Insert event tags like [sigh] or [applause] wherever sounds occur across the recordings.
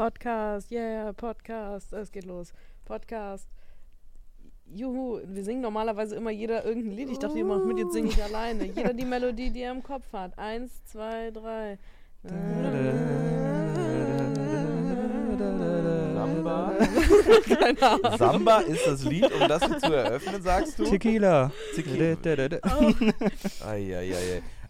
Podcast, yeah, Podcast, es geht los. Podcast. Juhu, wir singen normalerweise immer jeder irgendein Lied. Ich dachte, ihr macht mit, jetzt singe ich alleine. Jeder die Melodie, die er im Kopf hat. Eins, zwei, drei. Samba. Samba ist das Lied, um das zu eröffnen, sagst du? Tequila. Tequila. Da, da, da, da.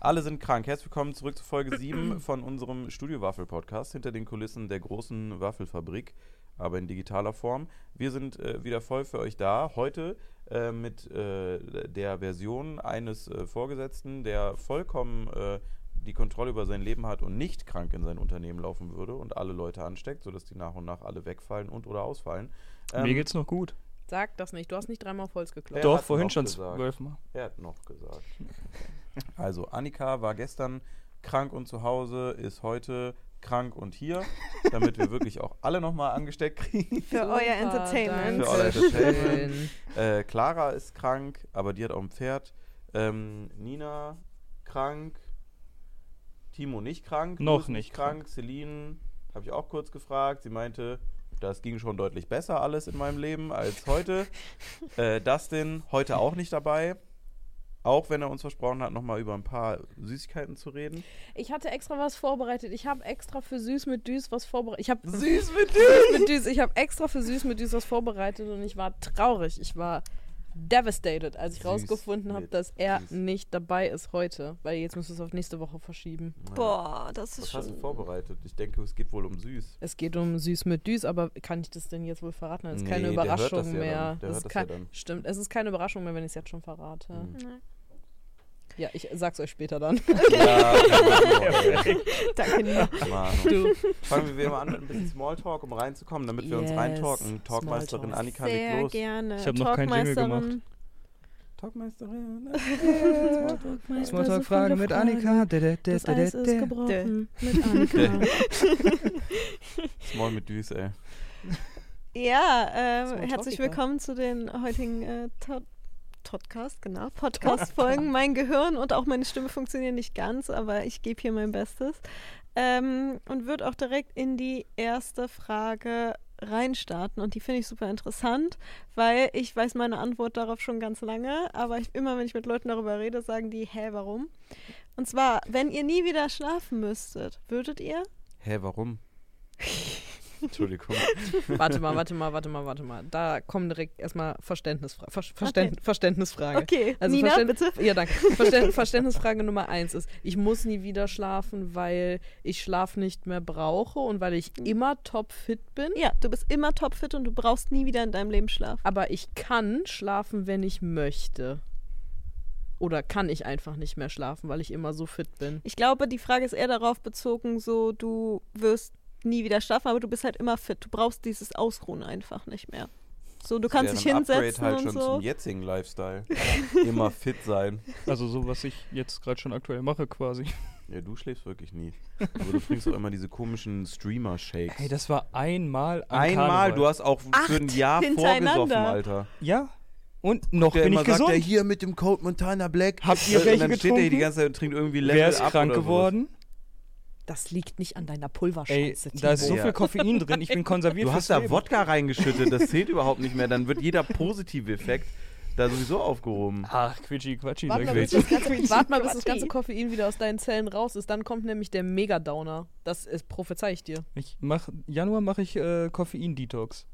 Alle sind krank. Herzlich willkommen zurück zu Folge [clears throat] 7 von unserem Studio-Waffel-Podcast hinter den Kulissen der großen Waffelfabrik, aber in digitaler Form. Wir sind äh, wieder voll für euch da. Heute äh, mit äh, der Version eines äh, Vorgesetzten, der vollkommen äh, die Kontrolle über sein Leben hat und nicht krank in sein Unternehmen laufen würde und alle Leute ansteckt, sodass die nach und nach alle wegfallen und oder ausfallen. Ähm, Mir geht's noch gut. Sag das nicht. Du hast nicht dreimal auf Holz geklopft. Doch, vorhin schon zwölfmal. Er hat noch gesagt. [laughs] Also, Annika war gestern krank und zu Hause, ist heute krank und hier, damit wir wirklich auch alle nochmal angesteckt kriegen. Für euer Entertainment. Für euer Entertainment. Äh, Clara ist krank, aber die hat auch ein Pferd. Ähm, Nina krank. Timo nicht krank. Noch nicht krank. Celine habe ich auch kurz gefragt. Sie meinte, das ging schon deutlich besser alles in meinem Leben als heute. [laughs] äh, Dustin heute auch nicht dabei. Auch wenn er uns versprochen hat, nochmal über ein paar Süßigkeiten zu reden. Ich hatte extra was vorbereitet. Ich habe extra für Süß mit Düs was vorbereitet. Ich habe Süß mit Süß mit Düs. Ich habe extra für Süß mit Düs was vorbereitet und ich war traurig. Ich war devastated, als ich Süß rausgefunden habe, dass er Düs. nicht dabei ist heute, weil jetzt müssen wir es auf nächste Woche verschieben. Boah, das ist Was hast du schon. vorbereitet? Ich denke, es geht wohl um süß. Es geht um Süß mit Düs, aber kann ich das denn jetzt wohl verraten? Das ist Nee, keine der hört Überraschung das ja mehr. dann. Der das hört ja dann. Stimmt, es ist keine Überraschung mehr, wenn ich es jetzt schon verrate. Mhm. Ja, ich sag's euch später dann. Ja, [laughs] Danke, Nina. Mann. Du. Fangen wir wie immer an mit ein bisschen Smalltalk, um reinzukommen, damit wir uns Yes, reintalken. Talkmeisterin Smalltalk. Annika legt Sehr los. gerne. Ich hab noch keinen Jingle Talkmeisterin. Talkmeisterin. Smalltalk-Fragen mit Annika. Da, da, da, Das da, da, Eis ist gebrochen mit Annika. [laughs] Small mit Düs, ey. Ja, ähm, herzlich willkommen zu den heutigen äh, Podcast, genau, Podcast-Folgen. [laughs] mein Gehirn und auch meine Stimme funktionieren nicht ganz, aber ich gebe hier mein Bestes. Ähm, und würde auch direkt in die erste Frage reinstarten. Und die finde ich super interessant, weil ich weiß meine Antwort darauf schon ganz lange, aber ich, immer wenn ich mit Leuten darüber rede, sagen die, hä, warum? Und zwar, wenn ihr nie wieder schlafen müsstet, würdet ihr? Hä, warum? [laughs] Entschuldigung. [laughs] warte mal, warte mal, warte mal, warte mal. Da kommen direkt erstmal Verständnisfra Ver Verständ Verständnisfrage. Okay, Also Nina, Verständ- bitte. Ja, danke. Verständ [laughs] Verständnisfrage Nummer eins ist, ich muss nie wieder schlafen, weil ich Schlaf nicht mehr brauche und weil ich immer topfit bin. Ja, du bist immer topfit und du brauchst nie wieder in deinem Leben Schlaf. Aber ich kann schlafen, wenn ich möchte. Oder kann ich einfach nicht mehr schlafen, weil ich immer so fit bin. Ich glaube, die Frage ist eher darauf bezogen, so du wirst nie wieder schlafen, aber du bist halt immer fit. Du brauchst dieses Ausruhen einfach nicht mehr. So, du kannst dich hinsetzen Upgrade halt und schon so. zum jetzigen Lifestyle. [laughs] Immer fit sein. Also so, was ich jetzt gerade schon aktuell mache quasi. Ja, du schläfst wirklich nie. Aber du trinkst auch immer diese komischen Streamer-Shakes. Hey, das war einmal an Einmal, Karneval. du hast auch für ein Acht Jahr vorgesoffen, Alter. Ja. Und noch Der bin immer ich sagt, gesund. der hier mit dem Code Montana Black. Habt ihr welche Und dann steht der hier die getrunken? ganze Zeit und trinkt irgendwie Level Wer ist krank oder sowas. Das liegt nicht an deiner Ey, Pulverscheiße. da ist so viel Koffein drin. Ich bin konserviert Du hast da Leben. Wodka reingeschüttet, das [laughs] zählt überhaupt nicht mehr. Dann wird jeder positive Effekt da sowieso aufgehoben. Ach, Quitschi, Quatschi, Warte mal, bis das, ganze, wart mal, bis das ganze Koffein wieder aus deinen Zellen raus ist. Dann kommt nämlich der Mega-Downer. Das ist, prophezei ich dir. Ich mach, Januar mache ich äh, Koffein-Detox.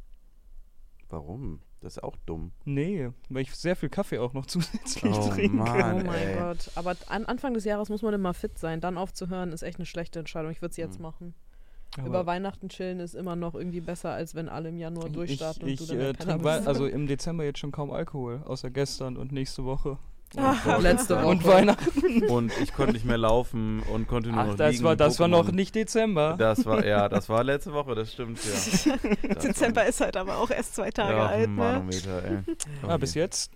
Warum? Das ist auch dumm. Nee, weil ich sehr viel Kaffee auch noch [laughs] zusätzlich Oh, trinke. Mann. oh mein ey. Gott. Aber an Anfang des Jahres muss man immer fit sein. Dann aufzuhören ist echt eine schlechte Entscheidung. Ich würde es jetzt Mhm. machen. Aber Über Weihnachten chillen ist immer noch irgendwie besser, als wenn alle im Januar durchstarten ich, und ich du dann äh, trinke also im Dezember jetzt schon kaum Alkohol, außer gestern und nächste Woche. Gott. Letzte Woche. Und Weihnachten. Und ich konnte nicht mehr laufen und konnte nur Ach, noch das liegen. war, das war noch nicht Dezember. Das war, ja, das war letzte Woche, das stimmt, ja. [laughs] Das Dezember ist halt aber auch erst zwei Tage ja, alt, ne? Manometer, ey. Ah, bis jetzt.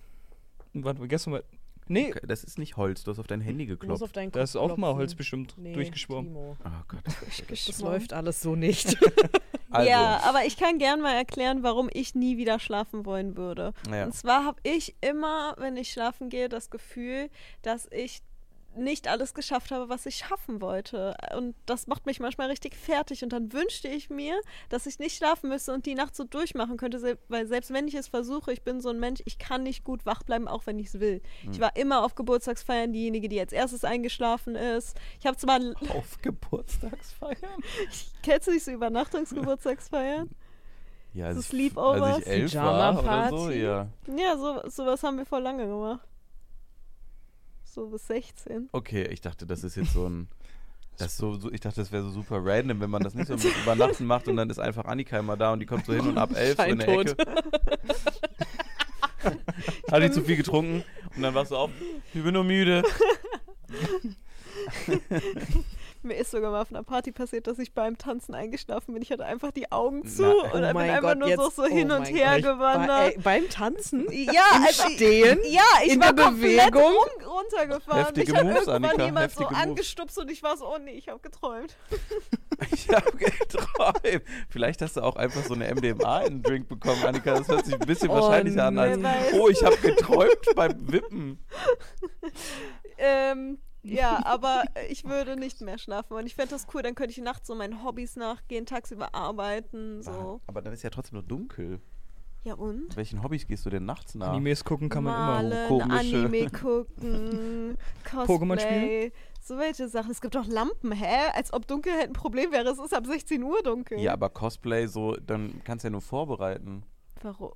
Warte, gestern war. Nee, Okay, das ist nicht Holz, du hast auf dein Handy geklopft. auf deinen da ist auch mal klopfen. Holz bestimmt Nee, durchgeschwommen. Timo. Oh Gott. Das Geschwommen. läuft alles so nicht. [laughs] Also, Ja, aber ich kann gern mal erklären, warum ich nie wieder schlafen wollen würde. ja. Und zwar habe ich immer, wenn ich schlafen gehe, das Gefühl, dass ich nicht alles geschafft habe, was ich schaffen wollte. Und das macht mich manchmal richtig fertig. Und dann wünschte ich mir, dass ich nicht schlafen müsste und die Nacht so durchmachen könnte. Weil selbst wenn ich es versuche, ich bin so ein Mensch, ich kann nicht gut wach bleiben, auch wenn ich es will. Ich war immer auf Geburtstagsfeiern diejenige, die als erstes eingeschlafen ist. Ich habe zwar. Auf [laughs] Geburtstagsfeiern? Kennst du nicht so Übernachtungsgeburtstagsfeiern? Ja, elf war oder so, Pyjama-Party? ja. Ja, so, sowas haben wir vor lange gemacht. So bis 16. Okay, ich dachte, das ist jetzt so ein. [laughs] Das so, so, ich dachte, das wäre so super random, wenn man das nicht so mit Übernachten macht und dann ist einfach Annika immer da und die kommt so hin und ab elf so in der. Ecke. [laughs] Hat die zu viel getrunken und dann warst du auf, ich bin nur müde. [laughs] Mir ist sogar mal auf einer Party passiert, dass ich beim Tanzen eingeschlafen bin. Ich hatte einfach die Augen zu Na, und bin einfach nur so, so hin und her Bei, gewandert. ey, beim Tanzen? [laughs] ja, Im also, Stehen? Ja, ich In war der komplett Bewegung? run runtergefahren. Heftige ich habe irgendwann Annika, jemand so Moves. angestupst und ich war so, oh nee, ich habe geträumt. [laughs] Ich habe geträumt. Vielleicht hast du auch einfach so eine MDMA in den Drink bekommen, Annika. Das hört sich ein bisschen Oh, wahrscheinlicher an als, weiß. oh, ich habe geträumt beim Wippen. [laughs] Ähm, ja, [laughs] aber ich würde nicht mehr schlafen und ich fände das cool, dann könnte ich nachts so meinen Hobbys nachgehen, tagsüber arbeiten, so. Aber dann ist ja trotzdem noch dunkel. Ja und? Welchen Hobbys gehst du denn nachts nach? Animes gucken kann man immer. Malen, komische- Anime gucken, [laughs] Pokémon Cosplay, so welche Sachen. Es gibt doch Lampen, hä? Als ob Dunkelheit ein Problem wäre. Es ist ab 16 Uhr dunkel. Ja, aber Cosplay, so, dann kannst du ja nur vorbereiten. Warum?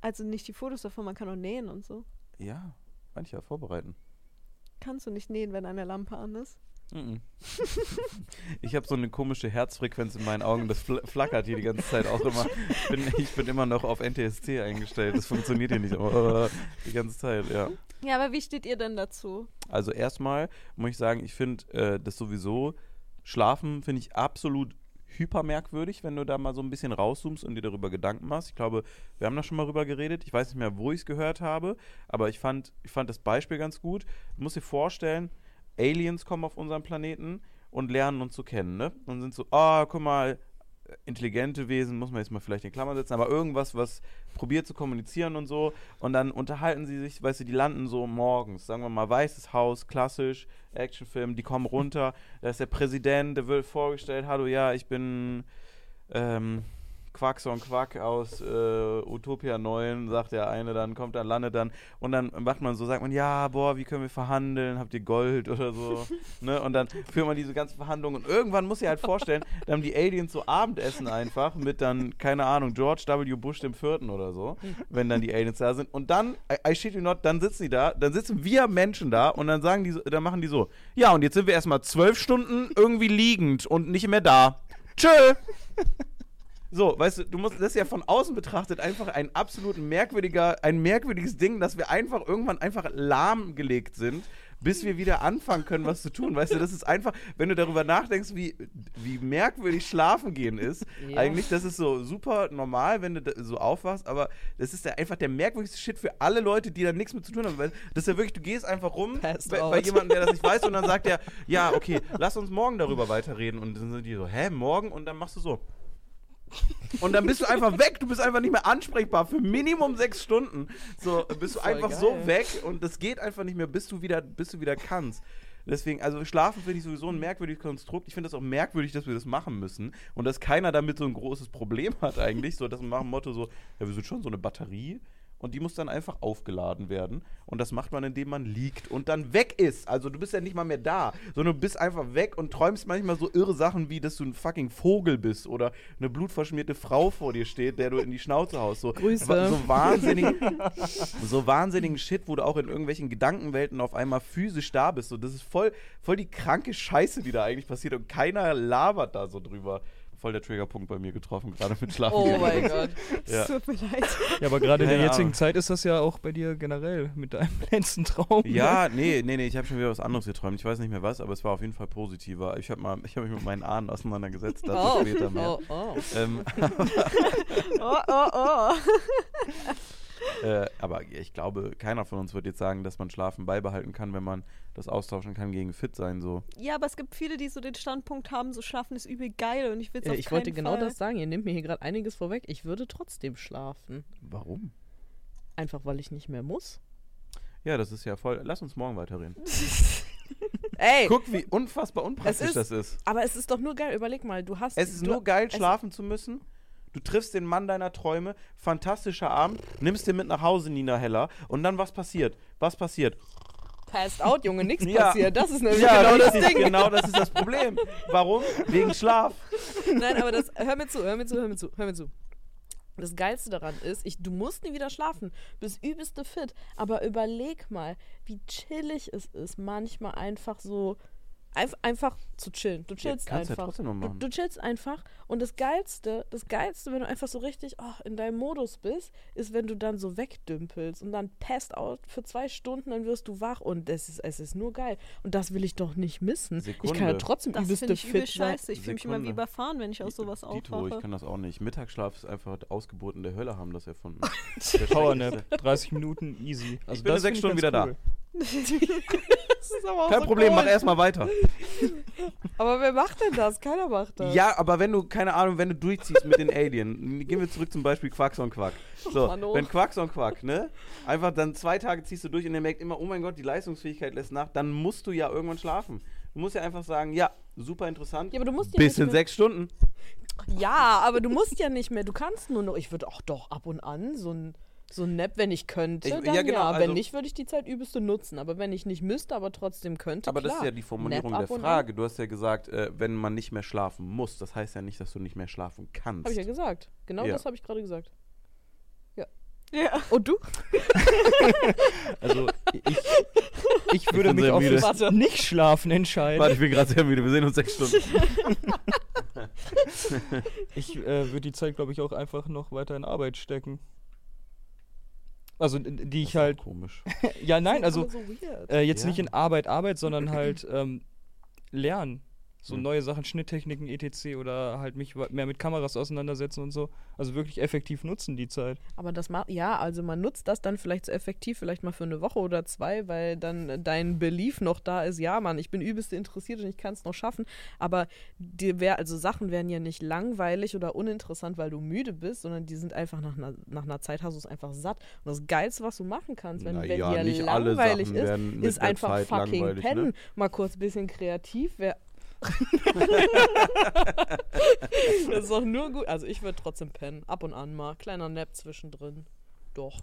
Also nicht die Fotos davon, man kann auch nähen und so. Ja, manche ja vorbereiten. Kannst du nicht nähen, wenn eine Lampe an ist? [laughs] Ich habe so eine komische Herzfrequenz in meinen Augen, das fl flackert hier die ganze Zeit auch immer. Ich bin, ich bin immer noch auf NTSC eingestellt, das funktioniert hier nicht oh, die ganze Zeit, ja. Ja, aber wie steht ihr denn dazu? Also erstmal muss ich sagen, ich finde äh, das sowieso, Schlafen finde ich absolut hypermerkwürdig, wenn du da mal so ein bisschen rauszoomst und dir darüber Gedanken machst. Ich glaube, wir haben da schon mal drüber geredet. Ich weiß nicht mehr, wo ich es gehört habe, aber ich fand, ich fand das Beispiel ganz gut. Du musst dir vorstellen, Aliens kommen auf unseren Planeten und lernen uns zu kennen, ne? Und sind so, ah, guck mal, intelligente Wesen, muss man jetzt mal vielleicht in Klammern setzen, aber irgendwas, was probiert zu kommunizieren und so. Und dann unterhalten sie sich, weißt du, die landen so morgens, sagen wir mal, Weißes Haus, klassisch, Actionfilm, die kommen runter, da ist der Präsident, der wird vorgestellt, hallo, ja, ich bin ähm, Quackson Quack aus äh, Utopia 9, sagt der eine, dann kommt dann, landet dann und dann macht man so, sagt man, ja, boah, wie können wir verhandeln, habt ihr Gold oder so, [laughs] ne, und dann führt man diese ganzen Verhandlungen und irgendwann muss ich halt vorstellen, dann haben die Aliens so Abendessen einfach mit dann, keine Ahnung, George W. Bush dem Vierten oder so, wenn dann die Aliens da sind und dann, I, I shit you not, dann sitzen die da, dann sitzen wir Menschen da und dann sagen die, so- dann machen die so, ja, und jetzt sind wir erstmal zwölf Stunden irgendwie liegend und nicht mehr da. Tschö! [laughs] So, weißt du, du musst das ist ja von außen betrachtet einfach ein absolut merkwürdiger, ein merkwürdiges Ding, dass wir einfach irgendwann einfach lahmgelegt sind, bis wir wieder anfangen können, was zu tun. Weißt du, das ist einfach, wenn du darüber nachdenkst, wie, wie merkwürdig schlafen gehen ist, Ja. eigentlich, das ist so super normal, wenn du so aufwachst, aber das ist ja einfach der merkwürdigste Shit für alle Leute, die da nichts mit zu tun haben. Weil das ist ja wirklich, du gehst einfach rum Passed bei, out. bei jemandem, der das nicht weiß, und dann sagt er, [laughs] ja, okay, lass uns morgen darüber weiterreden. Und dann sind die so, hä, morgen? Und dann machst du so. Und dann bist du einfach weg. Du bist einfach nicht mehr ansprechbar für Minimum sechs Stunden. So bist du einfach geil. so weg und das geht einfach nicht mehr, bis du wieder, bis du wieder kannst. Deswegen, also Schlafen finde ich sowieso ein merkwürdiges Konstrukt. Ich finde das auch merkwürdig, dass wir das machen müssen und dass keiner damit so ein großes Problem hat eigentlich. So, das nach dem Motto so, ja, wir sind schon so eine Batterie und die muss dann einfach aufgeladen werden. Und das macht man, indem man liegt und dann weg ist. Also du bist ja nicht mal mehr da, sondern du bist einfach weg und träumst manchmal so irre Sachen wie, dass du ein fucking Vogel bist oder eine blutverschmierte Frau vor dir steht, der du in die Schnauze haust. So, Grüße. So wahnsinnig, so wahnsinnigen Shit, wo du auch in irgendwelchen Gedankenwelten auf einmal physisch da bist. So, das ist voll, voll die kranke Scheiße, die da eigentlich passiert und keiner labert da so drüber. Voll der Triggerpunkt bei mir getroffen, gerade mit Schlafen. Oh mein Gott. [laughs] Ja. Es tut mir leid. Ja, aber gerade in der jetzigen Ahnung. Zeit ist das ja auch bei dir generell mit deinem [laughs] letzten Traum. ne? Ja, nee, nee, nee, ich habe schon wieder was anderes geträumt. Ich weiß nicht mehr was, aber es war auf jeden Fall positiver. Ich habe mal, ich habe mich mit meinen Ahnen auseinandergesetzt, dazu Oh, später mehr. oh, oh. Ähm, [laughs] Oh, oh, oh. Äh, aber ich glaube, keiner von uns wird jetzt sagen, dass man Schlafen beibehalten kann, wenn man das austauschen kann gegen fit sein. So. Ja, aber es gibt viele, die so den Standpunkt haben, so schlafen ist übel geil und ich will es Ja, auf ich wollte genau Fall. das sagen. Ihr nehmt mir hier gerade einiges vorweg. Ich würde trotzdem schlafen. Warum? Einfach weil ich nicht mehr muss. Ja, das ist ja voll. Lass uns morgen weiterreden. [laughs] Ey, Guck, wie unfassbar unpraktisch ist- das ist. aber es ist doch nur geil. Überleg mal, du hast. Es ist du, nur geil, schlafen zu müssen. Du triffst den Mann deiner Träume, fantastischer Abend, nimmst den mit nach Hause, Nina Heller, und dann was passiert? Was passiert? Passed out, Junge, nichts [laughs] Ja. passiert. Das ist nämlich Ja, genau das richtig, Ding. genau das ist das Problem. Warum? Wegen Schlaf. Nein, aber das. Hör mir zu, hör mir zu, hör mir zu, hör mir zu. Das Geilste daran ist, ich, du musst nie wieder schlafen, bist übelste fit. Aber überleg mal, wie chillig es ist, manchmal einfach so. Einf einfach zu chillen. Du chillst kannst ja einfach. trotzdem noch du, machen. du chillst einfach. Und das Geilste, das Geilste, wenn du einfach so richtig oh, in deinem Modus bist, ist, wenn du dann so wegdümpelst und dann passed out für zwei Stunden, dann wirst du wach und es ist, es ist nur geil. Und das will ich doch nicht missen. Ich kann ja Sekunde. trotzdem Das übelste finde ich übel fit scheiße. Ich fühle mich immer wie Sekunde. überfahren, wenn ich aus sowas Dito, ich aufwache. kann das auch nicht. Mittagsschlaf ist einfach Ausgeburten der Hölle, haben das erfunden. [laughs] Powernap, 30 Minuten easy. Also bin in das sechs find ich Stunden wieder aber auch Kein so Problem, cool. mach erstmal weiter. Aber wer macht denn das? Keiner macht das. Ja, aber wenn du, keine Ahnung, wenn du durchziehst mit den Alien, gehen wir zurück zum Beispiel Quackson Quack. So, Mann, oh. wenn Quackson Quack, ne, einfach dann zwei Tage ziehst du durch und er merkt immer, oh mein Gott, die Leistungsfähigkeit lässt nach, dann musst du ja irgendwann schlafen. Du musst ja einfach sagen, ja, super interessant, Ja, aber du musst ja bis in sechs Stunden. Ja, aber du musst ja nicht mehr. Du kannst nur noch. Ich würde auch doch ab und an so ein so ein Nap, wenn ich könnte, Ich- dann ja, ja, genau, Wenn also- nicht, würde ich die Zeit übelste nutzen. Aber wenn ich nicht müsste, aber trotzdem könnte, Aber klar. das ist ja die Formulierung Nap der Frage. Du hast ja gesagt, äh, wenn man nicht mehr schlafen muss, das heißt ja nicht, dass du nicht mehr schlafen kannst. Habe ich ja gesagt. Genau Ja. das habe ich gerade gesagt. Ja. Und du? Also ich, ich würde bin mich auf müde. das nicht schlafen entscheiden. Warte, ich bin gerade sehr müde, wir sehen uns sechs Stunden. [laughs] [laughs] Ich äh, würde die Zeit, glaube ich, auch einfach noch weiter in Arbeit stecken. Also die ich halt. Komisch. [laughs] Ja, nein, also so äh, jetzt Ja. nicht in Arbeit, Arbeit, sondern [clears throat] halt ähm, lernen. So neue Sachen, Schnitttechniken, etc. oder halt mich mehr mit Kameras auseinandersetzen und so. Also wirklich effektiv nutzen die Zeit. Aber das macht, ja, also man nutzt das dann vielleicht so effektiv, vielleicht mal für eine Woche oder zwei, weil dann dein Belief noch da ist, ja, Mann, ich bin übelst interessiert und ich kann es noch schaffen. Aber dir wär, also Sachen werden ja nicht langweilig oder uninteressant, weil du müde bist, sondern die sind einfach nach einer, nach einer Zeit hast du es einfach satt. Und das Geilste, was du machen kannst, wenn, Na wenn ja, dir langweilig ist, werden ist einfach Zeit fucking langweilig, pennen. ne? Mal kurz ein bisschen kreativ wäre. [laughs] das ist doch nur gut. Also ich würde trotzdem pennen. Ab und an mal. Kleiner Nap zwischendrin. Doch.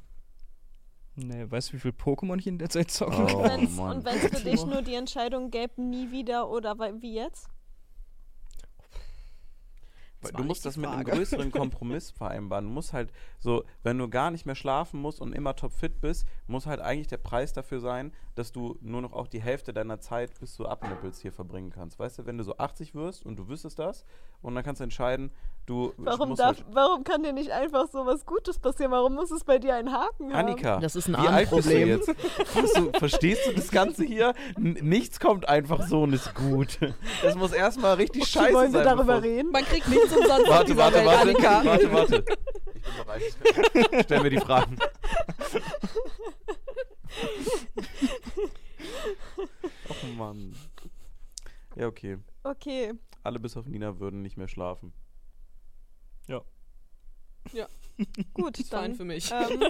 Nee, weißt du, wie viel Pokémon ich in der Zeit zocken Oh, kann? Und wenn's- Mann. und wenn es für dich nur die Entscheidung gäbe, nie wieder oder wie jetzt? Du musst das mit einem größeren [laughs] Kompromiss vereinbaren. Du musst halt so, wenn du gar nicht mehr schlafen musst und immer topfit bist, muss halt eigentlich der Preis dafür sein, dass du nur noch auch die Hälfte deiner Zeit, bis du abnippelst, hier verbringen kannst. Weißt du, wenn du so 80 wirst und du wüsstest das und dann kannst du entscheiden, du Warum, musst darf, halt, warum kann dir nicht einfach so was Gutes passieren? Warum muss es bei dir einen Haken haben? Annika, Das ist ein wie alt bist du jetzt? Du, verstehst du das Ganze hier? N nichts kommt einfach so und ist gut. Das muss erstmal richtig Okay, scheiße wollen wir sein. darüber reden? Man kriegt nichts umsonst Warte, warte, Welt, warte, Annika. warte, warte. Ich bin bereit. [laughs] Stell mir die Fragen. Mann. Ja, okay. Okay, Alle bis auf Nina würden nicht mehr schlafen. [laughs] gut, Ist fein dann für mich. ähm,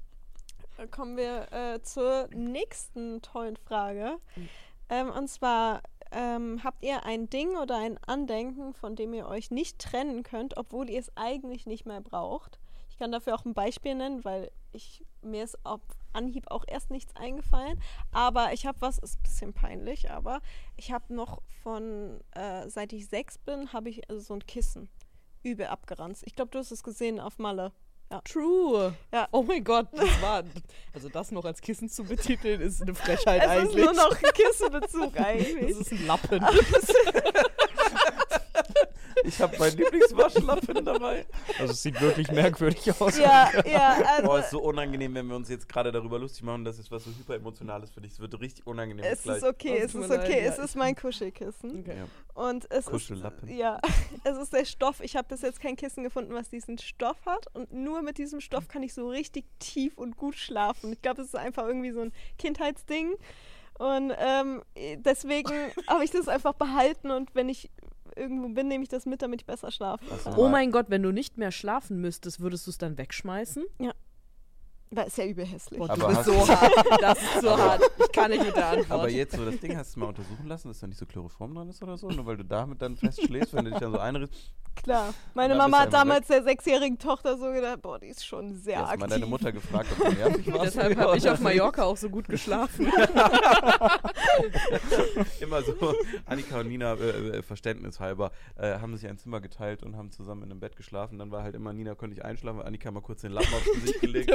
[laughs] kommen wir äh, zur nächsten tollen Frage. Ähm, und zwar, ähm, habt ihr ein Ding oder ein Andenken, von dem ihr euch nicht trennen könnt, obwohl ihr es eigentlich nicht mehr braucht? Ich kann dafür auch ein Beispiel nennen, weil ich, mir ist auf Anhieb auch erst nichts eingefallen. Aber ich habe was, ist ein bisschen peinlich, aber ich habe noch von, äh, seit ich sechs bin, habe ich also so ein Kissen übel abgeranzt. Ich glaube, du hast es gesehen auf Malle. True. Ja. Oh mein Gott, das war. Also das noch als Kissen zu betiteln, ist eine Frechheit Es eigentlich. ist nur noch ein Kissenbezug [laughs] das eigentlich. ist ein Lappen. [laughs] Ich habe meinen Lieblingswaschlappen dabei. Also es sieht wirklich merkwürdig aus. ja, [laughs] ja, Boah, also ist so unangenehm, wenn wir uns jetzt gerade darüber lustig machen, dass es was so hyperemotionales für dich. Es wird richtig unangenehm. es gleich. ist okay, Oh, es ist leid, okay, es ist mein Kuschelkissen. Okay. Ja. Und es ist, Kuschellappen. ja, [laughs] es ist der Stoff. Ich habe bis jetzt kein Kissen gefunden, was diesen Stoff hat. Und nur mit diesem Stoff kann ich so richtig tief und gut schlafen. Ich glaube, es ist einfach irgendwie so ein Kindheitsding. Und ähm, deswegen [laughs] habe ich das einfach behalten. Und wenn ich irgendwo bin, nehme ich das mit, damit ich besser schlafen Ach so. kann. Oh mein Gott, wenn du nicht mehr schlafen müsstest, würdest du es dann wegschmeißen? Das ist ja übel hässlich. Boah, Aber du bist so hart. Das ist so hart. Ich kann nicht mit der Antwort. Aber jetzt so das Ding hast du mal untersuchen lassen, dass da nicht so Chloroform dran ist oder so, nur weil du damit dann festschläfst, wenn du dich dann so einrichst. Klar. Meine Mama hat damals der sechsjährigen Tochter so gedacht, boah, die ist schon sehr Du hast mal aktiv. deine Mutter gefragt, ob du nervig [laughs] warst. Deshalb habe ich auf [laughs] Mallorca auch so gut geschlafen. [laughs] Immer so, Annika und Nina, äh, äh, verständnishalber, äh, haben sich ein Zimmer geteilt und haben zusammen in einem Bett geschlafen. Dann war halt immer, Nina konnte ich einschlafen, weil Annika mal kurz den Lappen aufs Gesicht gelegt.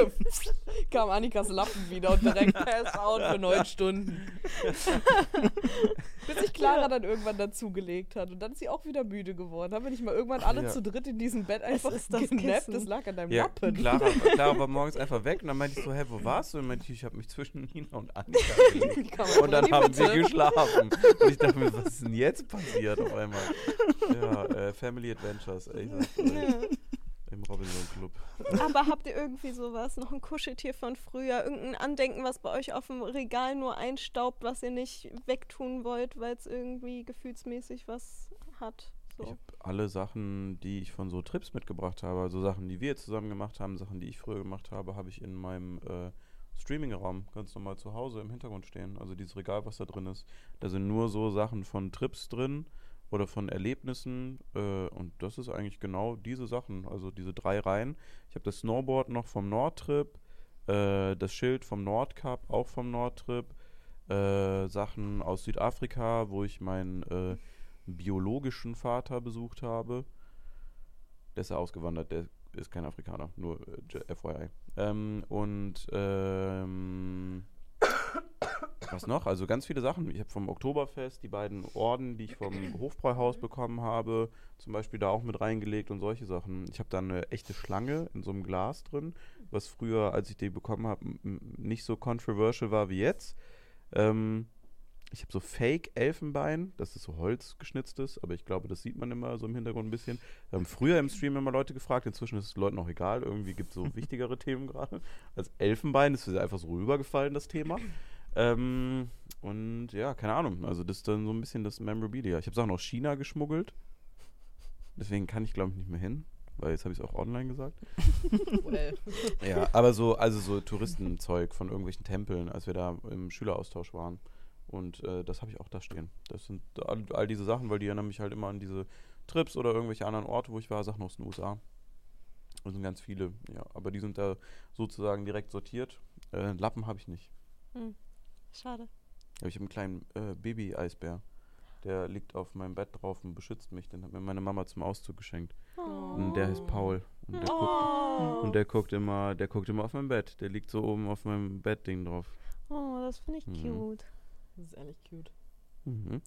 [laughs] Kam Annikas Lappen wieder und direkt [laughs] pass out für neun Stunden. [laughs] Bis sich Clara dann irgendwann dazugelegt hat. Und dann ist sie auch wieder müde geworden. Haben wir nicht mal irgendwann alle Ja. zu dritt in diesem Bett einfach ist das genappt? Das lag an deinem Ja, Lappen. Clara, Clara war morgens einfach weg und dann meinte ich so, hä, wo warst du? Und meinte ich, ich habe mich zwischen Nina und Annika gelegt. Und dann haben Mitte. geschlafen. Und ich dachte mir, was ist denn jetzt passiert auf einmal? Ja, äh, Family Adventures, ey. Ja. Im Robinson Club. Aber habt ihr irgendwie sowas, noch ein Kuscheltier von früher, irgendein Andenken, was bei euch auf dem Regal nur einstaubt, was ihr nicht wegtun wollt, weil es irgendwie gefühlsmäßig was hat? Ich So. habe alle Sachen, die ich von so Trips mitgebracht habe, also Sachen, die wir zusammen gemacht haben, Sachen, die ich früher gemacht habe, habe ich in meinem äh, Streaming-Raum ganz normal zu Hause im Hintergrund stehen. Also dieses Regal, was da drin ist. Da sind nur so Sachen von Trips drin oder von Erlebnissen äh, und das ist eigentlich genau diese Sachen, also diese drei Reihen. Ich habe das Snowboard noch vom Nordtrip, äh, das Schild vom Nordcup auch vom Nordtrip, äh, Sachen aus Südafrika, wo ich meinen äh, biologischen Vater besucht habe. Der ist ja ausgewandert, der ist kein Afrikaner, nur äh, FYI. Ähm, und ähm, was noch? Also ganz viele Sachen. Ich habe vom Oktoberfest die beiden Orden, die ich vom Hofbräuhaus bekommen habe, zum Beispiel da auch mit reingelegt und solche Sachen. Ich habe da eine echte Schlange in so einem Glas drin, was früher, als ich die bekommen habe, nicht so controversial war wie jetzt. Ähm, ich habe so Fake-Elfenbein, das ist so holzgeschnitztes, aber ich glaube, das sieht man immer so im Hintergrund ein bisschen. Wir haben früher im Stream immer Leute gefragt, inzwischen ist es Leuten auch egal, irgendwie gibt es so wichtigere Themen gerade. Als Elfenbein ist einfach so rübergefallen, das Thema. Ähm, und ja, keine Ahnung, also das ist dann so ein bisschen das Memorabilia. Ich habe Sachen aus China geschmuggelt, deswegen kann ich glaube ich nicht mehr hin, weil jetzt habe ich es auch online gesagt. [laughs] Well. Ja, aber so, also so Touristenzeug von irgendwelchen Tempeln, als wir da im Schüleraustausch waren. Und äh, das habe ich auch da stehen. Das sind all, all diese Sachen, weil die erinnern mich halt immer an diese Trips oder irgendwelche anderen Orte, wo ich war, Sachen aus den USA. Das sind ganz viele, ja. Aber die sind da sozusagen direkt sortiert. Äh, Lappen habe ich nicht. Schade. Aber ich habe einen kleinen äh, Baby-Eisbär. Der liegt auf meinem Bett drauf und beschützt mich. Den hat mir meine Mama zum Auszug geschenkt. Und der heißt Paul. Und der, guckt, Oh, und der guckt immer, der guckt immer auf mein Bett. Der liegt so oben auf meinem Bettding drauf. oh das finde ich Mhm. cute. Das ist ehrlich cute. Mhm.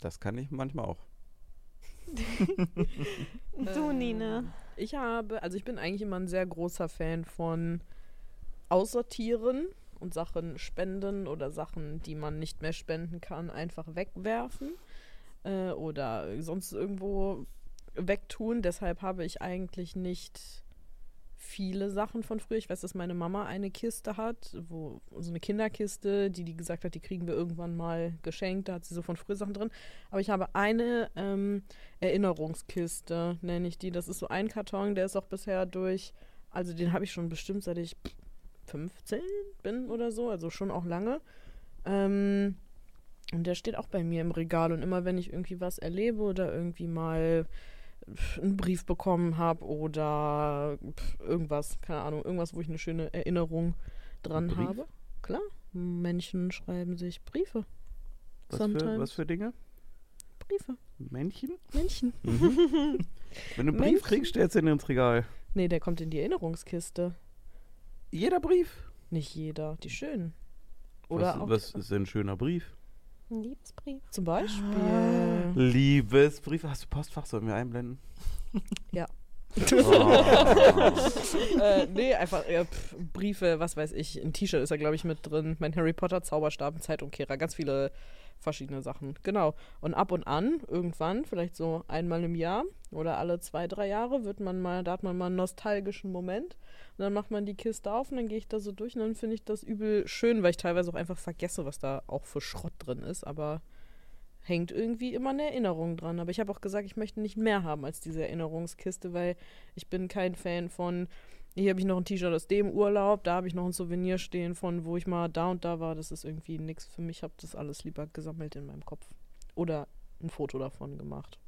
Das kann ich manchmal auch. [laughs] Du, Nina. Ich habe, also ich bin eigentlich immer ein sehr großer Fan von Aussortieren und Sachen spenden oder Sachen, die man nicht mehr spenden kann, einfach wegwerfen äh, oder sonst irgendwo wegtun. Deshalb habe ich eigentlich nicht viele Sachen von früher. Ich weiß, dass meine Mama eine Kiste hat, wo so eine Kinderkiste, die die gesagt hat, die kriegen wir irgendwann mal geschenkt. Da hat sie so von früher Sachen drin. Aber ich habe eine ähm, Erinnerungskiste, nenne ich die. Das ist so ein Karton, der ist auch bisher durch, also den habe ich schon bestimmt seit ich 15 bin oder so, also schon auch lange. Ähm, und der steht auch bei mir im Regal und immer wenn ich irgendwie was erlebe oder irgendwie mal einen Brief bekommen habe oder irgendwas, keine Ahnung, irgendwas, wo ich eine schöne Erinnerung dran habe. Klar, Menschen schreiben sich Briefe. Was für, was für Dinge? Briefe. Männchen? Männchen. Mhm. [laughs] Wenn du einen Brief Männchen. kriegst, stellst du ihn ins Regal. Nee, der kommt in die Erinnerungskiste. Jeder Brief. Nicht jeder, die schönen. Oder was, auch was ist denn ein schöner Brief? Ein Liebesbrief. zum Beispiel. Ah. Liebesbrief. Hast du Postfach? Sollen wir einblenden? [laughs] Ja. Oh. [laughs] äh, nee, einfach äh, pf, Briefe, was weiß ich. Ein T-Shirt ist da, glaube ich, mit drin. Mein Harry Potter Zauberstab, ein Zeitumkehrer, ganz viele verschiedene Sachen. Genau. Und ab und an, irgendwann, vielleicht so einmal im Jahr oder alle zwei, drei Jahre, wird man mal, da hat man mal einen nostalgischen Moment. Und dann macht man die Kiste auf und dann gehe ich da so durch und dann finde ich das übel schön, weil ich teilweise auch einfach vergesse, was da auch für Schrott drin ist. Aber hängt irgendwie immer eine Erinnerung dran. Aber ich habe auch gesagt, ich möchte nicht mehr haben als diese Erinnerungskiste, weil ich bin kein Fan von, Hier habe ich noch ein T-Shirt aus dem Urlaub, da habe ich noch ein Souvenir stehen von, wo ich mal da und da war. Das ist irgendwie nichts für mich. Ich habe das alles lieber gesammelt in meinem Kopf. Oder ein Foto davon gemacht.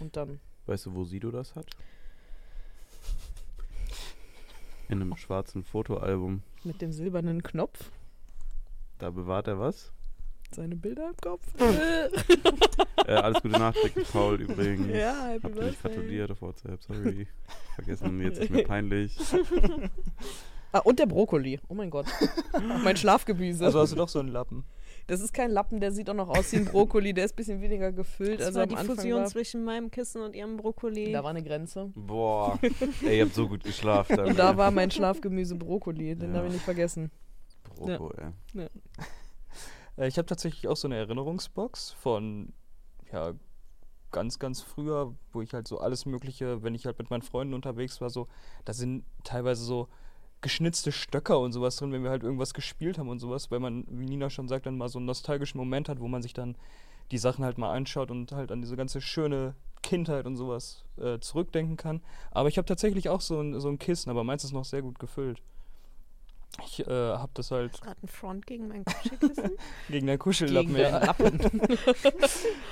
Und dann. Weißt du, wo Sido das hat? In einem schwarzen Fotoalbum. Mit dem silbernen Knopf. Da bewahrt er was? Seine Bilder im Kopf. [laughs] Äh, alles Gute nachträglich, Paul übrigens. ja, happy Hab birthday. gratuliert auf WhatsApp, sorry. Vergessen, jetzt ist mir [laughs] peinlich. [laughs] Ah, und der Brokkoli. Oh mein Gott. mein Schlafgemüse. Also hast du doch so einen Lappen. das ist kein Lappen, der sieht auch noch aus wie ein Brokkoli. Der ist ein bisschen weniger gefüllt. Das also war am die Anfang Fusion war, zwischen meinem Kissen und ihrem Brokkoli. Da war eine Grenze. Boah, ey, ihr habt so gut geschlafen. Und da war mein Schlafgemüse Brokkoli. Den Ja. habe ich nicht vergessen. Broko, ey. Äh, ich habe tatsächlich auch so eine Erinnerungsbox von, ja, ganz, ganz früher, wo ich halt so alles Mögliche, wenn ich halt mit meinen Freunden unterwegs war, so, da sind teilweise so geschnitzte Stöcker und sowas drin, wenn wir halt irgendwas gespielt haben und sowas, weil man, wie Nina schon sagt, dann mal so einen nostalgischen Moment hat, wo man sich dann die Sachen halt mal anschaut und halt an diese ganze schöne Kindheit und sowas äh, zurückdenken kann. Aber ich habe tatsächlich auch so ein, so ein Kissen, aber meins ist noch sehr gut gefüllt. Ich äh, habe das halt gerade ein Front gegen mein Kuschelkissen. [laughs] gegen dein Kuschellappen. Gegen ja. den Lappen. [laughs]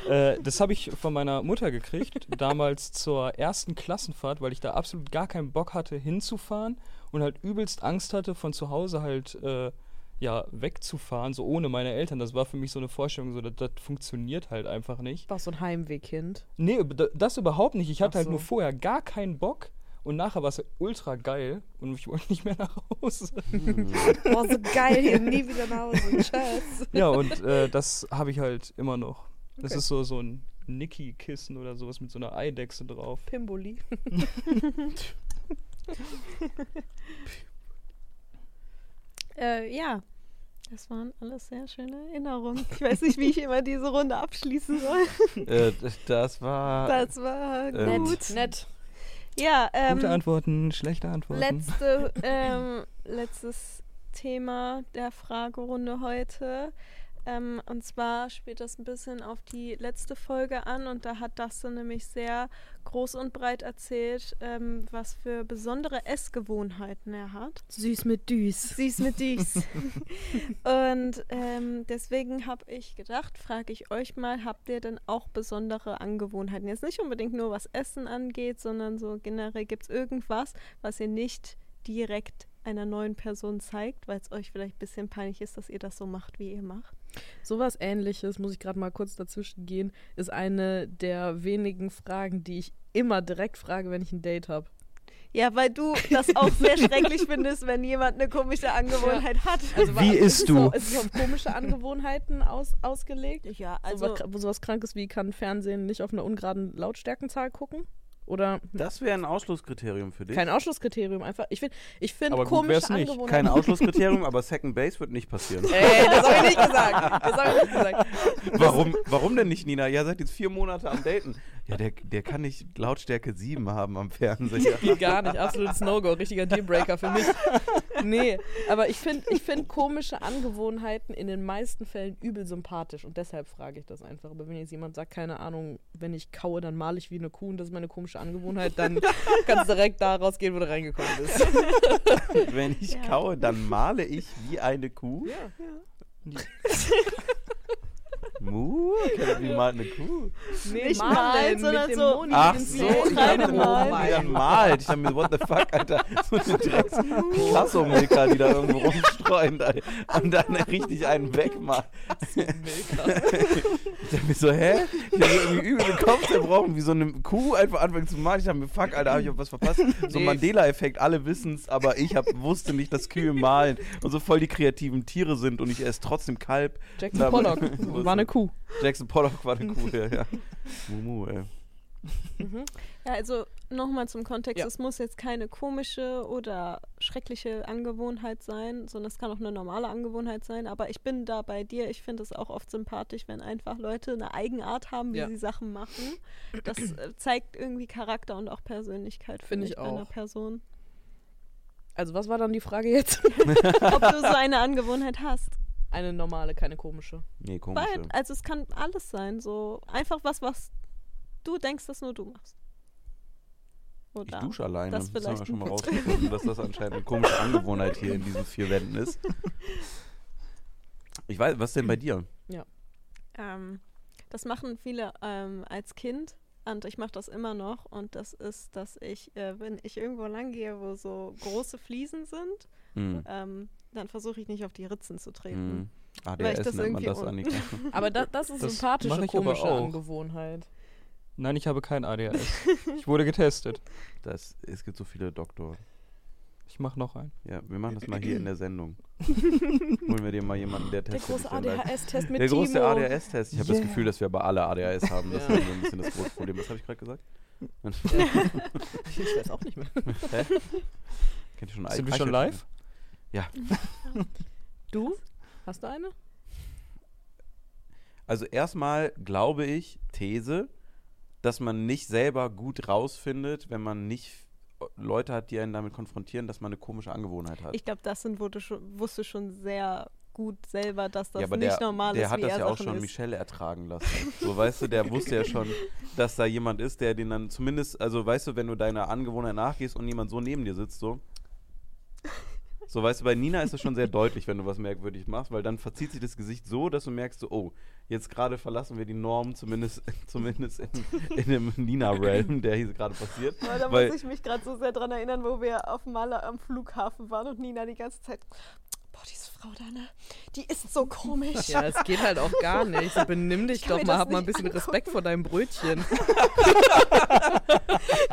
Äh, das habe ich von meiner Mutter gekriegt, damals zur ersten Klassenfahrt, weil ich da absolut gar keinen Bock hatte, hinzufahren und halt übelst Angst hatte, von zu Hause halt äh, ja, wegzufahren, so ohne meine Eltern. Das war für mich so eine Vorstellung, so, das, das funktioniert halt einfach nicht. War so ein Heimwehkind. Nee, das überhaupt nicht. Ich hatte halt so. nur vorher gar keinen Bock und nachher war es ultra geil und ich wollte nicht mehr nach Hause. Boah, so geil, hier nie wieder nach Hause. Tschüss. ja, und äh, das habe ich halt immer noch. Das Okay. ist so, so ein Nicky-Kissen oder sowas mit so einer Eidechse drauf. Pimboli. [laughs] äh, ja, das waren alles sehr schöne Erinnerungen. Ich weiß nicht, wie ich immer diese Runde abschließen soll. Äh, das war. Das war Ähm, gut. Nett. Ja, ähm, Gute Antworten, schlechte Antworten. letzte, [laughs] ähm, letztes Thema der Fragerunde heute. Ähm, und zwar spielt das ein bisschen auf die letzte Folge an und da hat Dustin nämlich sehr groß und breit erzählt, ähm, was für besondere Essgewohnheiten er hat. Süß mit Düs. Süß mit dies. [laughs] und ähm, deswegen habe ich gedacht, frage ich euch mal, habt ihr denn auch besondere Angewohnheiten? Jetzt nicht unbedingt nur was Essen angeht, sondern so generell gibt es irgendwas, was ihr nicht direkt einer neuen Person zeigt, weil es euch vielleicht ein bisschen peinlich ist, dass ihr das so macht, wie ihr macht. Sowas ähnliches, muss ich gerade mal kurz dazwischen gehen, ist eine der wenigen Fragen, die ich immer direkt frage, wenn ich ein Date habe. Ja, weil du das auch sehr [laughs] schrecklich findest, wenn jemand eine komische Angewohnheit hat. Also, Wie ist isst es du? So, ist es auf komische Angewohnheiten aus, ausgelegt? Ja, Also also so was, sowas Krankes wie kann Fernsehen nicht auf einer ungeraden Lautstärkenzahl gucken? Oder Das wäre ein Ausschlusskriterium für dich. kein Ausschlusskriterium einfach. Ich finde ich find Aber gut komische wär's nicht. Angewohnheiten. Kein [laughs] Ausschlusskriterium, aber Second Base wird nicht passieren. Ey, das habe ich nicht gesagt. Das habe ich nicht gesagt. Warum, warum denn nicht, Nina? Ja, seid jetzt vier Monate am Daten. Ja, der, der kann nicht Lautstärke 7 haben am Fernseher. [laughs] Geht gar nicht. Absolutes No-Go. Richtiger Dealbreaker für mich. Nee, aber ich finde ich find komische Angewohnheiten in den meisten Fällen übel sympathisch und deshalb frage ich das einfach. Aber wenn jetzt jemand sagt, keine Ahnung, wenn ich kaue, dann male ich wie eine Kuh und das ist meine komische Angewohnheit, dann [laughs] kannst du direkt da rausgehen, wo du reingekommen bist. [laughs] Wenn ich Ja. kaue, dann male ich wie eine Kuh. Ja. Mu? Okay, wie malt eine Kuh? Nee, Nicht malen, sondern so- Ach so, ich dachte, malen. die dann malt. Ich dachte mir, what the fuck, Alter. So eine [laughs] drecks Picasso-Milka, die da irgendwo rumstreuen Alter. und dann richtig einen wegmacht. [laughs] Milka. Ich dachte mir so, hä? Ich habe irgendwie übel den Kopf zerbrochen, wie so eine Kuh einfach anfängt zu malen. Ich dachte mir, fuck, Alter, habe ich auf was verpasst? So ein Nee. Mandela-Effekt, alle wissen's, aber ich hab, wusste nicht, dass Kühe malen und so voll die kreativen Tiere sind und ich esse trotzdem Kalb. Jackson Pollock [laughs] war eine Kuh. Jackson Pollock war eine Kuh, [laughs] ja. ja. Mumu, ey. Mhm. Ja, also nochmal zum Kontext, Ja. es muss jetzt keine komische oder schreckliche Angewohnheit sein, sondern es kann auch eine normale Angewohnheit sein. Aber ich bin da bei dir. Ich finde es auch oft sympathisch, wenn einfach Leute eine Eigenart haben, wie Ja. sie Sachen machen. Das äh, zeigt irgendwie Charakter und auch Persönlichkeit, Finde finde ich bei einer auch. Person. Also was war dann die Frage jetzt? [laughs] Ob du so [laughs] eine Angewohnheit hast. Eine normale, keine komische. Nee, komisch. Weil, also es kann alles sein. So einfach was, was du denkst, dass nur du machst. Oh, Ich dusche alleine. Das Das, haben wir schon mal rausgefunden, dass das anscheinend eine komische Angewohnheit hier in diesen vier Wänden ist. [laughs] Ich weiß, was denn bei dir? Ähm, das machen viele ähm, als Kind und ich mache das immer noch. Und das ist, dass ich, äh, wenn ich irgendwo lang gehe, wo so große Fliesen sind, Hm. ähm, dann versuche ich nicht auf die Ritzen zu treten. Hm. Weil ich ADHS das nennt man das, Annika. [laughs] Aber da, das ist Das sympathische, komische auch. Angewohnheit. Nein, ich habe kein ADHS. [laughs] Ich wurde getestet. Das, es gibt so viele Doktoren. Ich mache noch einen. Ja, wir machen das mal hier in der Sendung. [laughs] Holen wir dir mal jemanden, der Der testet. große dann live. ADHS-Test mit Der große. ADHS-Test. Ich habe das Yeah. Gefühl, dass wir aber alle ADHS haben. Das Ja. ist so ein bisschen das große Problem. Was habe ich gerade gesagt? Ich weiß auch nicht mehr. Hä? Kennt ihr schon Sind wir schon live? [laughs] Du? Hast du eine? Also erstmal glaube ich, These, dass man nicht selber gut rausfindet, wenn man nicht Leute hat, die einen damit konfrontieren, dass man eine komische Angewohnheit hat. Ich glaube, das sind, wo du schon, wusste schon sehr gut selber, dass das ja, aber nicht der, normal der ist, hat wie das er ja auch Sachen schon ist. Michelle ertragen lassen. So, weißt du, der [laughs] wusste ja schon, dass da jemand ist, der den dann zumindest, also weißt du, wenn du deiner Angewohnheit nachgehst und jemand so neben dir sitzt, so. So, weißt du, bei Nina ist es schon sehr deutlich, wenn du was merkwürdig machst, weil dann verzieht sich das Gesicht so, dass du merkst, so, oh, jetzt gerade verlassen wir die Norm, zumindest, [laughs] zumindest in, in dem Nina-Realm, der hier gerade passiert. Aber da weil- muss ich mich gerade so sehr dran erinnern, wo wir auf Maler am Flughafen waren und Nina die ganze Zeit, Frau da, ne, die ist so komisch. Ja, es geht halt auch gar nicht. So, [laughs] benimm dich doch mal, hab mal ein bisschen angucken. Respekt vor deinem Brötchen. [laughs]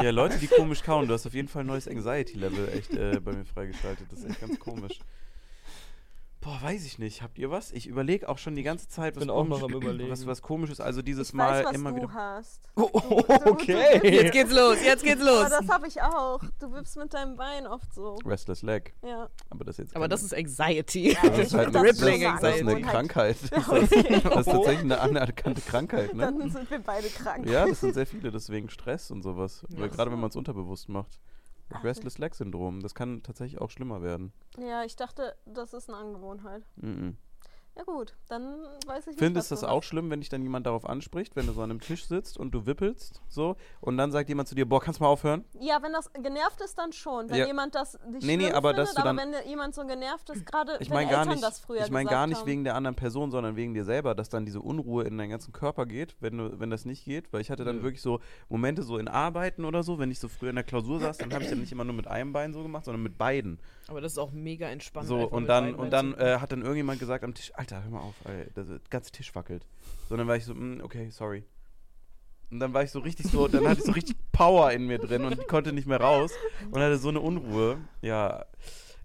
Ja, Leute, die komisch kauen, du hast auf jeden Fall ein neues Anxiety-Level echt äh, bei mir freigeschaltet. Das ist echt ganz komisch. Boah, weiß ich nicht. Habt ihr was? Ich überlege auch schon die ganze Zeit, was, Bin auch komisch, noch am [clears throat] Überlegen. was, was komisch ist. Also dieses ich Mal weiß, was immer du wieder. hast. Oh, du- okay. Jetzt geht's los, jetzt geht's Aber los. das habe ich auch. Du wippst mit deinem Bein oft so. Restless Leg. Ja. Aber das ist jetzt Aber das ist Anxiety. das ist halt das eine, ist Rippling das, das ist eine Anxiety. Krankheit. [laughs] Das ist, das ist tatsächlich eine anerkannte Krankheit, ne? Dann sind wir beide krank. Ja, das sind sehr viele, deswegen Stress und sowas. Weil Ach gerade so. wenn man es unterbewusst macht. Restless Leg Syndrom, das kann tatsächlich auch schlimmer werden. Ja, ich dachte, das ist eine Angewohnheit. Mhm. Ja gut, dann weiß ich nicht. Findest du das auch schlimm, wenn dich dann jemand darauf anspricht, wenn du so an einem Tisch sitzt und du wippelst, so, und dann sagt jemand zu dir, boah, kannst du mal aufhören? Ja, wenn das genervt ist, dann schon. Wenn Ja. jemand das nicht Nee, nee, aber findet, dass du aber dann- wenn jemand so genervt ist, gerade Ich wenn meine gar Eltern nicht, das früher ich meine gar nicht haben. wegen der anderen Person, sondern wegen dir selber, dass dann diese Unruhe in deinen ganzen Körper geht, wenn du, wenn das nicht geht. Weil ich hatte dann Nö. wirklich so Momente so in Arbeiten oder so, wenn ich so früher in der Klausur saß, dann habe ich dann nicht immer nur mit einem Bein so gemacht, sondern mit beiden. Aber das ist auch mega entspannt. So, und dann, und dann äh, hat dann irgendjemand gesagt am Tisch, Alter, hör mal auf, ey, der ganze Tisch wackelt. So, und dann war ich so, "Mm, okay, sorry. Und dann war ich so richtig so, dann hatte ich so richtig Power in mir drin und ich konnte nicht mehr raus und hatte so eine Unruhe. Ja,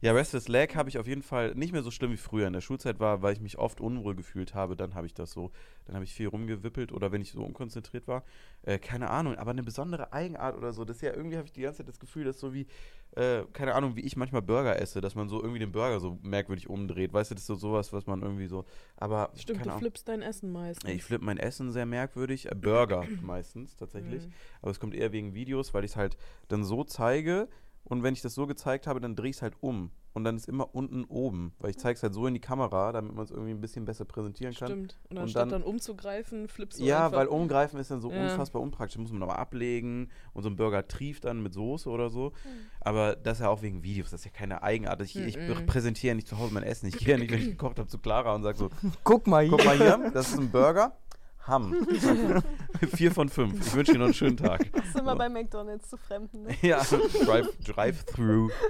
ja Restless Leg habe ich auf jeden Fall nicht mehr so schlimm wie früher in der Schulzeit war, weil ich mich oft unwohl gefühlt habe. Dann habe ich das so, dann habe ich viel rumgewippelt oder wenn ich so unkonzentriert war. Äh, keine Ahnung, aber eine besondere Eigenart oder so. Das ist ja irgendwie habe ich die ganze Zeit das Gefühl, dass so wie, äh, keine Ahnung, wie ich manchmal Burger esse, dass man so irgendwie den Burger so merkwürdig umdreht. Weißt du, das ist so sowas, was man irgendwie so. Aber Stimmt, du flippst dein Essen meistens. Ich flippe mein Essen sehr merkwürdig. Äh, Burger [clears throat] meistens tatsächlich. Mhm. Aber es kommt eher wegen Videos, weil ich es halt dann so zeige. Und wenn ich das so gezeigt habe, dann drehe ich es halt um. Und dann ist immer unten oben. Weil ich zeige es halt so in die Kamera, damit man es irgendwie ein bisschen besser präsentieren kann. Stimmt. Und anstatt dann- dann, umzugreifen, flippst du Ja, einfach. weil umgreifen ist dann so Ja. unfassbar unpraktisch. Muss man nochmal ablegen und so ein Burger trieft dann mit Soße oder so. Hm. Aber das ist ja auch wegen Videos. Das ist ja keine Eigenart. Ich, ich Mhm. präsentiere ja nicht zu Hause mein Essen. Ich gehe ja nicht, wenn ich gekocht habe, zu Clara und sage so: [laughs] Guck mal hier. Guck mal hier, das ist ein Burger. Hamm. [laughs] Vier von fünf. Ich wünsche dir noch einen schönen Tag. Das ist immer bei McDonalds zu Fremden. Ne? Ja, [laughs] Drive, Drive-Through. [laughs]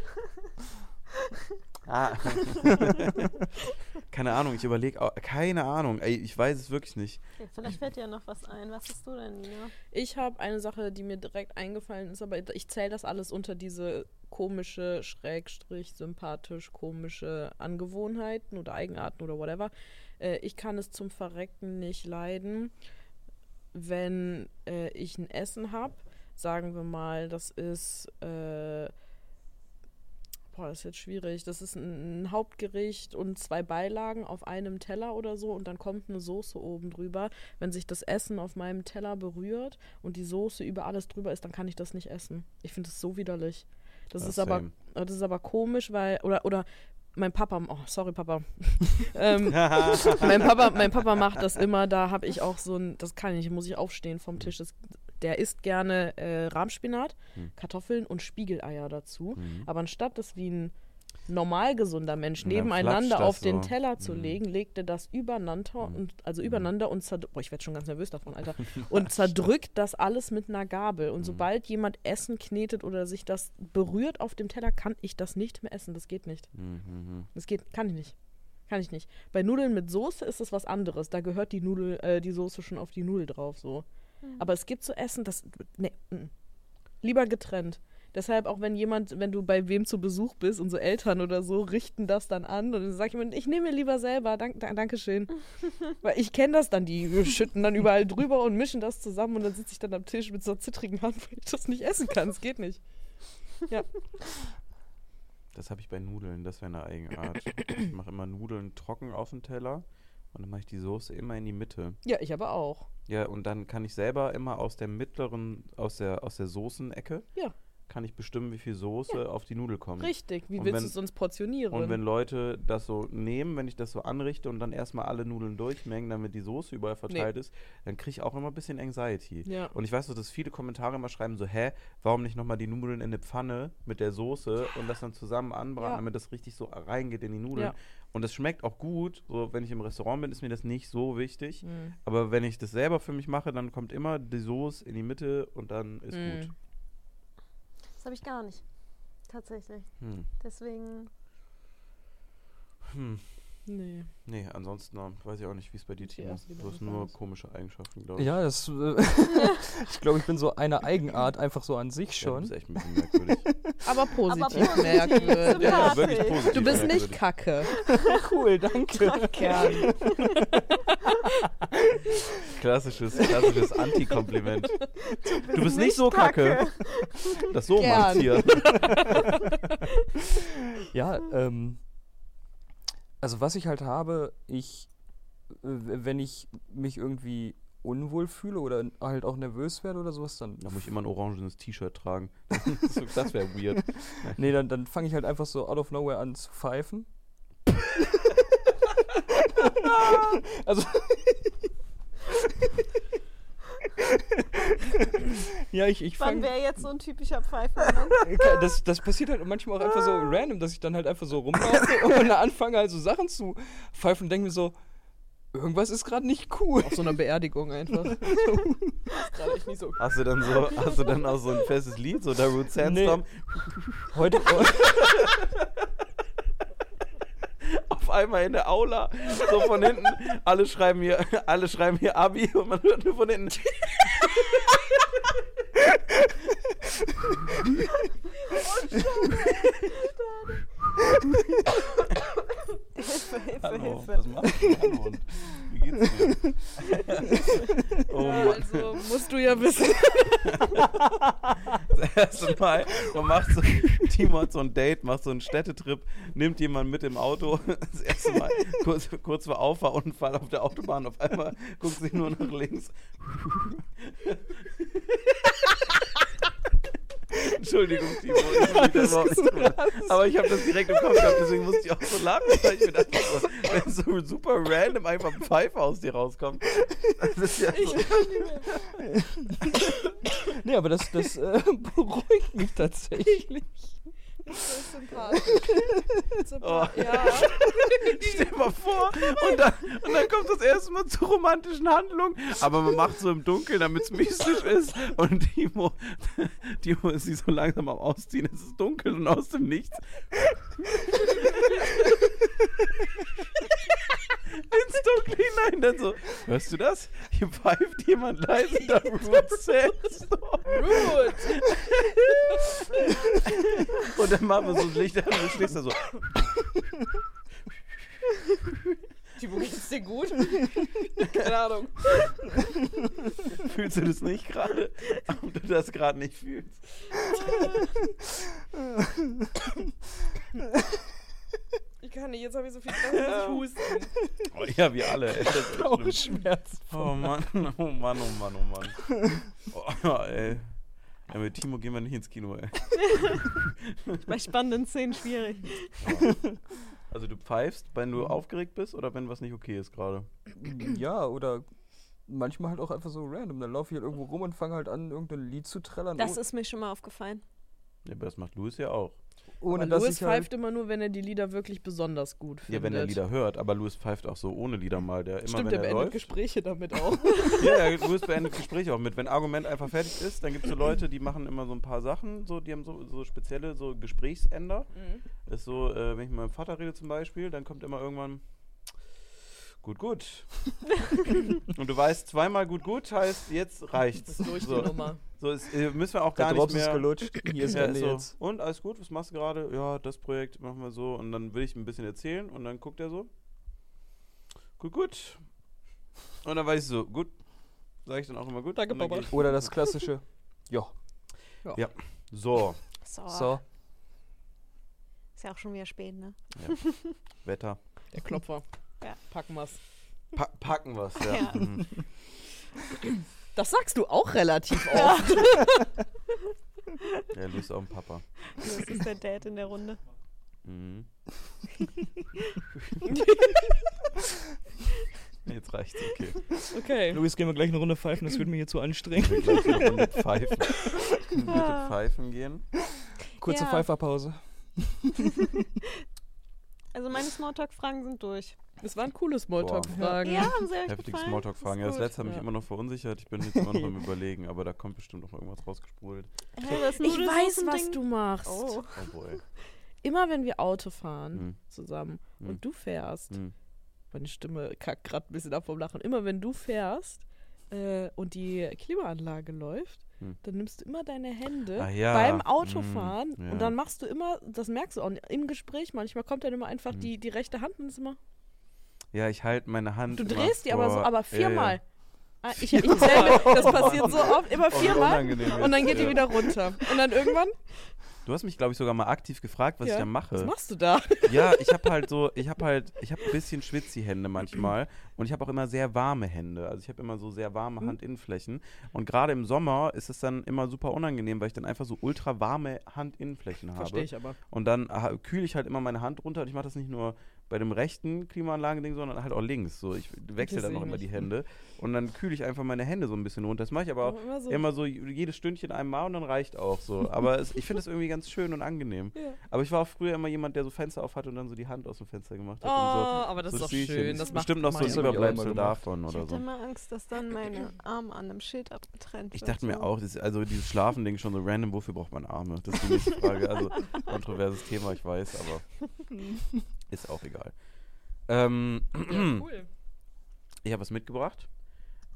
Ah. keine Ahnung, ich überlege, keine Ahnung, ey, ich weiß es wirklich nicht. Okay, vielleicht fällt dir ja noch was ein. Was hast du denn, Nina? Ich habe eine Sache, die mir direkt eingefallen ist, aber ich zähle das alles unter diese komische, schrägstrich, sympathisch komische Angewohnheiten oder Eigenarten oder whatever. Äh, ich kann es zum Verrecken nicht leiden, wenn äh, ich ein Essen habe. Sagen wir mal, das ist. Äh, Boah, das ist jetzt schwierig. Das ist ein, ein Hauptgericht und zwei Beilagen auf einem Teller oder so und dann kommt eine Soße oben drüber. Wenn sich das Essen auf meinem Teller berührt und die Soße über alles drüber ist, dann kann ich das nicht essen. Ich finde das so widerlich. Das, Ja, ist aber, same. das ist aber komisch, weil oder oder mein Papa, oh sorry Papa, [laughs] ähm, mein Papa, mein Papa macht das immer. Da habe ich auch so ein, das kann ich, muss ich aufstehen vom Tisch. Das der isst gerne äh, Rahmspinat, Hm. Kartoffeln und Spiegeleier dazu. Mhm. Aber anstatt das wie ein normal gesunder Mensch nebeneinander auf den so. Teller zu Mhm. legen, legt er das übereinander Mhm. und also übereinander und zerdrückt. Boah, ich werde schon ganz nervös davon, Alter. [laughs] Und zerdrückt das alles mit einer Gabel. Und Mhm. sobald jemand Essen knetet oder sich das berührt auf dem Teller, kann ich das nicht mehr essen. Das geht nicht. Mhm, mhm. Das geht, kann ich nicht. Kann ich nicht. Bei Nudeln mit Soße ist es was anderes. Da gehört die Nudel, äh, die Soße schon auf die Nudel drauf, so. Aber es gibt so Essen, das, nee, mm. lieber getrennt. Deshalb auch wenn jemand, wenn du bei wem zu Besuch bist und so Eltern oder so richten das dann an und dann sag ich mir, ich nehme mir lieber selber, dank, dank, Dankeschön. [laughs] Weil ich kenne das dann, die schütten dann überall drüber und mischen das zusammen und dann sitze ich dann am Tisch mit so einer zittrigen Hand, weil ich das nicht essen kann. Es geht nicht. Das habe ich bei Nudeln, das wäre eine Eigenart. Ich mache immer Nudeln trocken auf den Teller und dann mache ich die Soße immer in die Mitte. Ja, ich aber auch. Ja, und dann kann ich selber immer aus der mittleren, aus der, aus der Soßenecke, Ja. Kann ich bestimmen, wie viel Soße auf die Nudel kommt. Richtig. Wie Und willst du es sonst portionieren? Und wenn Leute das so nehmen, wenn ich das so anrichte und dann erstmal alle Nudeln durchmengen, damit die Soße überall verteilt ist, dann kriege ich auch immer ein bisschen Anxiety. ja. Und ich weiß so, dass viele Kommentare immer schreiben so, hä, warum nicht nochmal die Nudeln in eine Pfanne mit der Soße und das dann zusammen anbraten, Ja. damit das richtig so reingeht in die Nudeln. Ja. Und das schmeckt auch gut. So, wenn ich im Restaurant bin, ist mir das nicht so wichtig. Mhm. Aber wenn ich das selber für mich mache, dann kommt immer die Soße in die Mitte und dann ist Mhm. gut. Das habe ich gar nicht. Tatsächlich. Hm. Deswegen. Hm. Nee. Nee, ansonsten ähm, weiß ich auch nicht, wie es bei dir, Timo die Du hast nur ist. komische Eigenschaften, glaube ich. Ja, das, äh, [laughs] ich glaube, ich bin so eine Eigenart einfach so an sich Ja, du schon. bist echt ein bisschen merkwürdig. [laughs] Aber positiv positiv, merkwürdig. ja, wirklich positiv. Du bist nicht kacke. [laughs] cool, danke. Kern. Klassisches, klassisches Anti-Kompliment. Du bist nicht so kacke. Das so Gern. macht's hier. [laughs] Ja, ähm, also was ich halt habe, ich, wenn ich mich irgendwie unwohl fühle oder halt auch nervös werde oder sowas, dann, Da muss ich immer ein orangenes T-Shirt tragen. [laughs] Das wäre weird. nee, dann, dann fange ich halt einfach so out of nowhere an zu pfeifen. [laughs] [laughs] also ja, ich, ich Wann wäre jetzt so ein typischer Pfeifer? das, das passiert halt manchmal auch einfach so random, dass ich dann halt einfach so rumlaufe [laughs] und dann anfange halt so Sachen zu pfeifen und denke mir so, irgendwas ist gerade nicht cool. Auf so einer Beerdigung einfach. [laughs] so. Hast du dann so, hast du dann auch so ein festes Lied, so Darude Sandstorm? Heute, [laughs] Auf einmal in der Aula, so von hinten, alle schreiben hier, alle schreiben hier Abi und man hört nur von hinten. Hilfe, Hilfe, Hallo, Hilfe. was machst du? Hallo, und wie geht's dir? [laughs] oh Ja, Mann. also musst du ja wissen. [laughs] Das erste Mal, man macht so, Timo hat so ein Date, macht so einen Städtetrip, nimmt jemanden mit im Auto. Das erste Mal, kurz, kurz vor Auffahrunfall auf der Autobahn, auf einmal guckt sie nur nach links. Entschuldigung, Timo, tun. Aber ich habe das direkt im Kopf gehabt, deswegen musste ich auch so lachen, weil ich mir dachte, so, wenn so super random einfach ein Pfeife aus dir rauskommt. Das ja so. [laughs] nee, aber das, das äh, [laughs] beruhigt mich tatsächlich. Das ist [laughs] sympathisch. Oh. Ja. [laughs] Stell mal vor, und dann, und dann kommt das erste Mal zur romantischen Handlung, aber man macht so im Dunkeln, damit es mystisch ist. Und Timo, Timo [laughs] ist sich so langsam am Ausziehen, es ist dunkel und aus dem Nichts. Ins Dunkel hinein, dann so, hörst du das? Hier pfeift jemand leise da Root Sandstorm. Gut. Und dann machen wir so das Licht an und du schlägst da so. Timo, geht's dir gut? Keine Ahnung. Fühlst du das nicht gerade? Ob du das gerade nicht fühlst? [laughs] Ich kann nicht, jetzt habe ich so viel Stress, dass ich husten. Oh, ja, wir alle. Ey, [laughs] das ist echt schlimm. Schmerz. Oh Mann, oh Mann, oh Mann, oh Mann. Oh, ey. Ja, mit Timo gehen wir nicht ins Kino, ey. [laughs] Bei spannenden Szenen schwierig. Also du pfeifst, wenn du aufgeregt bist oder wenn was nicht okay ist gerade? Ja, oder manchmal halt auch einfach so random. Dann laufe ich halt irgendwo rum und fange halt an, irgendein Lied zu trällern. Das oh- ist mir schon mal aufgefallen. Ja, aber das macht Louis ja auch. Ohne Aber dass Louis ich halt, pfeift immer nur, wenn er die Lieder wirklich besonders gut findet. Ja, wenn er Lieder hört, aber Louis pfeift auch so ohne Lieder mal. Der immer, Stimmt, wenn der er beendet läuft. Gespräche damit auch. [laughs] Ja, ja, Louis beendet Gespräche auch mit. Wenn Argument einfach fertig ist, dann gibt es so Leute, die machen immer so ein paar Sachen, so, die haben so, so spezielle so Gesprächsender. Mhm. Ist so, äh, wenn ich mit meinem Vater rede zum Beispiel, dann kommt immer irgendwann gut, gut. [laughs] Und du weißt, zweimal gut, gut heißt, jetzt reicht's. Das ist durch die So, Nummer. so ist, äh, müssen wir auch der gar Drops nicht ist mehr. gelutscht. [clears throat] Hier ist Ja, so. jetzt. Und alles gut, was machst du gerade? Ja, das Projekt machen wir so. Und dann will ich ein bisschen erzählen und dann guckt er so. Gut, gut. Und dann weiß ich so, gut. Sag ich dann auch immer gut. Danke, Papa. Oder das klassische. Ja. So, So. So. Ist ja auch schon wieder spät, ne? Wetter. Der Klopfer. Ja. Packen wir's. Pa packen wir's, ja. Ja. Mhm. Das sagst du auch relativ oft. Ja, Luis ist auch ein Papa. Das ist der Dad in der Runde. Mhm. [laughs] Jetzt reicht's, okay. Okay. Luis, gehen wir gleich eine Runde pfeifen, das wird mir hier zu anstrengend. Wir gleich eine Runde pfeifen. Bitte Ah. pfeifen gehen. Kurze Ja. Pfeiferpause. [laughs] Also meine Smalltalk-Fragen sind durch. Das waren coole Smalltalk-Fragen. Ja, haben sie euch Heftige? Smalltalk-Fragen. Ja, Das letzte hat mich Ja. immer noch verunsichert. Ich bin jetzt immer noch [laughs] am überlegen, aber da kommt bestimmt noch irgendwas rausgesprudelt. Hey, das Ich weiß, was du machst. Oh. Obwohl. [laughs] Immer wenn wir Auto fahren Hm. zusammen Hm. und du fährst, Hm. meine Stimme kackt gerade ein bisschen ab vom Lachen, immer wenn du fährst äh, und die Klimaanlage läuft, Hm. dann nimmst du immer deine Hände Ah, ja. beim Autofahren Hm, ja. und dann machst du immer, das merkst du auch im Gespräch, manchmal kommt dann immer einfach Hm. die, die rechte Hand und ist immer, Ja, ich halte meine Hand. du drehst die aber so, aber viermal. ja. Ah, Ich, ich [laughs] zähle, das passiert so oft, immer Oh, viermal und dann geht die wieder runter. Und dann irgendwann, Du hast mich, glaube ich, sogar mal aktiv gefragt, was ja, ich da mache. was machst du da? [laughs] Ja, ich habe halt so, ich habe halt, ich habe ein bisschen schwitzige Hände manchmal und ich habe auch immer sehr warme Hände. Also ich habe immer so sehr warme Mhm. Handinnenflächen und gerade im Sommer ist es dann immer super unangenehm, weil ich dann einfach so ultra warme Handinnenflächen habe. Verstehe ich aber. Und dann kühle ich halt immer meine Hand runter und ich mache das nicht nur bei dem rechten Klimaanlagending, sondern halt auch links. So, ich wechsle dann ich immer die. Hände und dann kühle ich einfach meine Hände so ein bisschen runter. Das mache ich aber auch immer so. immer so jedes Stündchen einmal und dann reicht auch so. Aber es, ich finde es irgendwie ganz schön und angenehm. Ja. Aber ich war auch früher immer jemand, der so Fenster auf hat und dann so die Hand aus dem Fenster gemacht hat. Oh, und so. aber das so ist doch schön. Das macht bestimmt noch so ein ich Überbleibsel immer gemacht. davon Ich oder hatte so. immer Angst, dass dann meine [clears throat] Arme an einem Schild abgetrennt Ich wird, dachte mir so. auch, das, also dieses Schlafending schon so random, wofür braucht man Arme? Das ist die nächste Frage. Also [laughs] kontroverses Thema, ich weiß, aber [laughs] ist auch egal. Ähm, Ja, [clears throat] cool. ich habe was mitgebracht.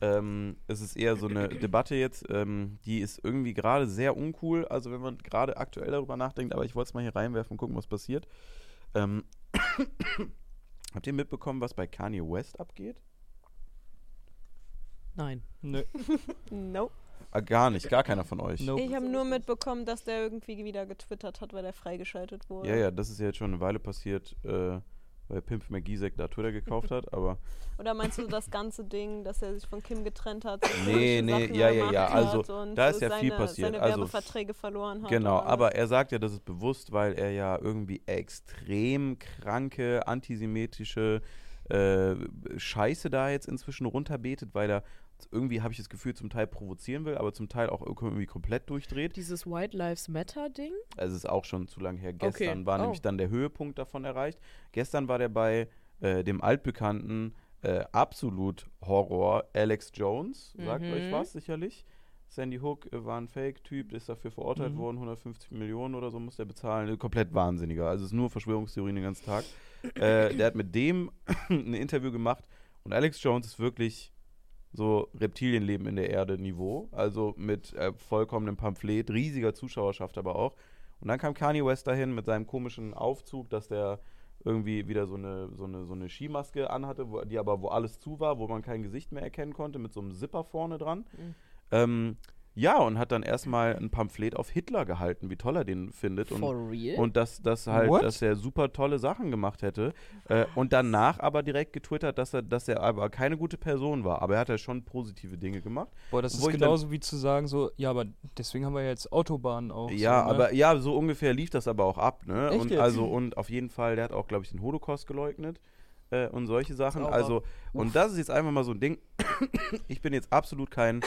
Ähm, es ist eher so eine Debatte jetzt, ähm, die ist irgendwie gerade sehr uncool, also wenn man gerade aktuell darüber nachdenkt, aber ich wollte es mal hier reinwerfen und gucken, was passiert. Ähm, [coughs] habt ihr mitbekommen, was bei Kanye West abgeht? Nein. Nö. [laughs] Nope. Ah, gar nicht, gar keiner von euch. Nope. Ich habe nur mitbekommen, dass der irgendwie wieder getwittert hat, weil er freigeschaltet wurde. Ja, ja, das ist ja jetzt schon eine Weile passiert, äh, weil Pimp McGeesek da Twitter gekauft hat, aber [laughs] Oder meinst du das ganze Ding, dass er sich von Kim getrennt hat? Nee, nee, Sachen ja, ja, ja, also, da ist ja seine, viel passiert. Seine Also, Werbeverträge verloren hat. Genau, aber er sagt ja, das ist bewusst, weil er ja irgendwie extrem kranke, antisemitische äh, Scheiße da jetzt inzwischen runterbetet, weil er irgendwie, habe ich das Gefühl, zum Teil provozieren will, aber zum Teil auch irgendwie komplett durchdreht. Dieses White Lives Matter Ding? Also es ist auch schon zu lange her. Okay. Gestern war Oh. nämlich dann der Höhepunkt davon erreicht. Gestern war der bei äh, dem altbekannten äh, absolut Horror Alex Jones. Sagt Mhm. euch was sicherlich. Sandy Hook äh, war ein Fake-Typ, ist dafür verurteilt Mhm. worden, 150 Millionen oder so muss der bezahlen. Komplett wahnsinniger. Also es ist nur Verschwörungstheorien den ganzen Tag. äh, der hat mit dem [coughs] ein Interview gemacht und Alex Jones ist wirklich so Reptilienleben in der Erde Niveau, also mit äh, vollkommenem Pamphlet, riesiger Zuschauerschaft aber auch. Und dann kam Kanye West dahin mit seinem komischen Aufzug, dass der irgendwie wieder so eine, so eine, so eine Skimaske anhatte, wo, die aber wo alles zu war, wo man kein Gesicht mehr erkennen konnte, mit so einem Zipper vorne dran. Mhm. Ähm, ja, und hat dann erstmal ein Pamphlet auf Hitler gehalten, wie toll er den findet. Und For real? und dass, dass halt, What? dass er super tolle Sachen gemacht hätte. Äh, und danach aber direkt getwittert, dass er, dass er aber keine gute Person war. Aber er hat ja schon positive Dinge gemacht. Boah, das ist genauso wie zu sagen, so, ja, aber deswegen haben wir jetzt Autobahnen auch. ja, so, ne? aber ja, so ungefähr lief das aber auch ab, ne? Echt und jetzt? also und auf jeden Fall, der hat auch, glaube ich, den Holocaust geleugnet. äh, und solche Sachen. Sauber. Also, und das ist jetzt einfach mal so ein Ding. [coughs] ich bin jetzt absolut kein.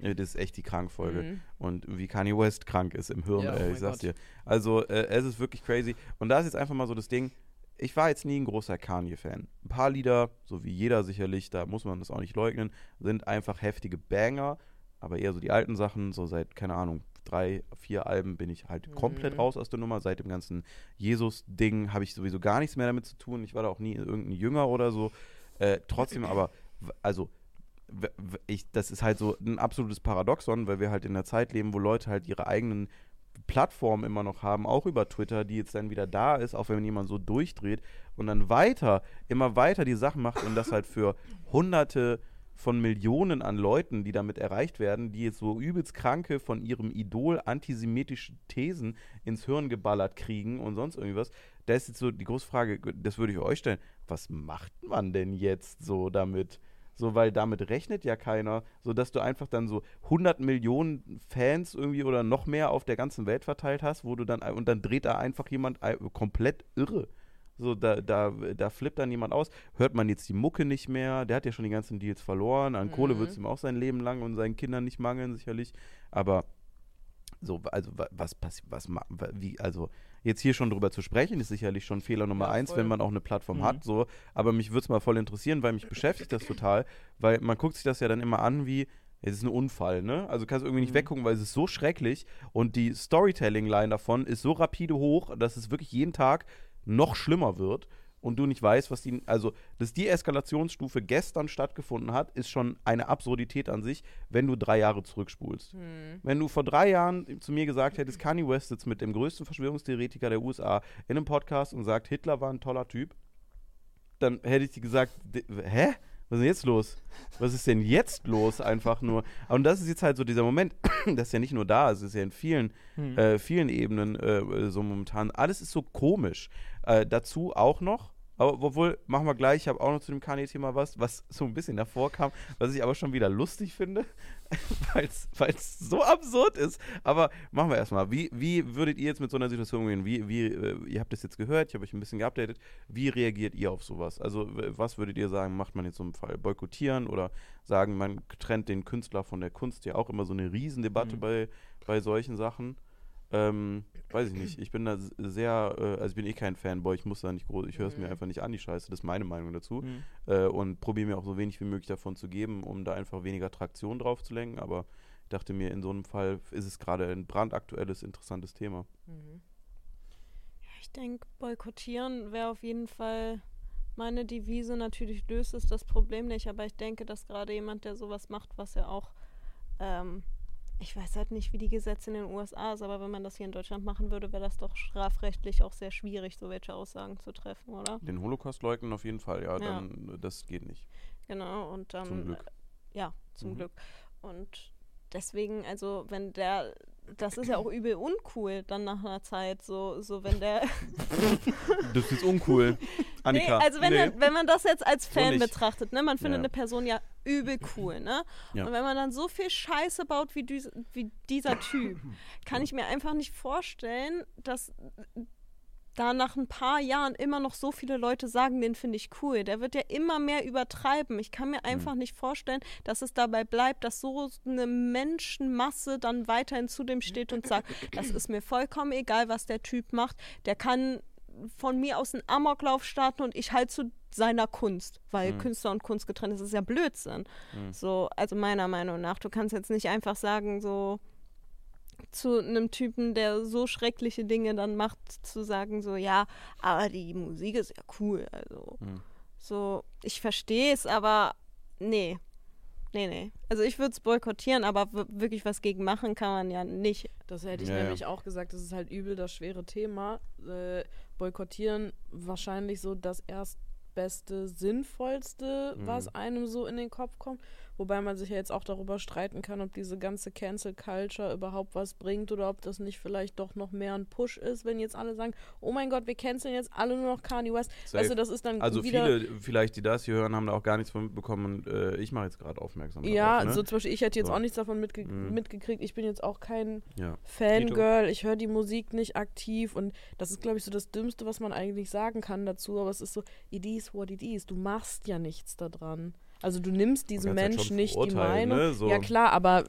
Äh, Das ist echt die Krankfolge. Mhm. Und wie Kanye West krank ist im Hirn, Ja, oh äh, mein ich sag's Gott. dir. Also, äh, es ist wirklich crazy. Und da ist jetzt einfach mal so das Ding. Ich war jetzt nie ein großer Kanye-Fan. Ein paar Lieder, so wie jeder sicherlich, da muss man das auch nicht leugnen, sind einfach heftige Banger. Aber eher so die alten Sachen, so seit, keine Ahnung, drei, vier Alben bin ich halt komplett Mhm. raus aus der Nummer. Seit dem ganzen Jesus-Ding habe ich sowieso gar nichts mehr damit zu tun. Ich war da auch nie irgendein Jünger oder so. Äh, trotzdem aber, also, ich, das ist halt so ein absolutes Paradoxon, weil wir halt in einer Zeit leben, wo Leute halt ihre eigenen Plattformen immer noch haben, auch über Twitter, die jetzt dann wieder da ist, auch wenn jemand so durchdreht und dann weiter, immer weiter die Sachen macht und das halt für hunderte von Millionen an Leuten, die damit erreicht werden, die jetzt so übelst kranke von ihrem Idol antisemitische Thesen ins Hirn geballert kriegen und sonst irgendwas. Da ist jetzt so die große Frage, das würde ich euch stellen, was macht man denn jetzt so damit? So, weil damit rechnet ja keiner, so dass du einfach dann so 100 Millionen Fans irgendwie oder noch mehr auf der ganzen Welt verteilt hast, wo du dann und dann dreht da einfach jemand komplett irre. So, da, da, da flippt dann jemand aus. Hört man jetzt die Mucke nicht mehr? Der hat ja schon die ganzen Deals verloren. An Kohle Mhm. wird es ihm auch sein Leben lang und seinen Kindern nicht mangeln, sicherlich. Aber so, also wa- was passiert, was ma- wa- wie, also jetzt hier schon drüber zu sprechen, ist sicherlich schon Fehler Nummer Ja, eins, wenn man auch eine Plattform Mhm. hat, so, aber mich würde es mal voll interessieren, weil mich beschäftigt das total, weil man guckt sich das ja dann immer an wie, es ist ein Unfall, ne? Also kannst du irgendwie nicht Mhm. weggucken, weil es ist so schrecklich und die Storytelling-Line davon ist so rapide hoch, dass es wirklich jeden Tag noch schlimmer wird und du nicht weißt, was die, also, dass die Eskalationsstufe gestern stattgefunden hat, ist schon eine Absurdität an sich, wenn du drei Jahre zurückspulst. Hm. Wenn du vor drei Jahren zu mir gesagt hättest, Kanye West sitzt mit dem größten Verschwörungstheoretiker der USA in einem Podcast und sagt, Hitler war ein toller Typ, dann hätte ich dir gesagt, hä? Was ist denn jetzt los? Was ist denn jetzt los? Einfach nur. Und das ist jetzt halt so dieser Moment, [coughs] das ist ja nicht nur da, es ist ja in vielen, Hm. äh, vielen Ebenen äh, so momentan. Alles ist so komisch. Äh, dazu auch noch, aber obwohl, machen wir gleich, ich habe auch noch zu dem Kanye-Thema was, was so ein bisschen davor kam, was ich aber schon wieder lustig finde, [laughs] weil es so absurd ist. Aber machen wir erstmal. Wie, wie würdet ihr jetzt mit so einer Situation umgehen? Wie, wie, äh, ihr habt das jetzt gehört, ich habe euch ein bisschen geupdatet. Wie reagiert ihr auf sowas? Also, was würdet ihr sagen, macht man jetzt so im Fall? Boykottieren oder sagen, man trennt den Künstler von der Kunst? Ja, auch immer so eine Riesendebatte Mhm. bei, bei solchen Sachen. Ähm, weiß ich nicht. Ich bin da sehr, äh, also ich bin eh kein Fanboy, ich muss da nicht groß, ich höre es mir Mhm. einfach nicht an, die Scheiße, das ist meine Meinung dazu. Hm. Äh, und probiere mir auch so wenig wie möglich davon zu geben, um da einfach weniger Traktion drauf zu lenken. Aber ich dachte mir, in so einem Fall ist es gerade ein brandaktuelles, interessantes Thema. Mhm. Ich denke, boykottieren wäre auf jeden Fall meine Devise. Natürlich löst es das Problem nicht, aber ich denke, dass gerade jemand, der sowas macht, was ja auch, ähm, ich weiß halt nicht, wie die Gesetze in den USA ist, aber wenn man das hier in Deutschland machen würde, wäre das doch strafrechtlich auch sehr schwierig, so welche Aussagen zu treffen, oder? Den Holocaust leugnen auf jeden Fall, ja, Ja. dann das geht nicht. Genau, und dann. Zum Glück. Ja, zum Mhm. Glück. Und deswegen, also, wenn der. Das ist ja auch übel uncool dann nach einer Zeit, so, so wenn der. [laughs] Das ist uncool. Annika. Nee, also wenn, nee. er- wenn man das jetzt als So Fan nicht. betrachtet, ne, man findet Ja. eine Person ja übel cool, ne? Ja. Und wenn man dann so viel Scheiße baut wie, wie dieser Typ, [laughs] kann ich mir einfach nicht vorstellen, dass da nach ein paar Jahren immer noch so viele Leute sagen, den finde ich cool. Der wird ja immer mehr übertreiben. Ich kann mir einfach nicht vorstellen, dass es dabei bleibt, dass so eine Menschenmasse dann weiterhin zu dem steht und sagt, das ist mir vollkommen egal, was der Typ macht. Der kann von mir aus einen Amoklauf starten und ich halt zu seiner Kunst, weil Mhm. Künstler und Kunst getrennt ist, ist ja Blödsinn. Mhm. So, also meiner Meinung nach, du kannst jetzt nicht einfach sagen, so zu einem Typen, der so schreckliche Dinge dann macht, zu sagen, so, ja, aber die Musik ist ja cool. Also, Mhm. so, ich verstehe es, aber nee. Nee, nee. Also ich würde es boykottieren, aber wirklich was gegen machen kann man ja nicht. Das hätte ich Ja, ja. nämlich auch gesagt. Das ist halt übel das schwere Thema. Äh, boykottieren wahrscheinlich so das erstbeste, sinnvollste, Mhm. was einem so in den Kopf kommt. Wobei man sich ja jetzt auch darüber streiten kann, ob diese ganze Cancel Culture überhaupt was bringt oder ob das nicht vielleicht doch noch mehr ein Push ist, wenn jetzt alle sagen, oh mein Gott, wir canceln jetzt alle nur noch Kanye West. Safe. Weißt du, das ist dann Also wieder viele, vielleicht, die das hier hören, haben da auch gar nichts von mitbekommen und äh, ich mache jetzt gerade aufmerksam Ja, darauf, ne? so zum Beispiel, ich hätte jetzt So. auch nichts davon mitge Mhm. mitgekriegt. Ich bin jetzt auch kein ja. Fangirl. Ich höre die Musik nicht aktiv und das ist, glaube ich, so das Dümmste, was man eigentlich sagen kann dazu. Aber es ist so, it is what it is. Du machst ja nichts daran. Also du nimmst diesem halt Menschen schon nicht die verurteilen, Meinung. ne? So. Ja klar, aber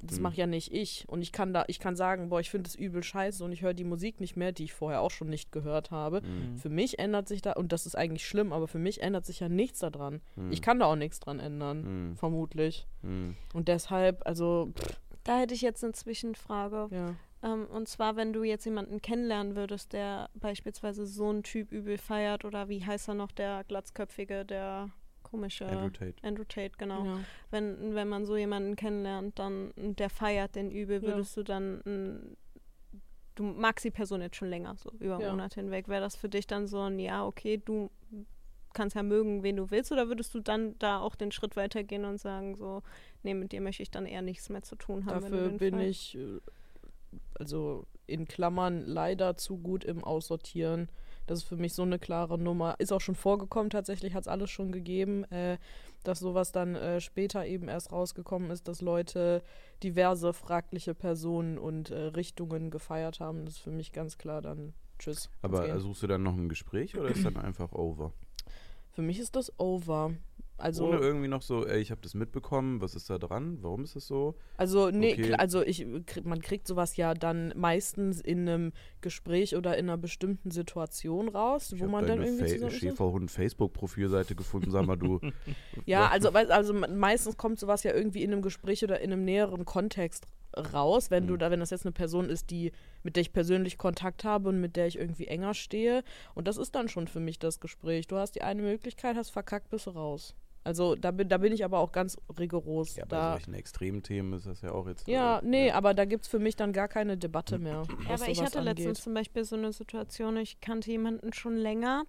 das Hm. mache ja nicht ich. Und ich kann da, ich kann sagen, boah, ich finde es übel scheiße und ich höre die Musik nicht mehr, die ich vorher auch schon nicht gehört habe. Mhm. Für mich ändert sich da, und das ist eigentlich schlimm, aber für mich ändert sich ja nichts daran. Mhm. Ich kann da auch nichts dran ändern, Mhm. vermutlich. Mhm. Und deshalb, also, pff, Da hätte ich jetzt eine Zwischenfrage. ja. Ähm, und zwar, wenn du jetzt jemanden kennenlernen würdest, der beispielsweise so einen Typ übel feiert oder wie heißt er noch, der glatzköpfige, der komische Andrew Tate. Andrew Tate, genau. ja. Wenn, wenn man so jemanden kennenlernt, dann und der feiert den übel, Ja. würdest du dann mm, du magst die Person jetzt schon länger, so über Ja. Monate hinweg. Wäre das für dich dann so ein, ja, okay, du kannst ja mögen, wen du willst, oder würdest du dann da auch den Schritt weitergehen und sagen, so, nee, mit dir möchte ich dann eher nichts mehr zu tun haben? Dafür bin feierst? ich, äh, also in Klammern, leider zu gut im Aussortieren. Das ist für mich so eine klare Nummer. Ist auch schon vorgekommen, tatsächlich hat es alles schon gegeben, äh, dass sowas dann äh, später eben erst rausgekommen ist, dass Leute diverse fragliche Personen und äh, Richtungen gefeiert haben. Das ist für mich ganz klar dann Tschüss. Aber suchst du dann noch ein Gespräch oder ist dann einfach over? für mich ist das over. Also, Ohne irgendwie noch so, ey, ich habe das mitbekommen, was ist da dran? Warum ist das so? Also, nee, Okay. also ich, man kriegt sowas ja dann meistens in einem Gespräch oder in einer bestimmten Situation raus, Ich wo man dann irgendwie Fa zusammen ist. Schäferhund Facebook-Profilseite gefunden, sag mal du. [laughs] [laughs] Ja, also, also me- meistens kommt sowas ja irgendwie in einem Gespräch oder in einem näheren Kontext raus, wenn du Mhm. da, wenn das jetzt eine Person ist, die, mit der ich persönlich Kontakt habe und mit der ich irgendwie enger stehe. Und das ist dann schon für mich das Gespräch. Du hast die eine Möglichkeit, hast verkackt, bist du raus. Also da bin, da bin ich aber auch ganz rigoros. Ja, bei da, solchen Extremthemen ist das ja auch jetzt. ja, äh, nee, aber da gibt es für mich dann gar keine Debatte mehr. Ja, aber ich hatte letztens angeht. zum Beispiel so eine Situation, ich kannte jemanden schon länger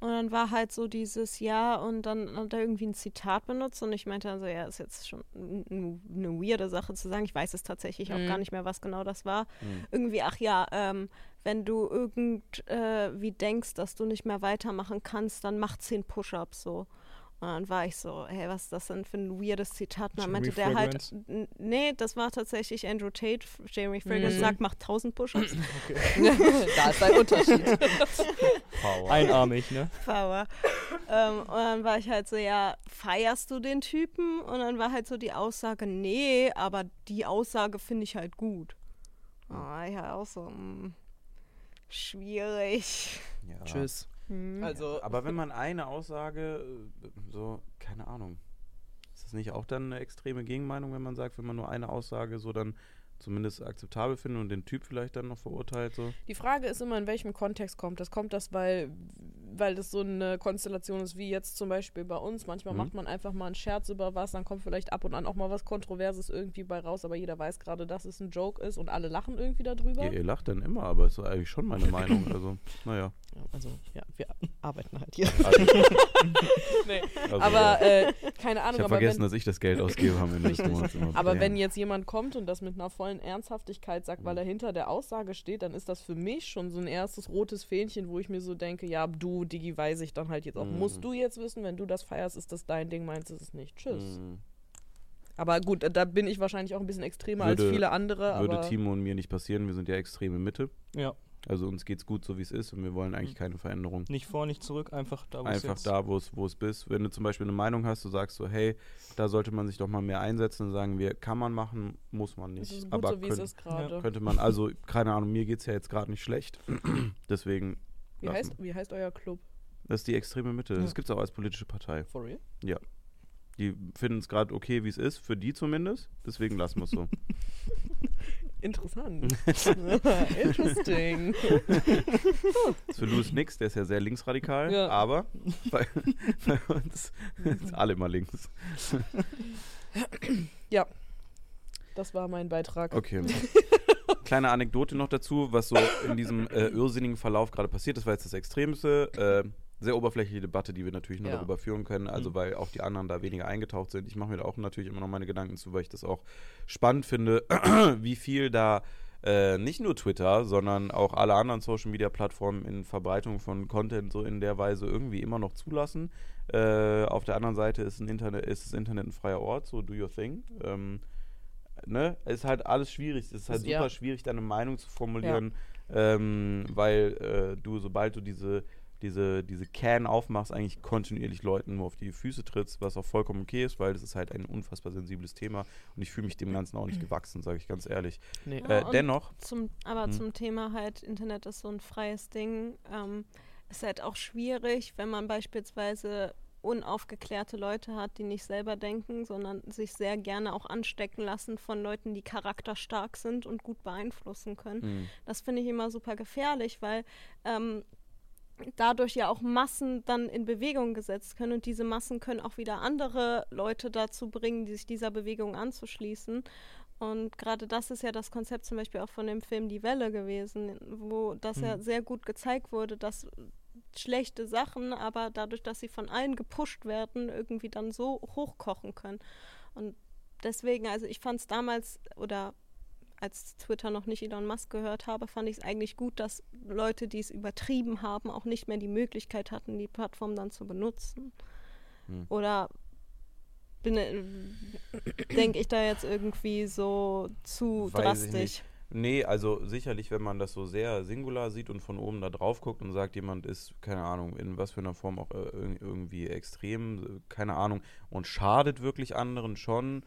und dann war halt so dieses Ja und dann hat er irgendwie ein Zitat benutzt und ich meinte also, ja, ist jetzt schon eine weirde Sache zu sagen. Ich weiß es tatsächlich auch Mhm. gar nicht mehr, was genau das war. Mhm. Irgendwie, ach ja, ähm, wenn du irgendwie äh, denkst, dass du nicht mehr weitermachen kannst, dann mach zehn Push-Ups so. Und dann war ich so, hey, was ist das denn für ein weirdes Zitat? Und dann meinte der halt, Fragrance? nee, das war tatsächlich Andrew Tate. Jeremy Fragrance Mhm. sagt, mach tausend Push-Ups. [laughs] [laughs] da ist ein Unterschied. [laughs] Power. Einarmig, ne? Power. ähm, und dann war ich halt so, ja, feierst du den Typen? Und dann war halt so die Aussage, nee, aber die Aussage finde ich halt gut. Ah, ja, auch so, mm, schwierig. Ja. Tschüss. Hm. Also, Aber wenn man eine Aussage, äh, so, keine Ahnung, ist das nicht auch dann eine extreme Gegenmeinung, wenn man sagt, wenn man nur eine Aussage so dann zumindest akzeptabel findet und den Typ vielleicht dann noch verurteilt, so? Die Frage ist immer, in welchem Kontext kommt das? Kommt das, weil, weil das so eine Konstellation ist, wie jetzt zum Beispiel bei uns? Manchmal Mhm. macht man einfach mal einen Scherz über was, dann kommt vielleicht ab und an auch mal was Kontroverses irgendwie bei raus, aber jeder weiß gerade, dass es ein Joke ist und alle lachen irgendwie darüber. Ihr, ihr lacht dann immer, aber ist eigentlich schon meine Meinung. Also, naja. [laughs] Ja, also, ja, wir arbeiten halt hier. Also, [laughs] nee. also, Aber, ja. äh, keine ich Ahnung, habe aber vergessen, wenn, dass ich das Geld ausgebe am Ende des. Monats. immer. aber Ja. wenn jetzt jemand kommt und das mit einer vollen Ernsthaftigkeit sagt, weil er hinter der Aussage steht, dann ist das für mich schon so ein erstes rotes Fähnchen, wo ich mir so denke, ja, du, Digi, weiß ich dann halt jetzt auch. Mhm. Musst du jetzt wissen, wenn du das feierst, ist das dein Ding, meinst ist es nicht. Tschüss. Mhm. Aber gut, da bin ich wahrscheinlich auch ein bisschen extremer Würde- als viele andere. Würde aber Timo und mir nicht passieren, wir sind ja extreme Mitte. Ja. Also uns geht's gut, so wie es ist und wir wollen eigentlich Mhm. keine Veränderung. Nicht vor, nicht zurück, einfach da, wo es Einfach jetzt da, wo es wo es bist. Wenn du zum Beispiel eine Meinung hast, du sagst so, hey, da sollte man sich doch mal mehr einsetzen und sagen wir, kann man machen, muss man es nicht. ist gut Aber so, wie es könnt- ist gerade. könnte man, also keine Ahnung, mir geht's ja jetzt gerade nicht schlecht. [clears throat] Deswegen, Wie heißt, wie heißt euer Club? das ist die extreme Mitte. Ja. Das gibt's auch als politische Partei. For real? Die finden es gerade okay, wie es ist, für die zumindest. Deswegen lassen wir es so. [laughs] Interessant. [laughs] Interesting. Ist für Louis nix, der ist ja sehr linksradikal, Ja. aber bei, bei uns sind alle immer links. Das war mein Beitrag. Okay. [laughs] Kleine Anekdote noch dazu, was so in diesem äh, irrsinnigen Verlauf gerade passiert. Das war jetzt das Extremste. Äh, sehr oberflächliche Debatte, die wir natürlich nur Ja. darüber führen können, also Mhm. weil auch die anderen da weniger eingetaucht sind. Ich mache mir da auch natürlich immer noch meine Gedanken zu, weil ich das auch spannend finde, [clears throat] wie viel da äh, nicht nur Twitter, sondern auch alle anderen Social Media Plattformen in Verbreitung von Content so in der Weise irgendwie immer noch zulassen. Äh, auf der anderen Seite ist, ein Internet, ist das Internet ein freier Ort, so do your thing. Ähm, ne? Es ist halt alles schwierig. Es ist halt ja. super schwierig, deine Meinung zu formulieren, ähm, weil äh, du, sobald du diese diese, diese Can aufmachst, eigentlich kontinuierlich Leuten nur auf die Füße trittst, was auch vollkommen okay ist, weil das ist halt ein unfassbar sensibles Thema und ich fühle mich dem Ganzen auch nicht gewachsen, sage ich ganz ehrlich. Nee. Ja, Äh, und dennoch, Zum, aber Hm. zum Thema halt, Internet ist so ein freies Ding. Ähm, ist halt auch schwierig, wenn man beispielsweise unaufgeklärte Leute hat, die nicht selber denken, sondern sich sehr gerne auch anstecken lassen von Leuten, die charakterstark sind und gut beeinflussen können. mh, Das finde ich immer super gefährlich, weil ähm, dadurch ja auch Massen dann in Bewegung gesetzt können und diese Massen können auch wieder andere Leute dazu bringen, die sich dieser Bewegung anzuschließen. Und gerade das ist ja das Konzept zum Beispiel auch von dem Film Die Welle gewesen, wo das ja Mhm. sehr gut gezeigt wurde, dass schlechte Sachen, aber dadurch, dass sie von allen gepusht werden, irgendwie dann so hochkochen können. Und deswegen, also ich fand es damals oder als Twitter noch nicht Elon Musk gehört habe, fand ich es eigentlich gut, dass Leute, die es übertrieben haben, auch nicht mehr die Möglichkeit hatten, die Plattform dann zu benutzen. Hm. Oder denke ich da jetzt irgendwie so zu Weiß drastisch? Nee, also sicherlich, wenn man das so sehr singular sieht und von oben da drauf guckt und sagt, jemand ist, keine Ahnung, in was für einer Form auch äh, irg- irgendwie extrem, keine Ahnung, und schadet wirklich anderen schon,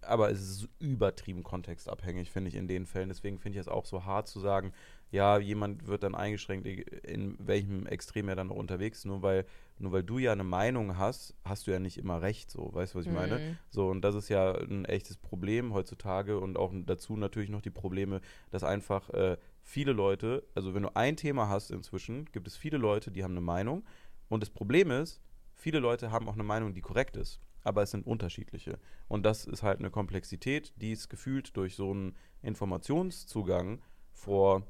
aber es ist übertrieben kontextabhängig, finde ich, in den Fällen. Deswegen finde ich es auch so hart zu sagen, ja, jemand wird dann eingeschränkt, in welchem Extrem er dann noch unterwegs ist, nur weil, nur weil du ja eine Meinung hast, hast du ja nicht immer recht, so, weißt du, was ich meine? Mhm. So, und das ist ja ein echtes Problem heutzutage und auch dazu natürlich noch die Probleme, dass einfach äh, viele Leute, also wenn du ein Thema hast inzwischen, gibt es viele Leute, die haben eine Meinung und das Problem ist, viele Leute haben auch eine Meinung, die korrekt ist, aber es sind unterschiedliche. Und das ist halt eine Komplexität, die es gefühlt durch so einen Informationszugang vor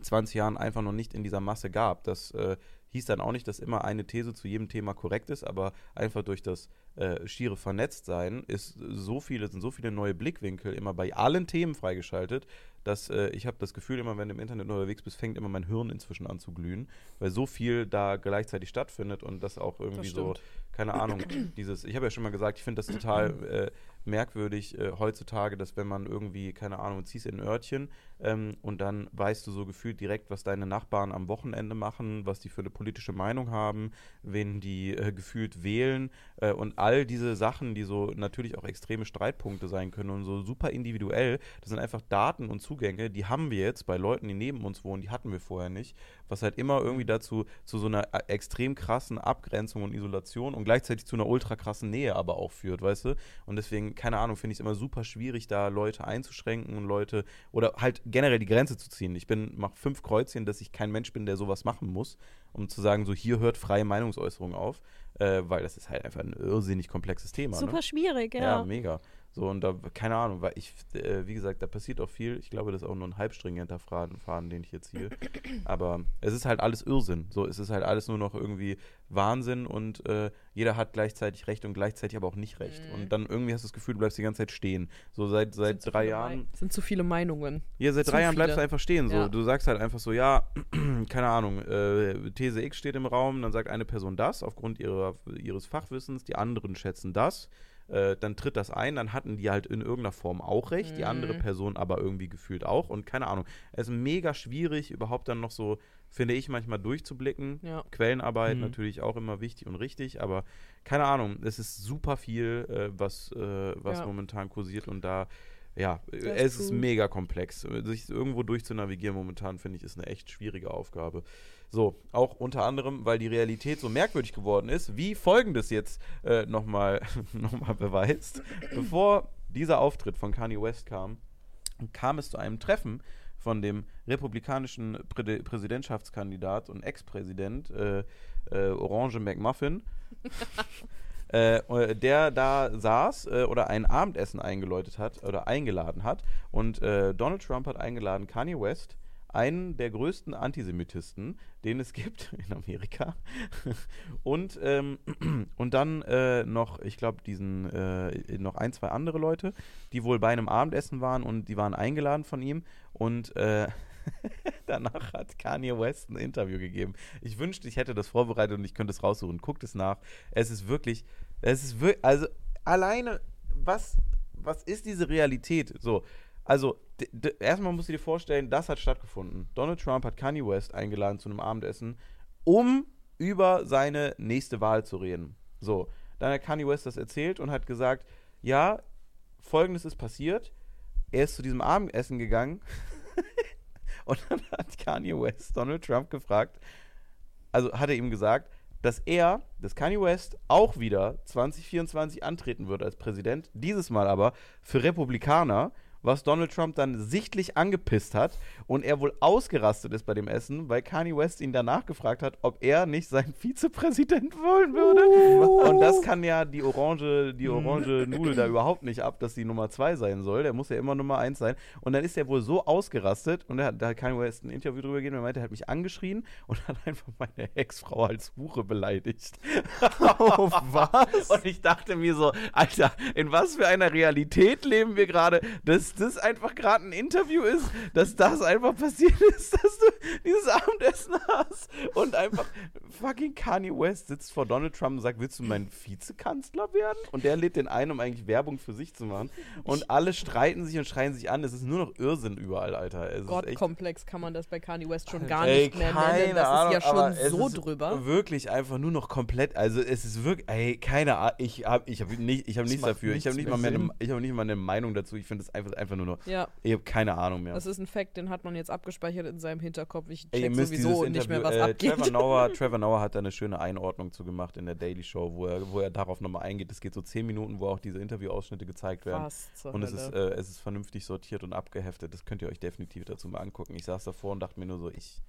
20 Jahren einfach noch nicht in dieser Masse gab. Das äh, hieß dann auch nicht, dass immer eine These zu jedem Thema korrekt ist, aber einfach durch das äh, schiere Vernetztsein ist so viele, sind so viele neue Blickwinkel immer bei allen Themen freigeschaltet, dass äh, ich habe das Gefühl, immer wenn du im Internet unterwegs bist, fängt immer mein Hirn inzwischen an zu glühen, weil so viel da gleichzeitig stattfindet und das auch irgendwie so, stimmt. keine Ahnung, dieses, ich habe ja schon mal gesagt, ich finde das total äh, merkwürdig äh, heutzutage, dass wenn man irgendwie, keine Ahnung, ziehst in ein Örtchen ähm, und dann weißt du so gefühlt direkt, was deine Nachbarn am Wochenende machen, was die für eine politische Meinung haben, wen die äh, gefühlt wählen äh, und all diese Sachen, die so natürlich auch extreme Streitpunkte sein können und so super individuell, das sind einfach Daten und Zugänge, die haben wir jetzt bei Leuten, die neben uns wohnen, die hatten wir vorher nicht, was halt immer irgendwie dazu zu so einer äh, extrem krassen Abgrenzung und Isolation und gleichzeitig zu einer ultra krassen Nähe aber auch führt, weißt du? Und deswegen, keine Ahnung, finde ich es immer super schwierig, da Leute einzuschränken und Leute oder halt generell die Grenze zu ziehen. Ich bin, mach fünf Kreuzchen, dass ich kein Mensch bin, der sowas machen muss, um zu sagen, so hier hört freie Meinungsäußerung auf, äh, weil das ist halt einfach ein irrsinnig komplexes Thema. Super ne? schwierig, ja. Ja, mega. So, und da, keine Ahnung, weil ich, äh, wie gesagt, da passiert auch viel. Ich glaube, das ist auch nur ein halbstringenter Faden, Faden, den ich jetzt hier. Aber es ist halt alles Irrsinn. So, es ist halt alles nur noch irgendwie Wahnsinn und äh, jeder hat gleichzeitig Recht und gleichzeitig aber auch nicht Recht. Mhm. Und dann irgendwie hast du das Gefühl, du bleibst die ganze Zeit stehen. So seit, seit Sind drei Jahren. Mei- Sind zu viele Meinungen. Ja, seit Zu drei Jahren bleibst du einfach stehen. So. Ja. Du sagst halt einfach so, ja, [clears throat] keine Ahnung, äh, These X steht im Raum, dann sagt eine Person das aufgrund ihrer, ihres Fachwissens, die anderen schätzen das. Äh, dann tritt das ein, dann hatten die halt in irgendeiner Form auch recht, die andere Mhm. Person aber irgendwie gefühlt auch und keine Ahnung. Es ist mega schwierig, überhaupt dann noch so, finde ich, manchmal durchzublicken. Ja. Quellenarbeit Mhm. natürlich auch immer wichtig und richtig, aber keine Ahnung, es ist super viel, äh, was, äh, was Ja. momentan kursiert und da, ja, äh, That's es ist true. mega komplex. Äh, Sich irgendwo durchzunavigieren momentan, finde ich, ist eine echt schwierige Aufgabe. So, auch unter anderem, weil die Realität so merkwürdig geworden ist, wie folgendes jetzt äh, nochmal [laughs] noch mal beweist. Bevor dieser Auftritt von Kanye West kam, kam es zu einem Treffen von dem republikanischen Prä Präsidentschaftskandidat und Ex-Präsident äh, äh, Orange McMuffin, [laughs] äh, äh, der da saß äh, oder ein Abendessen eingeläutet hat oder eingeladen hat. Und äh, Donald Trump hat eingeladen Kanye West, einen der größten Antisemitisten, den es gibt [laughs] in Amerika. [laughs] und, ähm, [clears throat] und dann äh, noch, ich glaube, diesen, äh, noch ein, zwei andere Leute, die wohl bei einem Abendessen waren und die waren eingeladen von ihm. Und äh, [laughs] danach hat Kanye West ein Interview gegeben. Ich wünschte, ich hätte das vorbereitet und ich könnte es raussuchen. Guckt es nach. Es ist wirklich, es ist wirklich, also alleine, was, was ist diese Realität? So, also, erstmal musst du dir vorstellen, das hat stattgefunden. Donald Trump hat Kanye West eingeladen zu einem Abendessen, um über seine nächste Wahl zu reden. So, dann hat Kanye West das erzählt und hat gesagt, ja, folgendes ist passiert. Er ist zu diesem Abendessen gegangen [laughs] und dann hat Kanye West Donald Trump gefragt, also hat er ihm gesagt, dass er, dass Kanye West auch wieder 2024 antreten wird als Präsident, dieses Mal aber für Republikaner was Donald Trump dann sichtlich angepisst hat und er wohl ausgerastet ist bei dem Essen, weil Kanye West ihn danach gefragt hat, ob er nicht sein [laughs] Vizepräsident wollen würde. Uh. Und das kann ja die orange, die orange Nudel da überhaupt nicht ab, dass die Nummer zwei sein soll. Der muss ja immer Nummer eins sein. Und dann ist er wohl so ausgerastet und er hat, da hat Kanye West ein Interview drüber gegeben, er meinte, er hat mich angeschrien und [laughs] hat einfach meine Ex-Frau als Hure beleidigt. [laughs] Oh, was? Und ich dachte mir so, Alter, in was für einer Realität leben wir gerade? Das das einfach gerade ein Interview ist, dass das einfach passiert [laughs] ist, dass du dieses Abendessen hast und einfach fucking Kanye West sitzt vor Donald Trump und sagt, willst du mein Vizekanzler werden? Und der lädt den ein, um eigentlich Werbung für sich zu machen. Und alle streiten sich und schreien sich an. Es ist nur noch Irrsinn überall, Alter. Gottkomplex kann man das bei Kanye West schon gar ey, nicht mehr nennen. Das Ahnung, ist ja schon so drüber. Wirklich einfach nur noch komplett. Also es ist wirklich, ey, keine Ahnung. Ich habe ich hab nicht, ich hab nichts dafür. Nichts ich habe nicht, mal eine, hab nicht mal eine Meinung dazu. Ich finde es einfach, einfach nur noch. Ja. Ich habe keine Ahnung mehr. Das ist ein Fact, den hat man jetzt abgespeichert in seinem Hinterkopf. Ich check Ey, sowieso nicht mehr, was äh, abgeht. Trevor Noah, [laughs] Trevor Noah hat da eine schöne Einordnung zu gemacht in der Daily Show, wo er, wo er darauf nochmal eingeht. Es geht so zehn Minuten, wo auch diese Interviewausschnitte gezeigt werden. und es ist, äh, es ist vernünftig sortiert und abgeheftet. Das könnt ihr euch definitiv dazu mal angucken. Ich saß davor und dachte mir nur so, ich,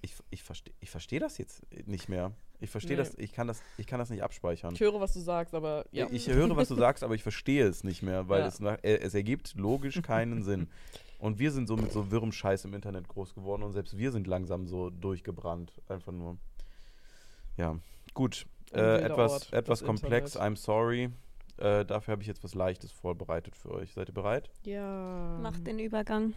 ich, ich verstehe ich versteh das jetzt nicht mehr. Ich verstehe nee. das, ich kann das, ich kann das nicht abspeichern. Ich höre, was du sagst, aber ja. Ich höre, was du sagst, aber ich verstehe es nicht mehr, weil ja. es, äh, es ergibt logisch keinen Sinn. [laughs] Und wir sind so mit so wirrem Scheiß im Internet groß geworden und selbst wir sind langsam so durchgebrannt. Einfach nur. Ja, gut. Äh, etwas etwas komplex, Internet. I'm sorry. Äh, dafür habe ich jetzt was Leichtes vorbereitet für euch. Seid ihr bereit? Ja. Macht den Übergang.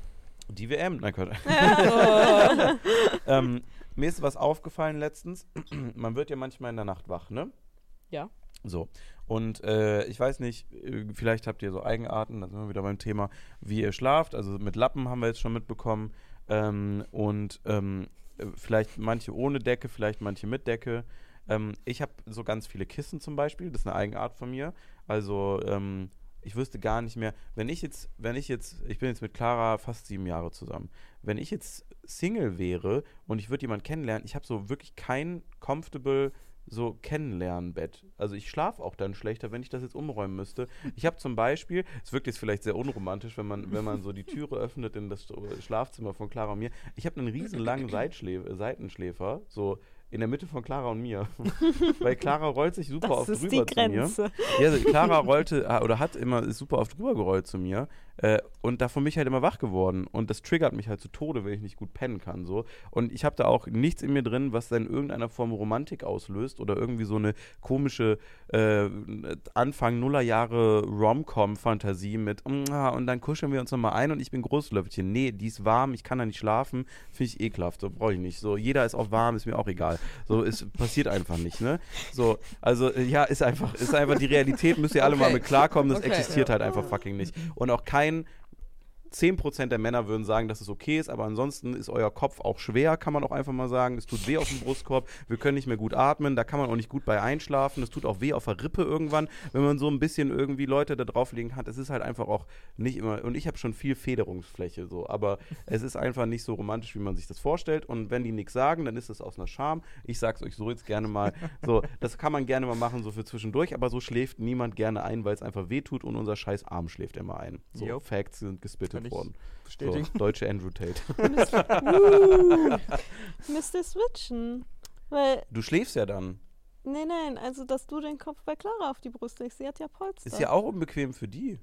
Die WM, nein, Gott. [laughs] [laughs] ähm, mir ist was aufgefallen letztens. [clears throat] Man wird ja manchmal in der Nacht wach, ne? Ja. So. Und äh, ich weiß nicht, äh, vielleicht habt ihr so Eigenarten, da sind wir wieder beim Thema, wie ihr schlaft. Also mit Lappen haben wir jetzt schon mitbekommen. Ähm, und ähm, vielleicht manche ohne Decke, vielleicht manche mit Decke. Ähm, ich habe so ganz viele Kissen zum Beispiel, das ist eine Eigenart von mir. Also ähm, ich wüsste gar nicht mehr, wenn ich jetzt, wenn ich jetzt, ich bin jetzt mit Clara fast sieben Jahre zusammen, wenn ich jetzt Single wäre und ich würde jemanden kennenlernen, ich habe so wirklich kein comfortable so Kennenlernbett. Also ich schlafe auch dann schlechter, wenn ich das jetzt umräumen müsste. Ich habe zum Beispiel, es wirkt jetzt vielleicht sehr unromantisch, wenn man, wenn man so die Türe [laughs] öffnet in das Schlafzimmer von Clara und mir. Ich habe einen riesen langen [clears throat] Seitenschläfer, so in der Mitte von Clara und mir. [laughs] Weil Clara rollt sich super das oft ist drüber die Grenze. zu mir. Ja, also Clara rollte ah, oder hat immer ist super oft drüber gerollt zu mir. Äh, und davon bin ich halt immer wach geworden. Und das triggert mich halt zu Tode, wenn ich nicht gut pennen kann. So. Und ich habe da auch nichts in mir drin, was dann in irgendeiner Form Romantik auslöst oder irgendwie so eine komische äh, Anfang Nullerjahre Rom-Com-Fantasie mit und dann kuscheln wir uns nochmal ein und ich bin Großlöffelchen. Nee, die ist warm, ich kann da nicht schlafen, finde ich ekelhaft, so brauche ich nicht. So, jeder ist auch warm, ist mir auch egal. So, es passiert einfach nicht, ne? So, also ja, ist einfach, ist einfach die Realität, müsst ihr alle okay. mal mit klarkommen, das okay, existiert ja. halt einfach fucking nicht. Und auch kein kein 10% der Männer würden sagen, dass es okay ist, aber ansonsten ist euer Kopf auch schwer, kann man auch einfach mal sagen. Es tut weh auf dem Brustkorb, wir können nicht mehr gut atmen, da kann man auch nicht gut bei einschlafen. Es tut auch weh auf der Rippe irgendwann, wenn man so ein bisschen irgendwie Leute da drauflegen hat. Es ist halt einfach auch nicht immer, und ich habe schon viel Federungsfläche so, aber es ist einfach nicht so romantisch, wie man sich das vorstellt. Und wenn die nichts sagen, dann ist es aus einer Scham. Ich sag's euch so jetzt gerne mal. So, das kann man gerne mal machen, so für zwischendurch, aber so schläft niemand gerne ein, weil es einfach weh tut und unser scheiß Arm schläft immer ein. So, yep. Facts sind gespittet worden. Bestätigen. So, [laughs] deutsche Andrew Tate. uh, [laughs] müsste switchen. Weil du schläfst ja dann. Nein, nein, also dass du den Kopf bei Clara auf die Brust legst. Sie hat ja Polster. Ist ja auch unbequem für die.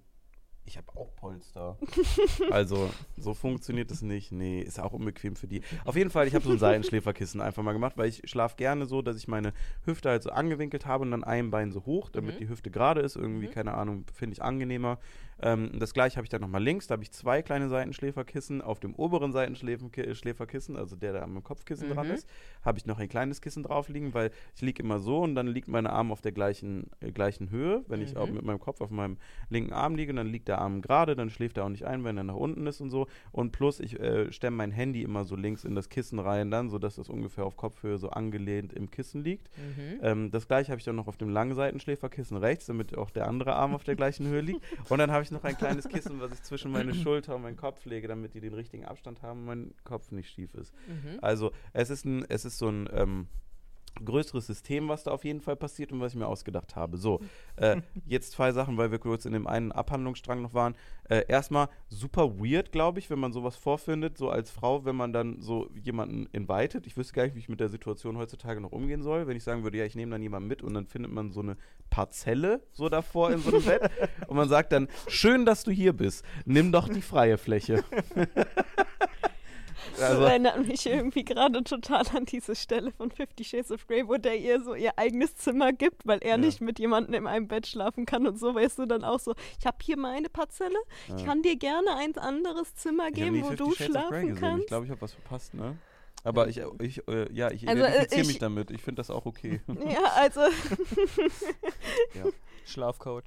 Ich habe auch Polster. [laughs] also, so funktioniert es nicht. Nee, ist auch unbequem für die. Auf jeden Fall, ich habe so ein Seitenschläferkissen einfach mal gemacht, weil ich schlafe gerne so, dass ich meine Hüfte halt so angewinkelt habe und dann ein Bein so hoch, damit Mhm. die Hüfte gerade ist. Irgendwie, Mhm. keine Ahnung, finde ich angenehmer. Ähm, das gleiche habe ich dann nochmal links. Da habe ich zwei kleine Seitenschläferkissen. Auf dem oberen Seitenschläferkissen, also der, der am Kopfkissen dran Mhm. ist, habe ich noch ein kleines Kissen drauf liegen, weil ich liege immer so und dann liegt mein Arm auf der gleichen, äh, gleichen Höhe. Wenn ich auch Mhm. mit meinem Kopf auf meinem linken Arm liege, dann liegt der Arm gerade, dann schläft er auch nicht ein, wenn er nach unten ist und so. Und plus, ich äh, stemme mein Handy immer so links in das Kissen rein, dann, sodass das ungefähr auf Kopfhöhe so angelehnt im Kissen liegt. Mhm. Ähm, das gleiche habe ich dann noch auf dem langen Seitenschläferkissen rechts, damit auch der andere Arm auf der gleichen Höhe liegt. Und dann habe ich noch ein kleines Kissen, was ich zwischen meine Schulter und meinen Kopf lege, damit die den richtigen Abstand haben und mein Kopf nicht schief ist. Mhm. Also es ist ein, es ist so ein ähm, größeres System, was da auf jeden Fall passiert und was ich mir ausgedacht habe. So, äh, [laughs] jetzt zwei Sachen, weil wir kurz in dem einen Abhandlungsstrang noch waren. Äh, erstmal super weird, glaube ich, wenn man sowas vorfindet, so als Frau, wenn man dann so jemanden invited. Ich wüsste gar nicht, wie ich mit der Situation heutzutage noch umgehen soll, wenn ich sagen würde, ja, ich nehme dann jemanden mit und dann findet man so eine Parzelle so davor in so einem Bett [laughs] und man sagt dann, schön, dass du hier bist, nimm doch die freie Fläche. [laughs] [laughs] Das also, erinnert mich irgendwie gerade total an diese Stelle von Fifty Shades of Grey, wo der ihr so ihr eigenes Zimmer gibt, weil er Ja. nicht mit jemandem in einem Bett schlafen kann und so weißt du dann auch so, ich habe hier meine Parzelle, ich Ja. kann dir gerne ein anderes Zimmer Ich geben, wo du Shades schlafen gesehen. Ich kannst. glaube, ich habe was verpasst, ne? Aber ich, ich äh, ja, ich Also, äh, identifiziere ich- mich damit. Ich finde das auch okay. Ja, also [laughs] [laughs] Schlafcoach.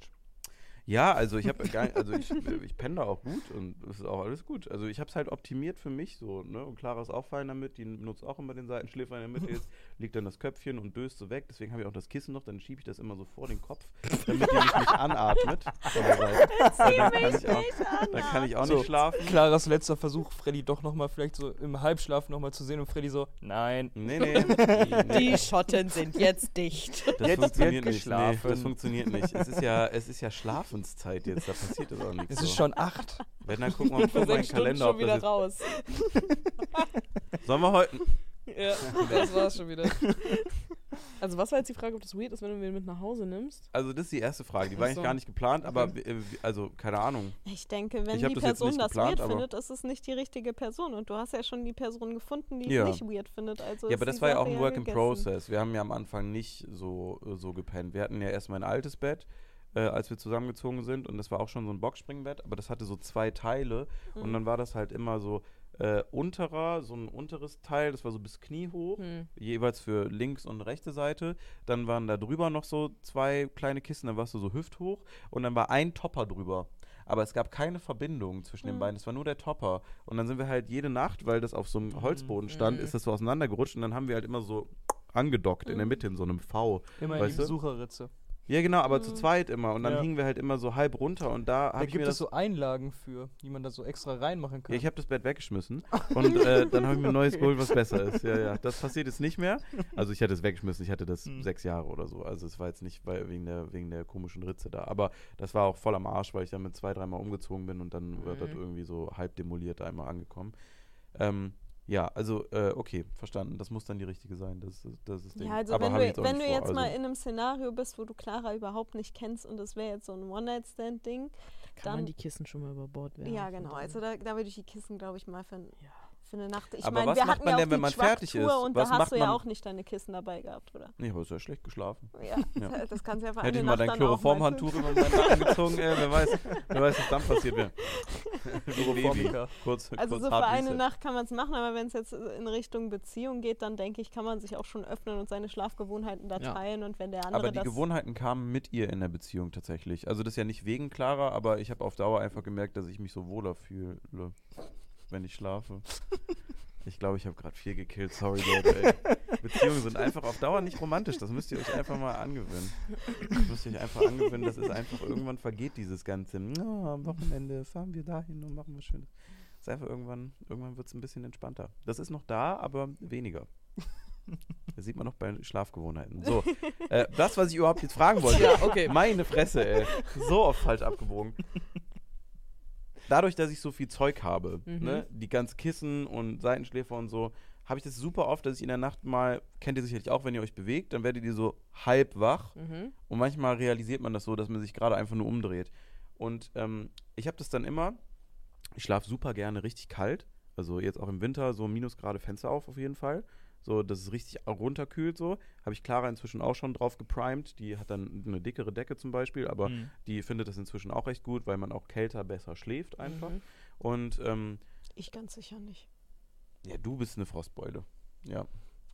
Ja, also ich habe also ich, äh, ich penne da auch gut und es ist auch alles gut. Also ich habe es halt optimiert für mich so, ne? Und Clara ist auch fein damit, die benutzt auch immer den Seitenschläfer in der Mitte. Jetzt liegt dann das Köpfchen und döst so weg. Deswegen habe ich auch das Kissen noch, dann schiebe ich das immer so vor den Kopf, damit die mich [laughs] [laughs] nicht anatmet. dann kann ich auch, dann kann ich auch So. nicht schlafen. Claras letzter Versuch, Freddy doch nochmal vielleicht so im Halbschlaf nochmal zu sehen und Freddy so, nein. Nee, nee. [laughs] Die Schotten sind jetzt dicht. Das Jetzt funktioniert nicht. Nee, das funktioniert nicht. Es ist ja, es ist ja Schlafenszeit jetzt, da passiert das auch nichts. Es so. ist schon acht. Wenn, dann gucken wir mal sechs Stunden Kalender, schon ob wieder raus. Sollen wir heute. Ja, [laughs] das war's schon wieder. [laughs] Also was war jetzt die Frage, ob das weird ist, wenn du ihn mit nach Hause nimmst? Also, das ist die erste Frage. Die war Ach eigentlich so. gar nicht geplant, aber äh, also, keine Ahnung. ich denke, wenn Ich hab die das jetzt Person nicht das geplant, weird aber- findet, ist es nicht die richtige Person und du hast ja schon die Person gefunden, die Ja. es nicht weird findet. Also Ja, ist aber das war ja Sache auch ein Work in gegessen. Process. Wir haben ja am Anfang nicht so, so gepennt. Wir hatten ja erstmal ein altes Bett, äh, als wir zusammengezogen sind und das war auch schon so ein Boxspringbett, aber das hatte so zwei Teile und Mhm. dann war das halt immer so äh, unterer, so ein unteres Teil, das war so bis Knie hoch. Hm. jeweils für links und rechte Seite. Dann waren da drüber noch so zwei kleine Kisten, dann warst du so hüfthoch und dann war ein Topper drüber. Aber es gab keine Verbindung zwischen den Mhm. beiden, es war nur der Topper. Und dann sind wir halt jede Nacht, weil das auf so einem Holzboden stand, Mhm. ist das so auseinandergerutscht und dann haben wir halt immer so angedockt in der Mhm. Mitte in so einem V. Immer in Weißt die du? Besucherritze. Ja, genau, aber zu Mhm. zweit immer. Und dann Ja. hingen wir halt immer so halb runter und da Da habe ich mir gibt es so Einlagen für, die man da so extra reinmachen kann. Ja, ich habe das Bett weggeschmissen [laughs] und äh, dann habe ich mir [laughs] ein neues geholt, was besser ist. Ja, ja. Das passiert jetzt nicht mehr. [laughs] Also ich hatte es weggeschmissen, ich hatte das Hm. sechs Jahre oder so. Also es war jetzt nicht weil, wegen, der, wegen der komischen Ritze da. Aber das war auch voll am Arsch, weil ich damit zwei, dreimal umgezogen bin und dann wird das Mhm. irgendwie so halb demoliert einmal angekommen. Ähm, ja, also äh, okay, verstanden. Das muss dann die richtige sein. Das, ist- das ist das Ding. Ja, also Aber wenn hab ich du, auch wenn du vor, jetzt mal also, in einem Szenario bist, wo du Clara überhaupt nicht kennst und es wäre jetzt so ein One-Night-Stand-Ding, Kann Dann- man die Kissen schon mal über Bord werfen? ja, genau. Also da, da würde ich die Kissen, glaube ich, mal für, Ja. Für eine Nacht. Ich Aber meine, was wir macht hatten man ja auch denn, wenn die man fertig ist? Und Was da hast macht du ja man- auch nicht deine Kissen dabei gehabt, oder? Nee, aber ist ja schlecht geschlafen. Ja, Ja. [laughs] das kannst du ja Hätte ich mal Nacht dein Chloroformhandtuch über meinen Nacken [laughs] gezogen, ey, wer weiß, wer weiß, was dann passiert wäre. [laughs] Chloroformika. Kurz, Also kurz so für eine. Nacht kann man es machen, aber wenn es jetzt in Richtung Beziehung geht, dann denke ich, kann man sich auch schon öffnen und seine Schlafgewohnheiten da Ja. teilen und wenn der andere Aber die das Gewohnheiten kamen mit ihr in der Beziehung tatsächlich. Also das ist ja nicht wegen Clara, aber ich habe auf Dauer einfach gemerkt, dass ich mich so wohler fühle, wenn ich schlafe. Ich glaube, ich habe gerade viel gekillt. Sorry, Leute. Ey. Beziehungen sind einfach auf Dauer nicht romantisch. Das müsst ihr euch einfach mal angewöhnen. Das müsst ihr euch einfach angewöhnen. Das ist einfach, irgendwann vergeht dieses Ganze. "Na, am Wochenende fahren wir dahin und machen was Schönes. Das ist einfach irgendwann, irgendwann wird es ein bisschen entspannter. Das ist noch da, aber weniger. Das sieht man noch bei Schlafgewohnheiten. So, äh, das, was ich überhaupt jetzt fragen wollte. Ja, okay. Meine Fresse, ey. So oft falsch abgebogen. Dadurch, dass ich so viel Zeug habe, Mhm. ne, die ganzen Kissen und Seitenschläfer und so, habe ich das super oft, dass ich in der Nacht mal, kennt ihr sicherlich auch, wenn ihr euch bewegt, dann werdet ihr so halb wach Mhm. und manchmal realisiert man das so, dass man sich gerade einfach nur umdreht. Und ähm, ich habe das dann immer, ich schlafe super gerne richtig kalt. Also jetzt auch im Winter so Minusgrade Fenster auf auf jeden Fall. So, dass es richtig runterkühlt so. Habe ich Clara inzwischen auch schon drauf geprimed. Die hat dann eine dickere Decke zum Beispiel, aber Mhm. die findet das inzwischen auch recht gut, weil man auch kälter besser schläft einfach. Mhm. Und ähm, Ich ganz sicher nicht. ja, du bist eine Frostbeule. Ja.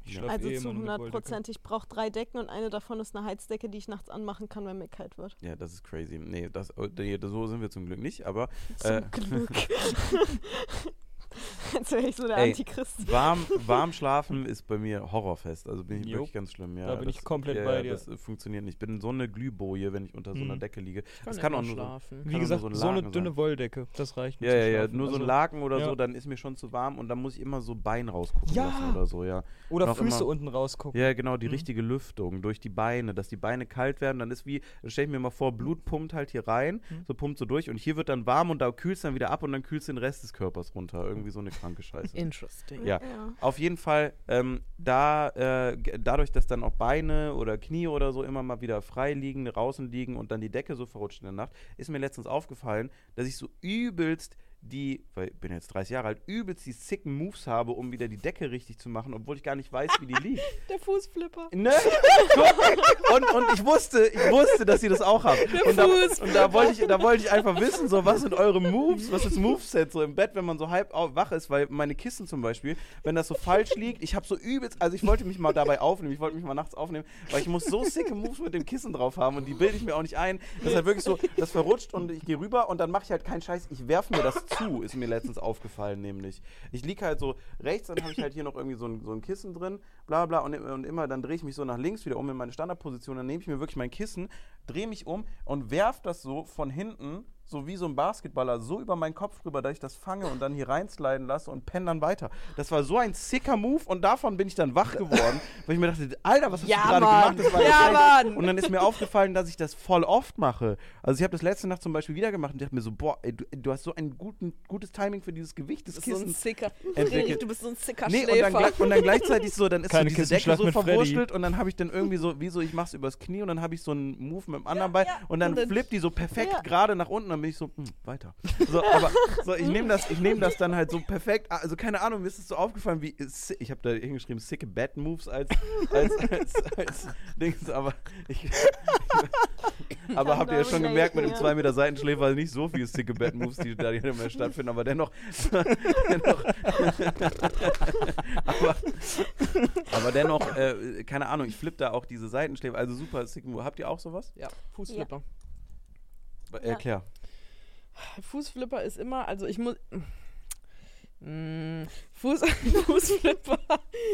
Ich Ja. Also eh zu immer nur mit 100 Wolldecke. Prozent. Ich brauche drei Decken und eine davon ist eine Heizdecke, die ich nachts anmachen kann, wenn mir kalt wird. Ja, das ist crazy. Nee, das, nee, so sind wir zum Glück nicht, aber Zum Äh. Glück. [laughs] [laughs] [laughs] Jetzt wäre ich so der Ey, Antichrist. warm, [laughs] warm schlafen ist bei mir Horrorfest. Also bin ich Jo, wirklich ganz schlimm. Ja, da bin ich das- komplett ja, bei dir. Das äh, funktioniert nicht. Ich bin so eine Glühboje, wenn ich unter so einer Mhm. Decke liege. Ich Das kann auch nur so- schlafen. kann Wie gesagt, nur so, so ein eine dünne sein. Wolldecke, das reicht mir Ja, ja, ja, nur so ein Also- Laken oder ja. so, dann ist mir schon zu warm und dann muss ich immer so Bein rausgucken Ja. lassen oder so, ja. Oder noch Füße immer- unten rausgucken. Ja, genau, die Mhm. richtige Lüftung durch die Beine, dass die Beine kalt werden, dann ist wie, stell ich mir mal vor, Blut pumpt halt hier rein, Mhm. so pumpt so durch und hier wird dann warm und da kühlt es dann wieder ab und dann kühlt es den Rest des Körpers runter. Irgendwie so eine kranke Scheiße. Interesting. Ja. Auf jeden Fall, ähm, da, äh, dadurch, dass dann auch Beine oder Knie oder so immer mal wieder frei liegen, draußen liegen und dann die Decke so verrutscht in der Nacht, ist mir letztens aufgefallen, dass ich so übelst die, weil ich bin jetzt 30 Jahre alt, übelst die sicken Moves habe, um wieder die Decke richtig zu machen, obwohl ich gar nicht weiß, wie die [laughs] liegt. Der Fußflipper. Ne? [laughs] Und, und ich wusste, ich wusste, dass ihr das auch habt. Und da, und da wollte ich, da wollte ich einfach wissen, so was sind eure Moves, was ist Moveset so im Bett, wenn man so halb wach ist, weil meine Kissen zum Beispiel, wenn das so falsch liegt, ich habe so übelst, also ich wollte mich mal dabei aufnehmen, ich wollte mich mal nachts aufnehmen, weil ich muss so sicke Moves mit dem Kissen drauf haben und die bilde ich mir auch nicht ein. Das ist halt wirklich so, das verrutscht und ich gehe rüber und dann mache ich halt keinen Scheiß, ich werfe mir das zu, ist mir letztens aufgefallen nämlich. Ich liege halt so rechts, dann habe ich halt hier noch irgendwie so ein, so ein Kissen drin, bla bla und, und immer, dann drehe ich mich so nach links wieder um in meine Standardposition, dann nehme ich mir wirklich mein Kissen, drehe mich um und werfe das so von hinten, so wie so ein Basketballer, so über meinen Kopf rüber, dass ich das fange und dann hier reinsliden lasse und penne dann weiter. Das war so ein sicker Move und davon bin ich dann wach geworden, weil ich mir dachte, Alter, was hast Ja, du gerade Mann. gemacht? Das war Ja. Mann. Und dann ist mir aufgefallen, dass ich das voll oft mache. Also ich habe das letzte Nacht zum Beispiel wieder gemacht und dachte mir so, boah, ey, du, du hast so ein guten, gutes Timing für dieses Gewicht des Du bist so ein sicker. entwickelt. [laughs] Du bist so ein sicker Nee, und dann, und dann gleichzeitig so, dann ist Keine so diese Decke so mit Freddy. verwurschtelt und dann habe ich dann irgendwie so, wie so, ich mach's übers Knie und dann habe ich so einen Move mit dem anderen Bein und dann Und dann- flippt die so perfekt Ja. gerade nach unten, bin ich so, hm, weiter. So, aber so, ich nehme das, ich nehme das dann halt so perfekt, also keine Ahnung, mir ist es so aufgefallen, wie, ich habe da hingeschrieben, sicke Bad Moves als, als, als, als Dings, aber ich, [laughs] aber habt ihr ja schon gemerkt, mit dem ja. 2 Meter Seitenschläfer nicht so viele sicke Bad Moves, die da hier mehr stattfinden, aber dennoch, [laughs] dennoch [laughs] aber, aber dennoch, äh, keine Ahnung, ich flippe da auch diese Seitenschläfer, also super sick Move. Habt ihr auch sowas? ja, Fußflipper. Erklär. Fußflipper ist immer, also ich muss. Mm, Fuß, [laughs] Fußflipper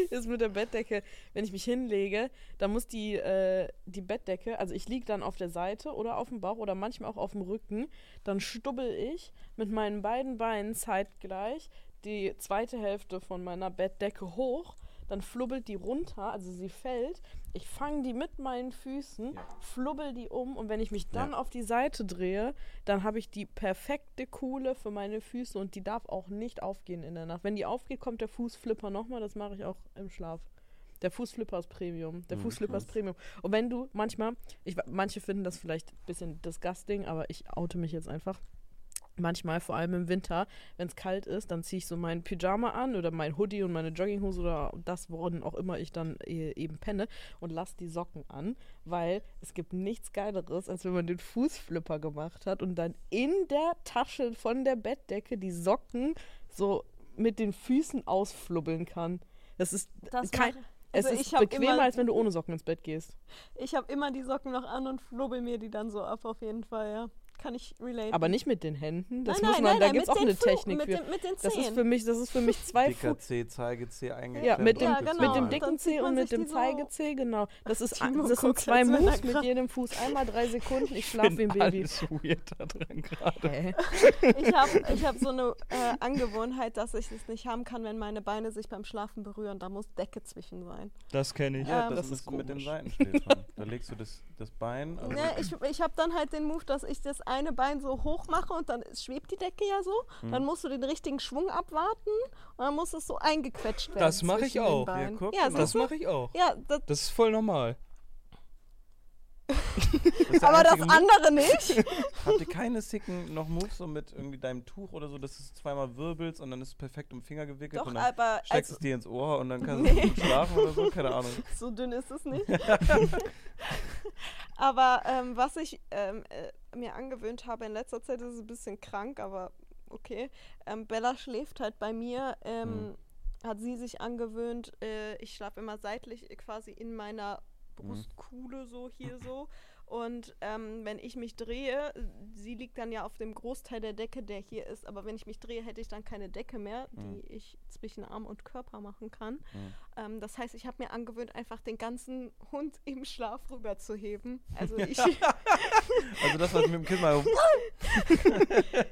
ist mit der Bettdecke, wenn ich mich hinlege, dann muss die, äh, die Bettdecke, also ich liege dann auf der Seite oder auf dem Bauch oder manchmal auch auf dem Rücken, dann stubbel ich mit meinen beiden Beinen zeitgleich die zweite Hälfte von meiner Bettdecke hoch, dann flubbelt die runter, also sie fällt, ich fange die mit meinen Füßen, Ja. flubbel die um und wenn ich mich dann Ja. auf die Seite drehe, dann habe ich die perfekte Kuhle für meine Füße und die darf auch nicht aufgehen in der Nacht. Wenn die aufgeht, kommt der Fußflipper nochmal, das mache ich auch im Schlaf. Der Fußflipper ist Premium. Der Mhm, Fußflipper ist. Premium. Und wenn du manchmal, ich, manche finden das vielleicht ein bisschen disgusting, aber ich oute mich jetzt einfach. Manchmal, vor allem im Winter, wenn es kalt ist, dann ziehe ich so meinen Pyjama an oder mein Hoodie und meine Jogginghose oder das, worin auch immer ich dann eh- eben penne und lasse die Socken an, weil es gibt nichts Geileres, als wenn man den Fußflipper gemacht hat und dann in der Tasche von der Bettdecke die Socken so mit den Füßen ausflubbeln kann. Das ist Das kein, mach- es also ist bequemer, immer- als wenn du ohne Socken ins Bett gehst. Ich habe immer die Socken noch an und flubbel mir die dann so ab, auf jeden Fall, ja. Kann ich relate. Aber nicht mit den Händen. Das nein, muss nein, man, nein, da gibt es auch eine Fu- Technik mit für. Den, mit den Das ist Zehen. für mich, das ist für mich [laughs] zwei Dicker Fu C, Zeigezeh eingeklemmt. Ja, mit dem, Ja, genau. mit dem dicken C und mit dem Zeigezeh, genau. Das, ist, Timo das sind zwei Moves mit jedem Fuß. Einmal drei Sekunden, ich schlafe wie ein Baby. Alles weird da dran gerade. Ich habe ich hab so eine äh, Angewohnheit, dass ich es nicht haben kann, wenn meine Beine sich beim Schlafen berühren. Da muss Decke zwischen sein. Das kenne ich. Ja, Ähm, das, das ist mit den komisch. Seitenschläfern. da legst du das, das Bein. [laughs] Also Ne, ich ich habe dann halt den Move, dass ich das eine Bein so hoch mache und dann schwebt die Decke ja so. Hm. Dann musst du den richtigen Schwung abwarten und dann muss es so eingequetscht werden. Das mach ich auch. Ja, guck, ja. Das mache ich auch. Ja, das, Das ist voll normal. Aber das Move. andere nicht. [laughs] Habt ihr keine sicken noch Moves so mit irgendwie deinem Tuch oder so, dass du es zweimal wirbelst und dann ist es perfekt um den Finger gewickelt Doch, und dann aber steckst also, es dir ins Ohr und dann kannst Nee. du schlafen oder so? Keine Ahnung. [laughs] so dünn ist es nicht. [laughs] aber ähm, was ich ähm, äh, mir angewöhnt habe in letzter Zeit, ist es ein bisschen krank, aber okay. Ähm, Bella schläft halt bei mir. Ähm, Mhm. Hat sie sich angewöhnt, äh, ich schlafe immer seitlich quasi in meiner Brustkuhle so hier so. Und ähm, wenn ich mich drehe, sie liegt dann ja auf dem Großteil der Decke, der hier ist, aber wenn ich mich drehe, hätte ich dann keine Decke mehr, Mhm. die ich zwischen Arm und Körper machen kann. Mhm. Ähm, das heißt, ich habe mir angewöhnt, einfach den ganzen Hund im Schlaf rüberzuheben. Also [laughs] ich, [laughs] Also das, was ich mit dem Kind mal... [laughs]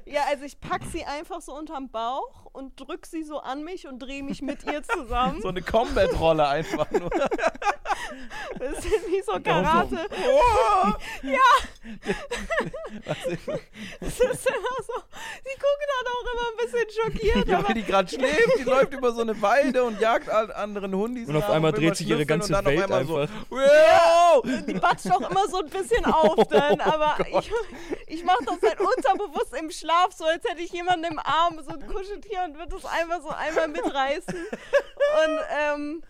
ja, also ich pack sie einfach so unterm Bauch und drück sie so an mich und drehe mich mit ihr zusammen. So eine Combat-Rolle einfach nur. Das ist wie so Karate. Oh! Das ist immer so. Sie gucken dann auch immer ein bisschen schockiert. Ja, weil die gerade schläft, die läuft über so eine Weide und jagt an anderen Hundis. Und auf einmal dreht sich ihre ganze und dann auf Welt einmal so, einfach. Wow! die batscht auch immer so ein bisschen [laughs] auf dann, aber ich, ich mache das halt unterbewusst im Schlaf, so als hätte ich jemanden im Arm, so ein Kuscheltier und würde das einfach so einmal mitreißen. Und ähm,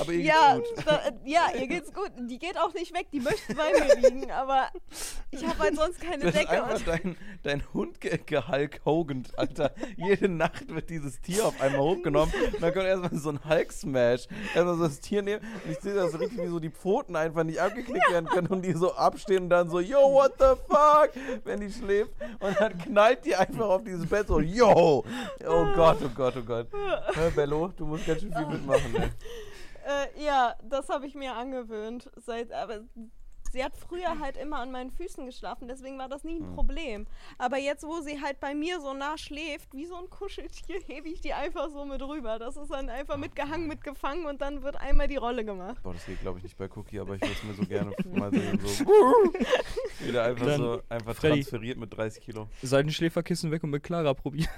Aber ihr ja, geht's gut. äh, ja, ihr geht's gut. Die geht auch nicht weg, die möchte bei mir liegen, aber ich habe halt sonst keine hast Decke. einfach Und dein, dein Hund ge Hogan, Alter. Jede Nacht wird dieses Tier auf einmal hochgenommen und dann kommt erstmal so ein Hulk-Smash. Erstmal so das Tier nehmen und ich sehe das so richtig, wie so die Pfoten einfach nicht abgeknickt werden können und die so abstehen und dann so, yo, what the fuck, wenn die schläft und dann knallt die einfach auf dieses Bett so, yo. Oh Gott, oh Gott, oh Gott. Hör, Bello, du musst ganz schön viel mitmachen, ey. [laughs] Äh, ja, das habe ich mir angewöhnt. Seit, aber sie hat früher halt immer an meinen Füßen geschlafen, deswegen war das nie ein Mhm. Problem. Aber jetzt, wo sie halt bei mir so nah schläft, wie so ein Kuscheltier, [laughs] hebe ich die einfach so mit rüber. Das ist dann einfach mitgehangen, mitgefangen und dann wird einmal die Rolle gemacht. Boah, das geht glaube ich nicht bei Cookie, aber ich würde es mir so gerne [laughs] mal sehen. So. Wieder einfach Dann, so einfach Freddy. transferiert mit 30 Kilo. Seitenschläferkissen weg und mit Clara probieren.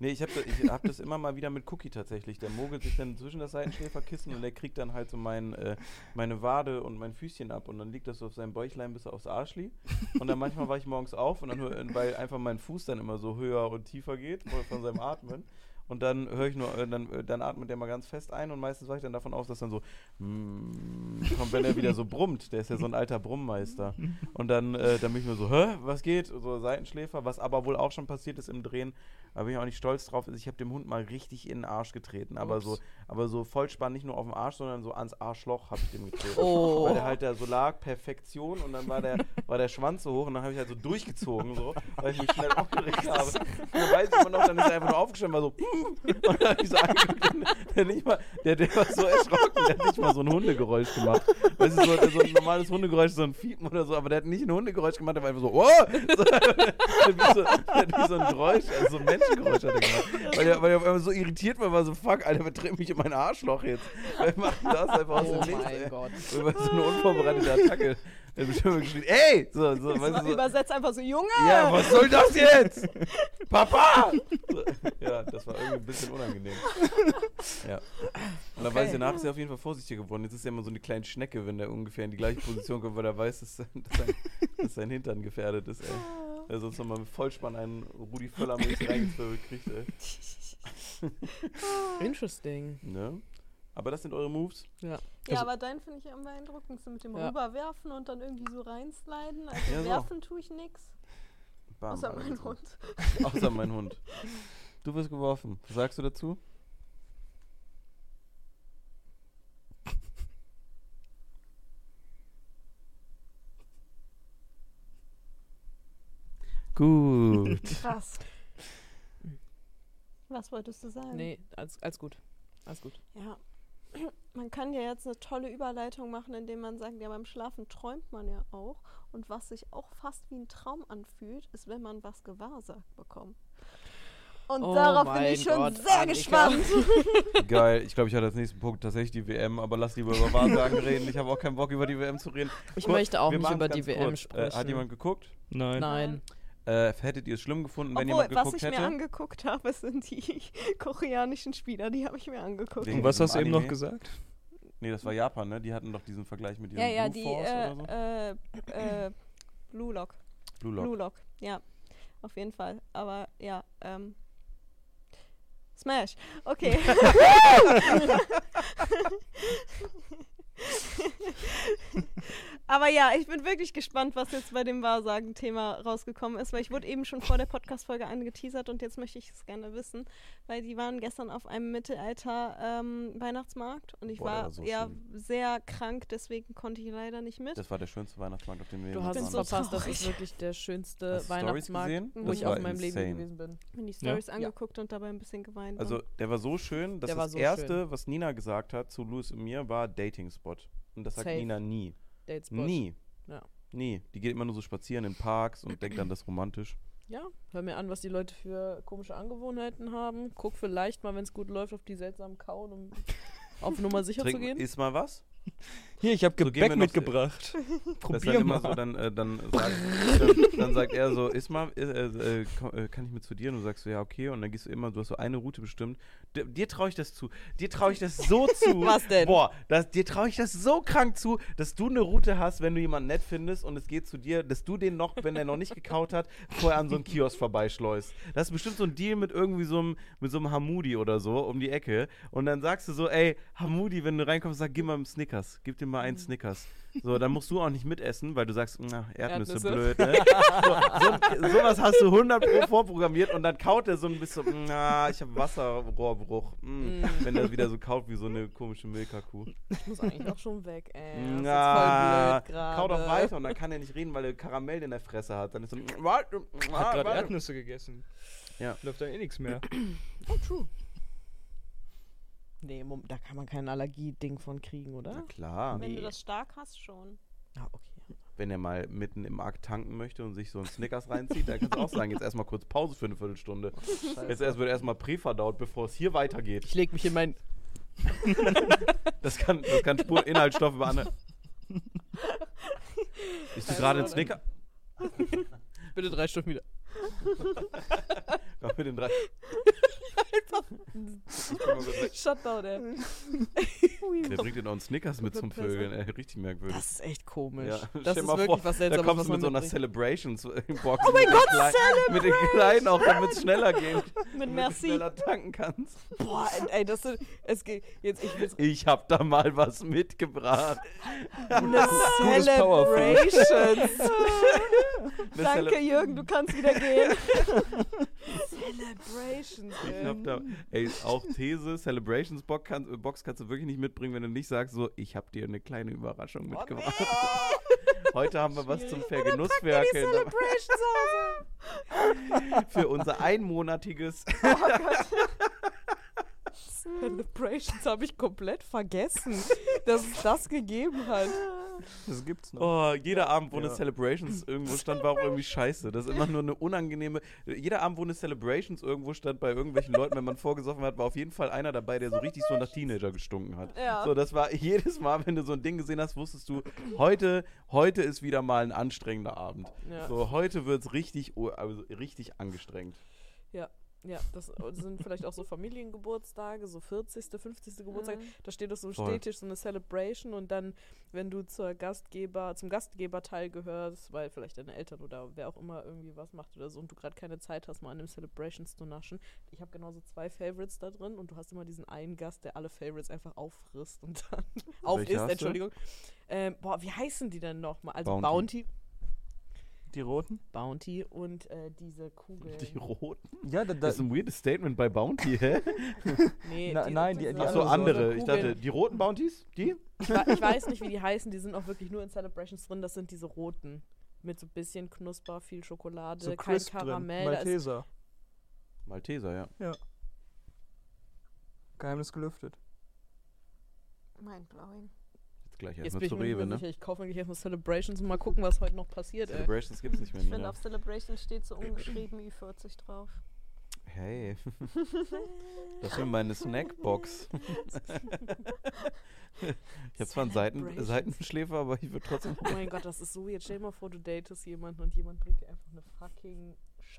Nee, ich habe ich hab das immer mal wieder mit Cookie tatsächlich. Der mogelt sich dann zwischen das Seitenschläferkissen und der kriegt dann halt so mein, äh, meine Wade und mein Füßchen ab und dann liegt das so auf seinem Bäuchlein, bis aufs Arsch liegt. Und dann manchmal war ich morgens auf und dann, weil einfach mein Fuß dann immer so höher und tiefer geht von seinem Atmen. Und dann höre ich nur, äh, dann, äh, dann atmet der mal ganz fest ein und meistens war ich dann davon aus, dass dann so mm, kommt, wenn er wieder so brummt. Der ist ja so ein alter Brummmeister. Und dann, äh, dann bin ich nur so, hä, was geht? So Seitenschläfer, was aber wohl auch schon passiert ist im Drehen. Da bin ich auch nicht stolz drauf. ist, Ich habe dem Hund mal richtig in den Arsch getreten. Aber so, Ups. aber so Vollspann nicht nur auf den Arsch, sondern so ans Arschloch habe ich dem getreten. Oh. Weil der halt da so lag, Perfektion. Und dann war der, war der Schwanz so hoch und dann habe ich halt so durchgezogen, so, weil ich mich schnell aufgeregt [laughs] habe. Dann weiß ich immer noch, dann ist er einfach nur aufgestanden, war so, und dann habe ich so angeguckt, der, nicht mal, der, der war so erschrocken, der hat nicht mal so ein Hundegeräusch gemacht. Weißt du, so, so ein normales Hundegeräusch, so ein Fiepen oder so, aber der hat nicht ein Hundegeräusch gemacht, der war einfach so, oh! [laughs] So, wie, so, wie so ein Geräusch, also so ein Menschengeräusch hat er gemacht. Weil er, weil er auf einmal so irritiert war, war so, fuck, Alter, wer dreht mich in mein Arschloch jetzt? Wer macht das einfach aus dem Oh Nichts, mein ey? Gott. Über so eine unvorbereitete Attacke. Er hat bestimmt geschrien, ey! So, so, weißt du, so, Übersetzt einfach so, Junge! ja, was soll das jetzt? Papa! So, ja, das war irgendwie ein bisschen unangenehm. Ja. Und dann weiß ich, danach ist er auf jeden Fall vorsichtiger geworden. Jetzt ist er immer so eine kleine Schnecke, wenn der ungefähr in die gleiche Position kommt, weil er weiß, dass, dass, sein, dass sein Hintern gefährdet ist, ey. Er sonst nochmal mit Vollspann einen Rudi Völler-mäßig reingezwirbelt kriegt, ey. Interesting. Ne? Aber das sind eure Moves. Ja. Ja, Also- aber deinen finde ich am beeindruckendsten mit dem Ja. Rüberwerfen und dann irgendwie so reinsliden. Also Ja, so. werfen tue ich nix. Bam, Außer mein so. Hund. [laughs] Außer mein Hund. Du wirst geworfen. Was sagst du dazu? Gut. Krass. Was wolltest du sagen? Nee, alles, alles gut. Alles gut. Ja. [clears throat] Man kann ja jetzt eine tolle Überleitung machen, indem man sagt, ja, beim Schlafen träumt man ja auch. Und was sich auch fast wie ein Traum anfühlt, ist, wenn man was gewahrsagt bekommt. Und Oh darauf bin ich schon Gott, sehr Annika. gespannt. [laughs] Geil. Ich glaube, ich hatte als nächsten Punkt tatsächlich die WM, aber lass lieber über Wahrsagen reden. Ich habe auch keinen Bock, über die WM zu reden. Ich Kurz, möchte auch nicht über die WM kurz. sprechen. Äh, hat jemand geguckt? Nein. Nein. Äh, hättet ihr es schlimm gefunden, wenn Obwohl, jemand was geguckt ich hätte? mir angeguckt habe, sind die koreanischen Spieler, die habe ich mir angeguckt. Wegen Und was hast du eben noch gesagt? Nee, das war Japan, ne? Die hatten doch diesen Vergleich mit diesem Ja, ja, Blue die Force äh, oder so. äh, äh, Blue Lock. Blue Lock. Blue Lock, ja. Auf jeden Fall. Aber ja, ähm. Smash. Okay. Aber ja, ich bin wirklich gespannt, was jetzt bei dem Wahrsagen-Thema rausgekommen ist, weil ich wurde eben schon vor der Podcast-Folge angeteasert und jetzt möchte ich es gerne wissen, weil die waren gestern auf einem Mittelalter-Weihnachtsmarkt und ich Boah, war so ja schön. sehr krank, deswegen konnte ich leider nicht mit. Das war der schönste Weihnachtsmarkt, auf dem wir Du hast bin es so verpasst, das ist wirklich der schönste Hast Weihnachtsmarkt, gesehen? wo Das ich in meinem Leben gewesen bin. Mir die Ja. Stories Ja. angeguckt und dabei ein bisschen geweint. Also, der war so schön, dass das so Erste, schön. was Nina gesagt hat zu Louis und mir, war Dating-Spot. Und das sagt Safe. Nina nie. Datespot. Nie. Ja. Nie. Die geht immer nur so spazieren in Parks und denkt dann das ist romantisch. Ja, hör mir an, was die Leute für komische Angewohnheiten haben. Guck vielleicht mal, wenn es gut läuft, auf die seltsamen Kauen, um auf Nummer sicher zu Trink, gehen. isst mal was? [laughs] Hier, ich habe So Gebäck noch- mitgebracht. [laughs] Das ist dann Probier immer mal. so, dann, äh, dann, [laughs] sagt, dann, dann sagt er so, iss mal, äh, äh, äh, kann ich mit zu dir? Und du sagst so, ja, okay. Und dann gehst du immer, du hast so eine Route bestimmt. D dir traue ich das zu. Dir traue ich das so [laughs] zu. Was denn? Boah, das, dir traue ich das so krank zu, dass du eine Route hast, wenn du jemanden nett findest und es geht zu dir, dass du den noch, wenn er noch nicht gekaut hat, vorher an so einen Kiosk vorbeischleust. Das ist bestimmt so ein Deal mit irgendwie so einem, mit so einem Hamudi oder so um die Ecke. Und dann sagst du so, ey, Hamudi, wenn du reinkommst, sag, gib mal einen Snickers. Gib dir mal einen Snickers. So, dann musst du auch nicht mitessen, weil du sagst, na, Erdnüsse, Erdnüsse. blöd, ne? so, so, sowas hast du 100 Pro vorprogrammiert und dann kaut er so ein bisschen, na, ich habe Wasserrohrbruch. Mm, Wenn er wieder so kaut wie so eine komische Milka-Kuh. Ich muss eigentlich auch schon weg, ey. Na, jetzt voll blöd gerade. kau doch weiter und dann kann er nicht reden, weil er Karamell in der Fresse hat. Dann ist so, Hat gerade. Erdnüsse gegessen. Ja. Läuft dann eh nichts mehr. Oh, true. Nee, da kann man kein Allergie-Ding von kriegen, Na oder? klar. Wenn nee. du das stark hast, schon. Ah, okay. Wenn er mal mitten im Akt tanken möchte und sich so einen Snickers reinzieht, dann kannst du auch sagen, jetzt erstmal kurz Pause für eine Viertelstunde. Jetzt erst wird erstmal präverdaut, bevor es hier weitergeht. Ich leg mich in mein. [laughs] Das kann, das kann Spur Inhaltsstoffe über andere. Bist du gerade ein Snicker? Bitte drei Stunden wieder. [laughs] Komm mit kurz weg. Shutdown, ey. Der bringt dir noch einen Snickers mit zum Vögeln, ey. Richtig merkwürdig. Das ist echt komisch. Ja, Das stell ist wirklich vor, was Da Seltsames, kommst was du mit so einer mitbringt. Celebrations Box. Oh mein Gott, Mit den Kleinen auch, damit es schneller geht. Mit damit du Merci. schneller tanken kannst. Boah, ey, das sind, es geht, jetzt, ich will's, Ich hab da mal was mitgebracht. eine. [laughs] Eine Danke, Jürgen, du kannst wieder gehen. [laughs] Celebrations, Ich hab da, ey, auch These, Celebrations Box, kann, Box kannst du wirklich nicht mitbringen, wenn du nicht sagst, so, ich hab dir eine kleine Überraschung Oh, mitgebracht. Heute haben wir was zum Vergenusswerkeln Celebrations Hause. für unser einmonatiges. [laughs] Celebrations habe ich komplett vergessen, dass es das gegeben hat. Das gibt's noch. Oh, jeder Abend, wo eine Ja. Celebrations irgendwo stand, war auch irgendwie scheiße. Das ist immer nur eine unangenehme. Jeder Abend, wo eine Celebrations irgendwo stand bei irgendwelchen Leuten, wenn man vorgesoffen hat, war auf jeden Fall einer dabei, der so richtig so nach Teenager gestunken hat. Ja. So, das war jedes Mal, wenn du so ein Ding gesehen hast, wusstest du, heute, heute ist wieder mal ein anstrengender Abend. Ja. So, heute wird es richtig, oh, also richtig angestrengt. Ja, ja, das sind vielleicht auch so Familiengeburtstage, so 40., 50. Geburtstag. Da steht auf so einem Voll. Stehtisch so eine Celebration und dann, wenn du zur Gastgeber, zum Gastgeberteil gehörst, weil vielleicht deine Eltern oder wer auch immer irgendwie was macht oder so und du gerade keine Zeit hast, mal an einem Celebrations zu naschen. Ich habe genauso zwei Favorites da drin und du hast immer diesen einen Gast, der alle Favorites einfach auffrisst und dann aufisst? Entschuldigung. Ähm, boah, wie heißen die denn nochmal? Also Bounty. Bounty. Die roten? Bounty und äh, diese Kugel. Die roten? Ja, da, da, Das ist ein weirdes Statement bei Bounty, hä? [laughs] Nee, Na- nein, die- die Achso, andere. Ich dachte, die roten Bounties? Die? Ich, ich weiß nicht, wie die heißen. Die sind auch wirklich nur in Celebrations drin. Das sind diese roten. Mit so ein bisschen Knusper, viel Schokolade, so kein crisp drin. Karamell. ist, Malteser. Malteser, ja. Geheimnis gelüftet. Mindblowing. Jetzt gleich jetzt erstmal bin ich zu Rewe, ne? sicher. Ich kaufe mir gleich erstmal Celebrations und mal gucken, was heute noch passiert. Celebrations gibt's nicht mehr, Ich finde, Nina. auf Celebration steht so ungeschrieben [clears throat] Ü40 drauf. Hey. [laughs] [laughs] Das ist meine Snackbox. [laughs] ich habe zwar einen Seiten, Celebrations. Seitenschläfer, aber ich würde trotzdem. Oh mein Gott, das ist so weird. Stell dir mal vor, du datest jemanden und jemand bringt dir einfach eine fucking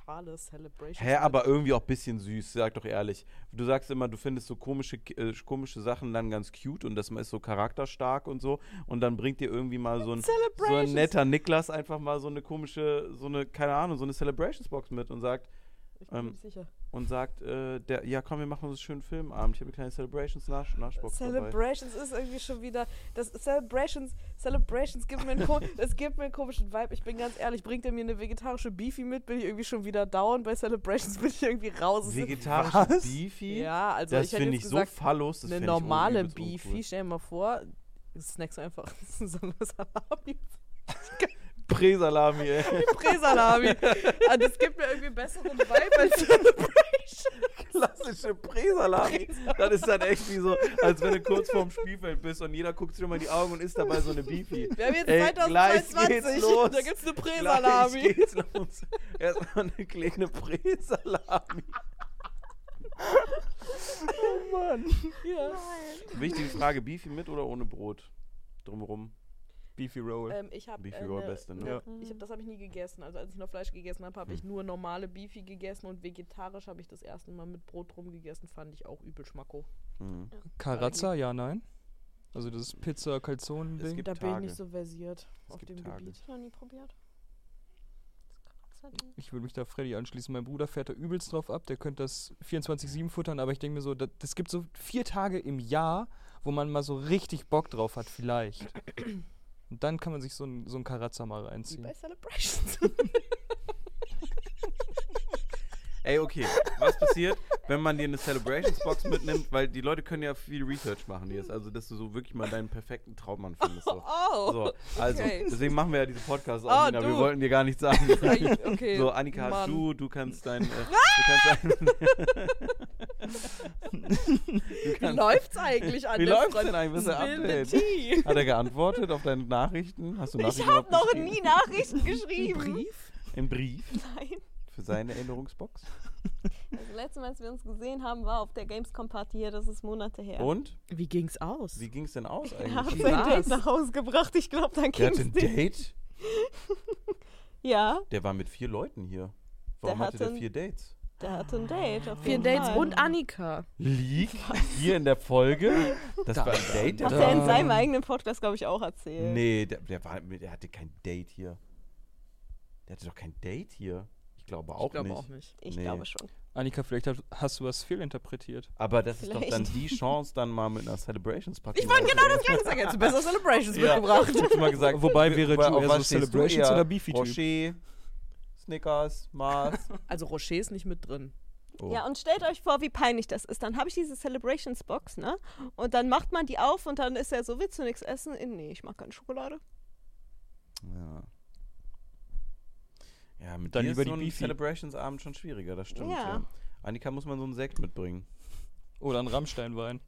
pauschale Celebration. Hä, aber irgendwie auch ein bisschen süß, sag doch ehrlich. Du sagst immer, du findest so komische, äh, komische Sachen dann ganz cute und das ist so charakterstark und so. Und dann bringt dir irgendwie mal so ein, so ein netter Niklas einfach mal so eine komische, so eine, keine Ahnung, so eine Celebrations-Box mit und sagt, Ich bin ähm, sicher. Und sagt, äh, der, ja komm, wir machen uns einen schönen Filmabend. Ich habe eine kleine Celebrations-Nachbox dabei. Celebrations ist irgendwie schon wieder. Das Celebrations, Celebrations gibt mir einen, [laughs] gibt mir einen komischen Vibe. Ich bin ganz ehrlich, bringt er mir eine vegetarische Beefy mit, bin ich irgendwie schon wieder down. Bei Celebrations [laughs] bin ich irgendwie raus. Vegetarische Was? Beefy? ja, also das ich finde ich gesagt, so fallos. Das eine normale Beefy. Stell dir mal vor, snackst du einfach [laughs] so eine Salami. Präsalami, ey. [laughs] Präsalami. Ah, das gibt mir irgendwie einen besseren Vibe als Celebration. Klassische Präsalami. Das ist dann echt wie so, als wenn du kurz vorm Spielfeld bist und jeder guckt sich immer in die Augen und isst dabei so eine Beefy. Wir haben jetzt Ey, gleich 2022. geht's los. Da gibt's eine Gleich Präsalami. geht's los. Erstmal eine kleine Präsalami. Oh Mann. Ja. Wichtige Frage, Beefy mit oder ohne Brot? Drumherum. Beefy Roll. Ähm, ich habe Beefy äh, Roll ne- beste, ne? Ja. Ich hab, das habe ich nie gegessen. Also als ich noch Fleisch gegessen habe, habe ich Hm. nur normale Beefy gegessen und vegetarisch habe ich das erste Mal mit Brot drum gegessen. Fand ich auch übel schmacko. Mhm. Karazza, ja, nein. Also das Pizza Es Calzone-Ding. gibt Da bin ich nicht so versiert Es auf dem Tage. Gebiet. Noch nie probiert. Ich würde mich da Freddy anschließen. Mein Bruder fährt da übelst drauf ab. Der könnte das 24-7 futtern, aber ich denke mir so, das, das gibt so vier Tage im Jahr, wo man mal so richtig Bock drauf hat, vielleicht. [coughs] Und dann kann man sich so ein, so ein Karazza mal Wie reinziehen. bei Celebrations. [laughs] Ey, okay, was passiert, wenn man dir eine Celebrations-Box mitnimmt? Weil die Leute können ja viel Research machen jetzt. Also, dass du so wirklich mal deinen perfekten Traummann findest. So. [laughs] Oh. So, also, okay. deswegen machen wir ja diese Podcasts Oh, auch, Nina. Wir wollten dir gar nichts sagen. [laughs] Okay. So, Annika Mann. du, du kannst dein. Äh, du [laughs] kannst dein Wie läuft's eigentlich an Wie läuft's denn eigentlich? Was Update? hat er geantwortet auf deine Nachrichten? Hast du Ich Nachrichten habe überhaupt noch nie Nachrichten geschrieben. Brief? Im Brief Nein. Für seine Erinnerungsbox. Das letzte Mal, als wir uns gesehen haben, war auf der Gamescom-Party hier. Das ist Monate her. Und? Wie ging's aus? Wie ging es denn aus Er hat eigentlich? Sein war's? Date nach Hause gebracht. Ich glaube, dann Der ging's hatte ein nicht. Date? [laughs] Ja, Der war mit vier Leuten hier. Warum Der hatte der hatte ein- vier Dates? der hatte ein Date. Auf Vier jeden Dates Fall. und Annika. Leak hier in der Folge. Das war ein Date. Hat Der er in seinem eigenen Podcast, glaube ich, auch erzählt. nee, der, der, war, der hatte kein Date hier. Der hatte doch kein Date hier. Ich glaube auch ich glaube nicht. auch nicht. Ich Nee. glaube schon. Annika, vielleicht hast, hast du was fehlinterpretiert. Aber das ist doch dann Vielleicht. die Chance, dann mal mit einer Celebrations Party. Ich wollte genau das gleiche sagen. Du besser Celebrations ja. mitgebracht. Ich mal gesagt. Wobei wäre Joe eher so Celebrations eher? oder Beefy-Typ? Rocher, Snickers, Mars. [laughs] Also Rocher ist nicht mit drin. Oh. Ja, und stellt euch vor, wie peinlich das ist. Dann habe ich diese Celebrations-Box, ne? Und dann macht man die auf und dann ist er so, willst du nichts essen? Nee, ich mag keine Schokolade. Ja. Ja, mit Dann dir lieber ist die so ein. Celebrations-Abend schon schwieriger, das stimmt. Ja. Ja. Annika muss man so einen Sekt mitbringen. Oder ein Rammsteinwein.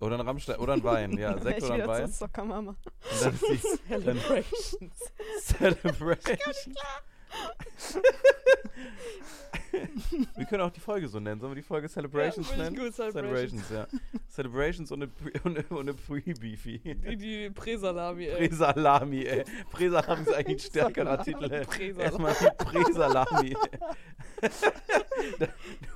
Oder ein Rammstein, oder ein Wein, ja, [laughs] Sekt oder ein Wein. zur Soccer-Mama. Und dann [laughs] ist die dann Celebrations. [laughs] [laughs] Wir können auch die Folge so nennen. Sollen wir die Folge Celebrations Ja, nennen? gut, Celebrations. ja. Celebrations und eine, und eine, Pre-Beefy. Die, die Präsalami, ey. Präsalami, ey. Präsalami ist eigentlich ein stärkerer Titel. Erstmal die Präsalami. [laughs]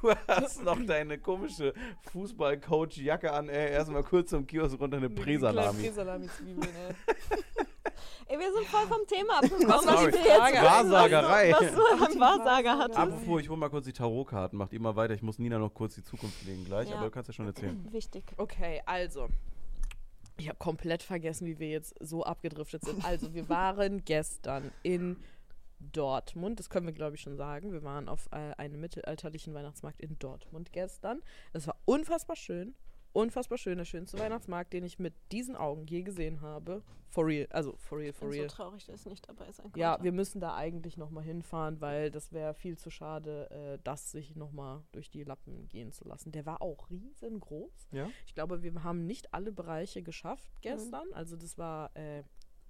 du hast noch deine komische Fußball-Coach-Jacke an, ey. Erstmal kurz zum Kiosk runter eine Präsalami. Präsalami-Zwiebeln, ey. [laughs] Ey, wir sind voll vom Thema abgekommen. Sorry. Ich will jetzt wissen, Wahrsagerei. Was du, was du am Wahrsager hattest. Apropos, ich hole mal kurz die Tarotkarten. Macht immer weiter. Ich muss Nina noch kurz die Zukunft legen gleich, Ja. aber du kannst ja schon erzählen. Wichtig. Okay, also. Ich habe komplett vergessen, wie wir jetzt so abgedriftet sind. Also, wir waren [laughs] gestern in Dortmund. Das können wir, glaube ich, schon sagen. Wir waren auf äh, einem mittelalterlichen Weihnachtsmarkt in Dortmund gestern. Es war unfassbar schön. Unfassbar schön. Der schönste Weihnachtsmarkt, den ich mit diesen Augen je gesehen habe. For real. Also, for real, Ich for bin real. so traurig, dass ich nicht dabei sein konnte. Ja, wir müssen da eigentlich nochmal hinfahren, weil das wäre viel zu schade, äh, das sich nochmal durch die Lappen gehen zu lassen. Der war auch riesengroß. Ja? Ich glaube, wir haben nicht alle Bereiche geschafft gestern. Also das war äh,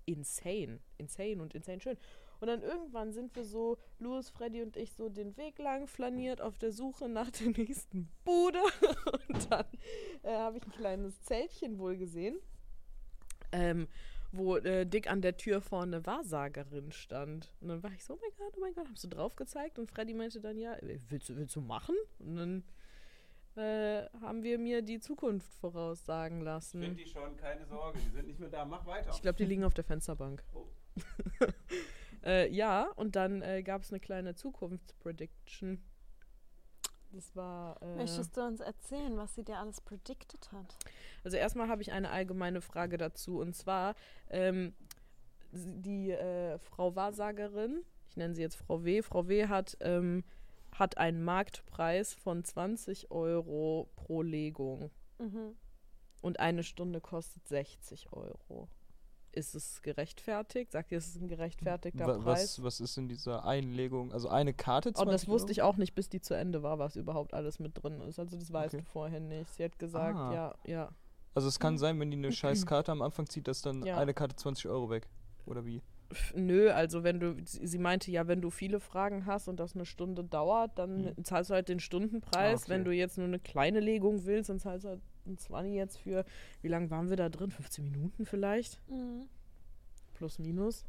insane. Insane und insane schön. Und dann irgendwann sind wir so, Louis, Freddy und ich, so den Weg lang flaniert auf der Suche nach der nächsten Bude. [laughs] Und dann äh, habe ich ein kleines Zeltchen wohl gesehen. Ähm, wo äh, dick an der Tür vorne Wahrsagerin stand. Und dann war ich so, oh mein Gott, oh mein Gott, hast du drauf gezeigt? Und Freddy meinte dann, ja, äh, willst du, willst du machen? Und dann äh, haben wir mir die Zukunft voraussagen lassen. die schon, keine Sorge, die sind nicht mehr da. Mach weiter. Ich glaube, die liegen auf der Fensterbank. Oh. [laughs] äh, ja, und dann äh, gab es eine kleine Zukunftsprediction. Das war. Äh, Möchtest du uns erzählen, was sie dir alles predicted hat? also erstmal habe ich eine allgemeine Frage dazu. Und zwar, ähm, die äh, Frau Wahrsagerin, ich nenne sie jetzt Frau W., Frau W. hat, ähm, hat einen Marktpreis von 20 Euro pro Legung. Mhm. Und eine Stunde kostet 60 Euro. Ist es gerechtfertigt? Sagt ihr, es ist ein gerechtfertigter Wa- Preis? was, was ist in dieser Einlegung? Also eine Karte? Oh, das 20 wusste ich auch nicht, bis die zu Ende war, was überhaupt alles mit drin ist. Also das weißt Okay. du vorher nicht. Sie hat gesagt, Ah. ja, ja. Also es kann sein, wenn die eine [clears throat] scheiß Karte am Anfang zieht, dass dann Ja. eine Karte 20 Euro weg. Oder wie? Nö, also wenn du, sie meinte ja, wenn du viele Fragen hast und das eine Stunde dauert, dann Mhm. zahlst du halt den Stundenpreis. Ah, okay. Wenn du jetzt nur eine kleine Legung willst, dann zahlst du halt ein 20 jetzt für, wie lange waren wir da drin? 15 Minuten vielleicht? Mhm. Plus, minus.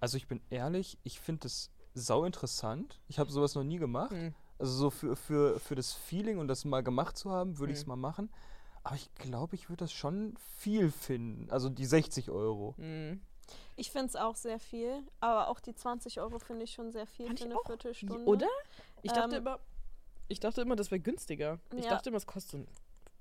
Also ich bin ehrlich, ich finde das sau interessant. Ich habe sowas noch nie gemacht. Hm. Also so für, für, für das Feeling und das mal gemacht zu haben, würde ich es Mhm. mal machen. Aber ich glaube, ich würde das schon viel finden. Also die 60 Euro. Hm. Ich finde es auch sehr viel, aber auch die 20 Euro finde ich schon sehr viel Fand für ich eine auch. Viertelstunde. Oder? Ich dachte Ähm, immer, ich dachte immer, das wäre günstiger. Ich Ja. dachte immer, es kostet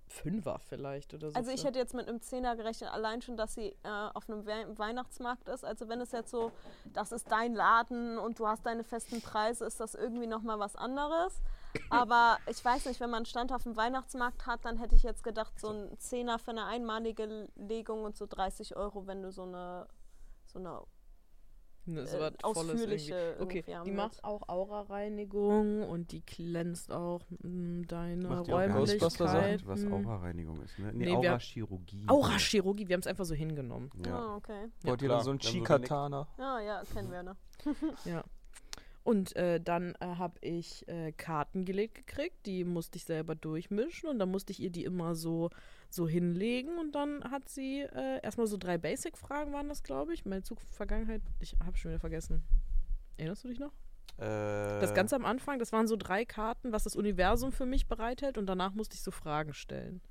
Fünfer vielleicht oder so. Also ich hätte jetzt mit einem Zehner gerechnet, allein schon, dass sie äh, auf einem We Weihnachtsmarkt ist. Also wenn es jetzt so, das ist dein Laden und du hast deine festen Preise, ist das irgendwie nochmal was anderes. [coughs] Aber ich weiß nicht, wenn man einen Stand auf dem Weihnachtsmarkt hat, dann hätte ich jetzt gedacht, so ein Zehner für eine einmalige Legung und so 30 Euro, wenn du so eine, so eine So äh, ausführliche. Okay, die macht auch Aura-Reinigung und die glänzt auch mm, deine Macht die auch Räumlichkeit. Ghostbuster-Sachen? Was Hm. Aura-Reinigung ist, ne? Nee, Nee, wir- Aura-Chirurgie. Aura-Chirurgie, wir haben es einfach so hingenommen. Ja. Ah, okay. Ja, Wollt ihr klar. dann so ein Chikatana? Ja, ja, kennen wir, ne? Ja. [laughs] Und äh, dann äh, habe ich äh, Karten gelegt gekriegt, die musste ich selber durchmischen und dann musste ich ihr die immer so, so hinlegen und dann hat sie äh, erstmal so drei Basic-Fragen waren das, glaube ich. Meine Zukunft, Vergangenheit, ich habe schon wieder vergessen. Erinnerst du dich noch? Äh, Das ganz am Anfang, das waren so drei Karten, was das Universum für mich bereithält und danach musste ich so Fragen stellen.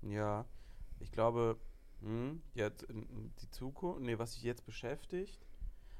Ja, ich glaube, hm, jetzt in- die Zukunft, nee, was sich jetzt beschäftigt.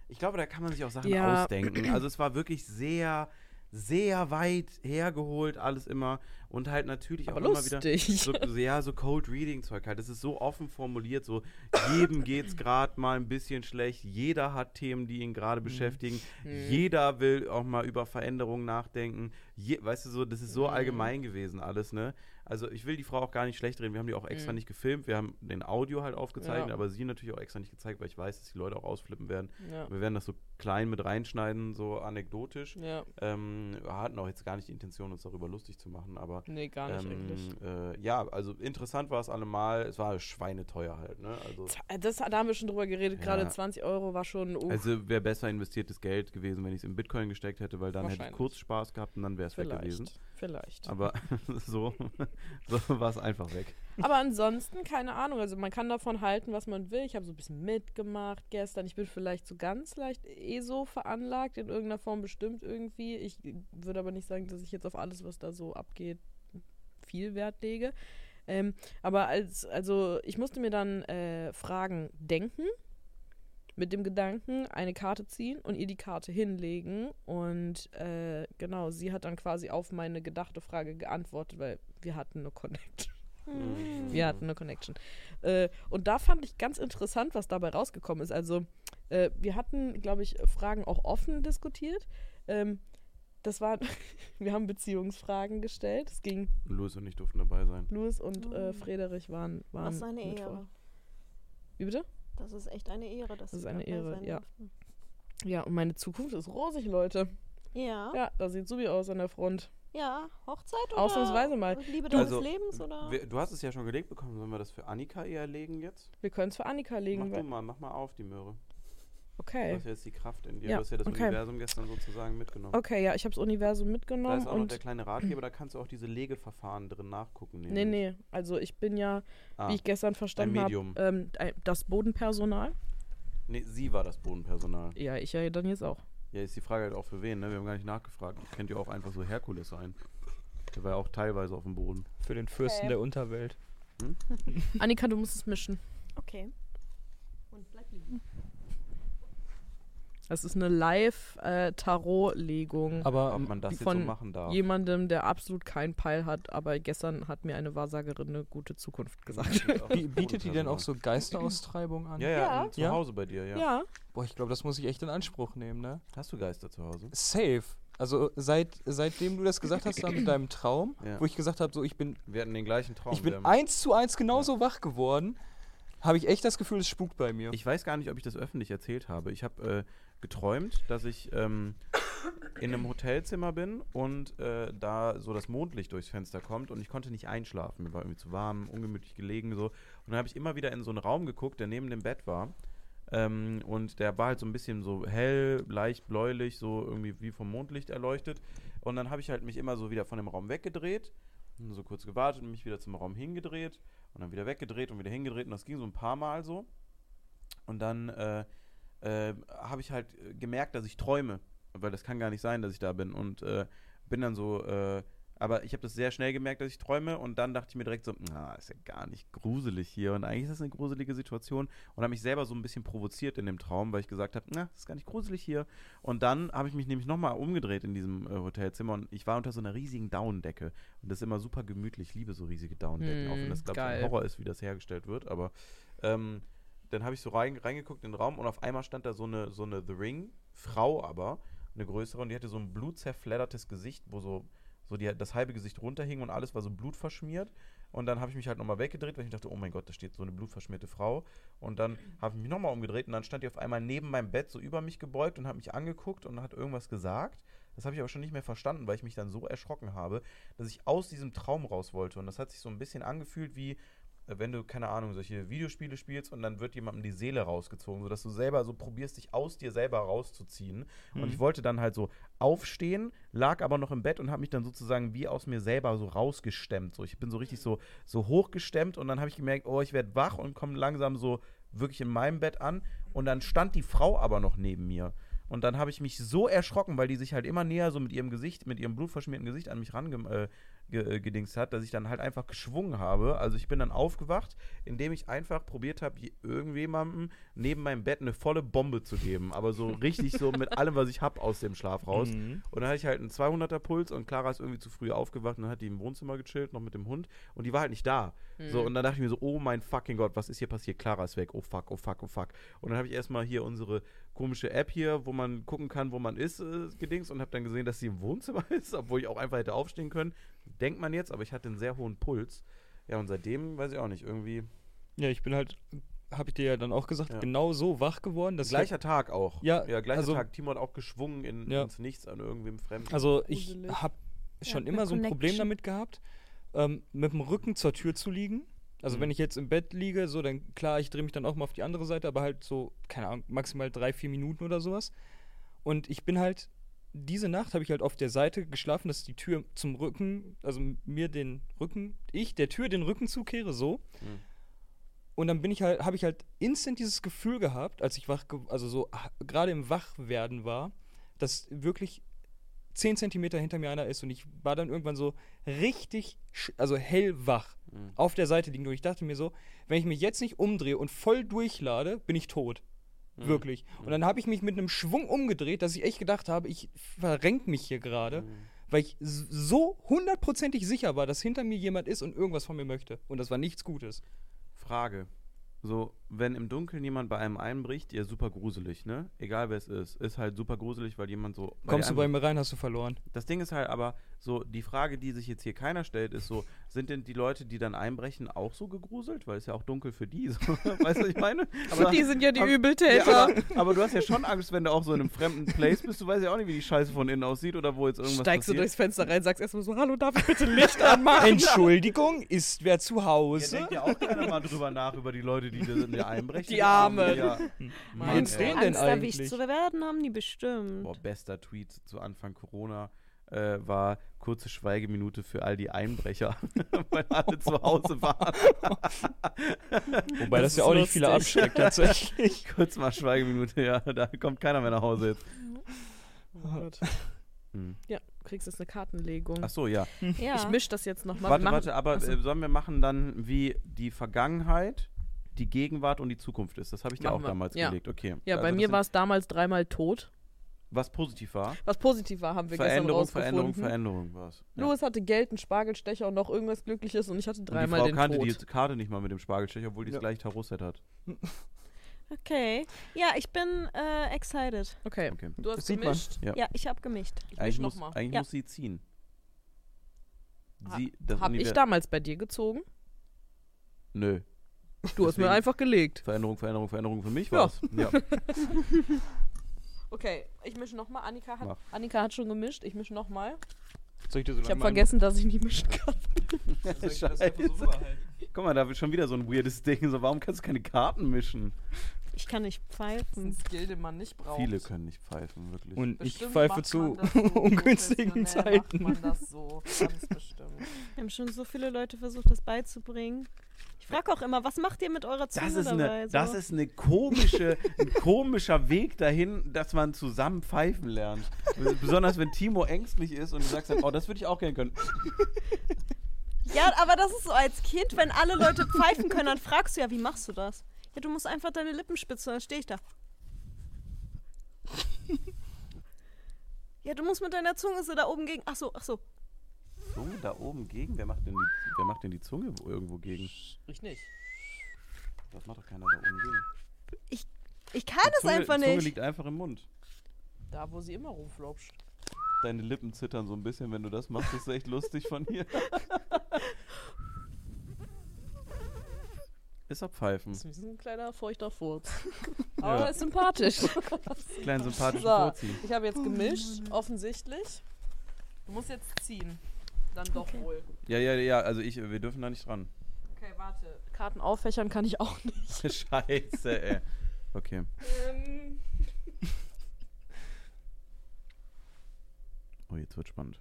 Ich glaube, da kann man sich auch Sachen Ja. ausdenken. Also es war wirklich sehr, sehr weit hergeholt, alles immer. Und halt natürlich Aber auch immer wieder. lustig. So, ja, so Cold Reading Zeug halt. Das ist so offen formuliert, so jedem geht's gerade mal ein bisschen schlecht. Jeder hat Themen, die ihn gerade beschäftigen. Mhm. Jeder will auch mal über Veränderungen nachdenken. Je, weißt du so, das ist so Mhm. allgemein gewesen alles, ne? Also ich will die Frau auch gar nicht schlecht reden. Wir haben die auch extra Mhm. nicht gefilmt. Wir haben den Audio halt aufgezeichnet, Ja. aber sie natürlich auch extra nicht gezeigt, weil ich weiß, dass die Leute auch ausflippen werden. Ja. Wir werden das so klein mit reinschneiden, so anekdotisch. ja. Ähm, wir hatten auch jetzt gar nicht die Intention, uns darüber lustig zu machen, aber Nee, gar nicht eigentlich. ähm, äh, ja, also interessant war es allemal. Es war schweineteuer halt, ne? Also, Das, da haben wir schon drüber geredet, gerade 20 Euro war schon. Uh, also wäre besser investiertes Geld gewesen, wenn ich es in Bitcoin gesteckt hätte, weil dann hätte ich kurz Spaß gehabt und dann wäre es weg gewesen. Vielleicht. Aber [laughs] so, [laughs] so war es einfach weg. Aber ansonsten, keine Ahnung. Also man kann davon halten, was man will. Ich habe so ein bisschen mitgemacht gestern. Ich bin vielleicht so ganz leicht eh so veranlagt, in irgendeiner Form bestimmt irgendwie. Ich würde aber nicht sagen, dass ich jetzt auf alles, was da so abgeht, viel Wert lege. Ähm, aber als, also ich musste mir dann äh, Fragen denken, mit dem Gedanken, eine Karte ziehen und ihr die Karte hinlegen. Und äh, genau, sie hat dann quasi auf meine gedachte Frage geantwortet, weil wir hatten eine Connection. Mhm. Wir hatten eine Connection. Äh, und da fand ich ganz interessant, was dabei rausgekommen ist. Also, äh, wir hatten, glaube ich, Fragen auch offen diskutiert. Ähm, das war, [laughs] wir haben Beziehungsfragen gestellt. Es ging, Louis und ich durften dabei sein. Louis und äh, Oh. Friedrich waren, waren Das ist eine Ehre. vor. Wie bitte? Das ist echt eine Ehre, dass Das ist eine Ehre, sein ja. durften. Ja, und meine Zukunft ist rosig, Leute. Ja. Ja, da sieht so wie aus an der Front. Ja, Hochzeit oder Ausnahmsweise mal. Liebe Du- deines Also, Lebens oder? Wir, du hast es ja schon gelegt bekommen. Sollen wir das für Annika eher legen jetzt? Wir können es für Annika legen. Mach du mal, mach mal auf die Möhre. Du Okay. hast ja jetzt die Kraft in dir. Ja, Du hast ja das okay. Universum gestern sozusagen mitgenommen. Okay, ja, ich habe das Universum Da mitgenommen ist auch noch der kleine Ratgeber, da kannst du auch diese Legeverfahren drin nachgucken. nee, nämlich. nee, also ich bin ja, Ah, wie ich gestern verstanden habe, Medium. ähm, das Bodenpersonal. nee, sie war das Bodenpersonal. Ja, ich ja dann jetzt auch. Ja, ist die Frage halt auch für wen, ne? Wir haben gar nicht nachgefragt. Kennt ihr auch einfach so Herkules ein? Der war ja auch teilweise auf dem Boden. Für den Fürsten Okay. der Unterwelt. Annika, du musst es mischen. Okay. Und bleib liegen. Das ist eine Live-Tarot-Legung Aber Ob man das jetzt so machen darf. jemandem, der absolut keinen Peil hat, aber gestern hat mir eine Wahrsagerin eine gute Zukunft gesagt. Bietet die [laughs] denn auch so Geisteraustreibung an? Ja, ja, Ja. zu Ja? Hause bei dir, ja. Ja, Boah, ich glaube, das muss ich echt in Anspruch nehmen, ne? Hast du Geister zu Hause? Safe. Also seit, seitdem du das gesagt hast da mit [laughs] deinem Traum, Ja. wo ich gesagt habe, so ich bin, Wir hatten den gleichen Traum. ich bin eins zu eins genauso wach geworden, habe ich echt das Gefühl, es spukt bei mir. Ich weiß gar nicht, ob ich das öffentlich erzählt habe. Ich habe äh, geträumt, dass ich ähm, in einem Hotelzimmer bin und äh, da so das Mondlicht durchs Fenster kommt und ich konnte nicht einschlafen. Mir war irgendwie zu warm, ungemütlich gelegen so. Und dann habe ich immer wieder in so einen Raum geguckt, der neben dem Bett war. Ähm, und der war halt so ein bisschen so hell, leicht bläulich, so irgendwie wie vom Mondlicht erleuchtet. Und dann habe ich halt mich immer so wieder von dem Raum weggedreht, so kurz gewartet und mich wieder zum Raum hingedreht und dann wieder weggedreht und wieder hingedreht. Und das ging so ein paar Mal so. Und dann äh, äh, habe ich halt gemerkt, dass ich träume, weil das kann gar nicht sein, dass ich da bin. Und äh, bin dann so, äh, aber ich habe das sehr schnell gemerkt, dass ich träume. Und dann dachte ich mir direkt so, na, ist ja gar nicht gruselig hier. Und eigentlich ist das eine gruselige Situation. Und habe mich selber so ein bisschen provoziert in dem Traum, weil ich gesagt habe, na, ist gar nicht gruselig hier. Und dann habe ich mich nämlich nochmal umgedreht in diesem äh, Hotelzimmer und ich war unter so einer riesigen Daunendecke. Und das ist immer super gemütlich. Ich liebe so riesige Daunendecken, auch wenn Hm, das, glaube ich, ein. Horror ist, wie das hergestellt wird. Aber ähm, dann habe ich so rein, reingeguckt in den Raum und auf einmal stand da so eine, so eine The Ring-Frau aber, eine größere, und die hatte so ein blutzerfleddertes Gesicht, wo so, so die, das halbe Gesicht runterhing und alles war so blutverschmiert. Und dann habe ich mich halt nochmal weggedreht, weil ich dachte, oh mein Gott, da steht so eine blutverschmierte Frau. Und dann habe ich mich nochmal umgedreht und dann stand die auf einmal neben meinem Bett so über mich gebeugt und hat mich angeguckt und hat irgendwas gesagt. Das habe ich aber schon nicht mehr verstanden, weil ich mich dann so erschrocken habe, dass ich aus diesem Traum raus wollte. Und das hat sich so ein bisschen angefühlt wie, wenn du, keine Ahnung, solche Videospiele spielst und dann wird jemandem die Seele rausgezogen, sodass du selber so probierst, dich aus dir selber rauszuziehen. Und ich wollte dann halt so aufstehen, lag aber noch im Bett und habe mich dann sozusagen wie aus mir selber so rausgestemmt. So, ich bin so richtig so, so hochgestemmt und dann habe ich gemerkt, oh, ich werde wach und komme langsam so wirklich in meinem Bett an. Und dann stand die Frau aber noch neben mir. Und dann habe ich mich so erschrocken, weil die sich halt immer näher so mit ihrem Gesicht, mit ihrem blutverschmierten Gesicht an mich range äh, ge äh, gedingst hat, dass ich dann halt einfach geschwungen habe. Also ich bin dann aufgewacht, indem ich einfach probiert habe, je- irgendjemandem neben meinem Bett eine volle Bombe zu geben. Aber so [laughs] richtig so mit allem, was ich habe, aus dem Schlaf raus. Mhm. Und dann hatte ich halt einen 200er Puls und Clara ist irgendwie zu früh aufgewacht und dann hat die im Wohnzimmer gechillt, noch mit dem Hund. Und die war halt nicht da. So, und dann dachte ich mir so, oh mein fucking Gott, was ist hier passiert? Clara ist weg. Oh fuck, oh fuck, oh fuck. Und dann habe ich erstmal hier unsere komische App hier, wo man gucken kann, wo man ist, äh, gedings und habe dann gesehen, dass sie im Wohnzimmer [laughs] ist, obwohl ich auch einfach hätte aufstehen können. Denkt man jetzt, aber ich hatte einen sehr hohen Puls. Ja, und seitdem weiß ich auch nicht, irgendwie. Ja, ich bin halt, habe ich dir ja dann auch gesagt, Ja. genau so wach geworden, dass ich Gleicher Tag auch. Ja, ja gleicher also- Tag. Timo hat auch geschwungen in, Ja. ins Nichts an irgendwem Fremden. Also ich habe schon Ja, immer so ein Problem Connection. damit gehabt, ähm, mit dem Rücken zur Tür zu liegen. Also Mhm. wenn ich jetzt im Bett liege, so dann klar, ich drehe mich dann auch mal auf die andere Seite, aber halt so, keine Ahnung, maximal drei, vier Minuten oder sowas. Und ich bin halt, diese Nacht habe ich halt auf der Seite geschlafen, dass die Tür zum Rücken, also mir den Rücken, ich der Tür den Rücken zukehre, so. Mhm. Und dann bin ich halt, habe ich halt instant dieses Gefühl gehabt, als ich wach, also so ah, gerade im Wachwerden war, dass wirklich 10 Zentimeter hinter mir einer ist und ich war dann irgendwann so richtig, also hellwach Mhm. auf der Seite liegen. Und ich dachte mir so, wenn ich mich jetzt nicht umdrehe und voll durchlade, bin ich tot. Mhm. Wirklich. Und dann habe ich mich mit einem Schwung umgedreht, dass ich echt gedacht habe, ich verrenk mich hier gerade, Mhm. weil ich so hundertprozentig sicher war, dass hinter mir jemand ist und irgendwas von mir möchte. Und das war nichts Gutes. Frage. So, wenn im Dunkeln jemand bei einem einbricht, ja super gruselig, ne? Egal wer es ist. Ist halt super gruselig, weil jemand so. Kommst du bei mir rein, hast du verloren. Das Ding ist halt aber, so, die Frage, die sich jetzt hier keiner stellt, ist so, sind denn die Leute, die dann einbrechen, auch so gegruselt? Weil es ja auch dunkel für die. So. [laughs] weißt du, was ich meine? Aber die sind ja die aber- Übeltäter. Ja, aber, aber du hast ja schon Angst, wenn du auch so in einem fremden Place bist. Du weißt ja auch nicht, wie die Scheiße von innen aussieht oder wo jetzt irgendwas Steigst du passiert. durchs Fenster rein, sagst erstmal so, hallo, darf ich bitte Licht anmachen? Entschuldigung, ist wer zu Hause? denkt ja auch gerne mal drüber nach, über die Leute, die da der Einbrecher. Die Armen. Ja. Mann, Wie denn Angst erwischt eigentlich? zu werden, haben die bestimmt. Boah, bester Tweet zu Anfang Corona äh, war kurze Schweigeminute für all die Einbrecher, [laughs] weil alle zu Hause waren. [laughs] Wobei das, Das ja auch nicht viele lustig. abschreckt tatsächlich. [laughs] Kurz mal Schweigeminute, ja, da kommt keiner mehr nach Hause jetzt. Oh Gott. Hm. Ja, du kriegst jetzt eine Kartenlegung. Ach so, ja. Ja. Ich misch das jetzt nochmal. Warte, warte, aber Achso. äh, sollen wir machen dann, wie die Vergangenheit, die Gegenwart und die Zukunft ist? Das habe ich dir Machen auch wir. damals Ja. gelegt. Okay. Ja, Also bei mir war es damals dreimal tot. Was positiv war. Was positiv war, haben wir Veränderung, gestern Veränderung, rausgefunden. Veränderung war es. Ja. Louis hatte Geld, einen Spargelstecher und noch irgendwas Glückliches und ich hatte Und die dreimal Frau den kannte Tod. die Karte nicht mal mit dem Spargelstecher, obwohl die das Ja. gleiche Tarotset hat. Okay. Ja, ich bin äh, excited. Okay. Okay. Du hast Das gemischt. Ja. Ja, ich habe gemischt. Ich Eigentlich, muss, noch mal. eigentlich Ja. muss sie ziehen. Sie, das Hab ich damals bei dir gezogen? Nö. Du hast mir Deswegen- einfach gelegt. Veränderung, Veränderung, Veränderung für mich Ja. war's. Ja. [laughs] [laughs] Okay, ich mische nochmal. Annika Mach. hat, Annika hat schon gemischt. Ich mische nochmal. Soll ich dir so Ich habe vergessen, dass ich nicht mischen kann. [laughs] Scheiße. Guck mal, da wird schon wieder so ein weirdes Ding. So, warum kannst du keine Karten mischen? Ich kann nicht Das ist pfeifen. ein Skill, den man nicht braucht. Viele können nicht pfeifen, wirklich. Und ich Bestimmt pfeife macht zu so [laughs] ungünstigen Zeiten. Macht man das so, ganz bestimmt. Wir haben schon so viele Leute versucht, das beizubringen. Ich frage auch immer, was macht ihr mit eurer Zunge das ist, dabei? eine, so? das ist eine komische, ein komischer Weg dahin, dass man zusammen pfeifen lernt. Besonders wenn Timo ängstlich ist und du sagst dann, oh, das würde ich auch gerne können. Ja, aber das ist so als Kind, wenn alle Leute pfeifen können, dann fragst du ja, wie machst du das? Ja, du musst einfach deine Lippen spitzen, dann stehe ich da. Ja, du musst mit deiner Zunge so da oben gegen. Ach so, ach so. Zunge da oben gegen? Wer macht denn die, wer macht denn die Zunge wo- irgendwo gegen? Ich nicht. Das macht doch keiner da oben gegen. Ich kann Die es Zunge, einfach die Zunge nicht. liegt einfach im Mund. Da, wo sie immer rumflopscht. Deine Lippen zittern so ein bisschen, wenn du das machst. Das ist echt lustig von hier. [laughs] Ist doch Pfeifen. Das ist ein kleiner feuchter Furz. [laughs] Aber er ist sympathisch. [laughs] Kleinen sympathischen So, Vorziehen. ich habe jetzt gemischt, offensichtlich. Du musst jetzt ziehen. Dann doch Okay. wohl. Ja, ja, ja, also ich, wir dürfen da nicht dran. Okay, warte. Karten auffächern kann ich auch nicht. [laughs] Scheiße, ey. Okay. Ähm, Oh, jetzt wird spannend.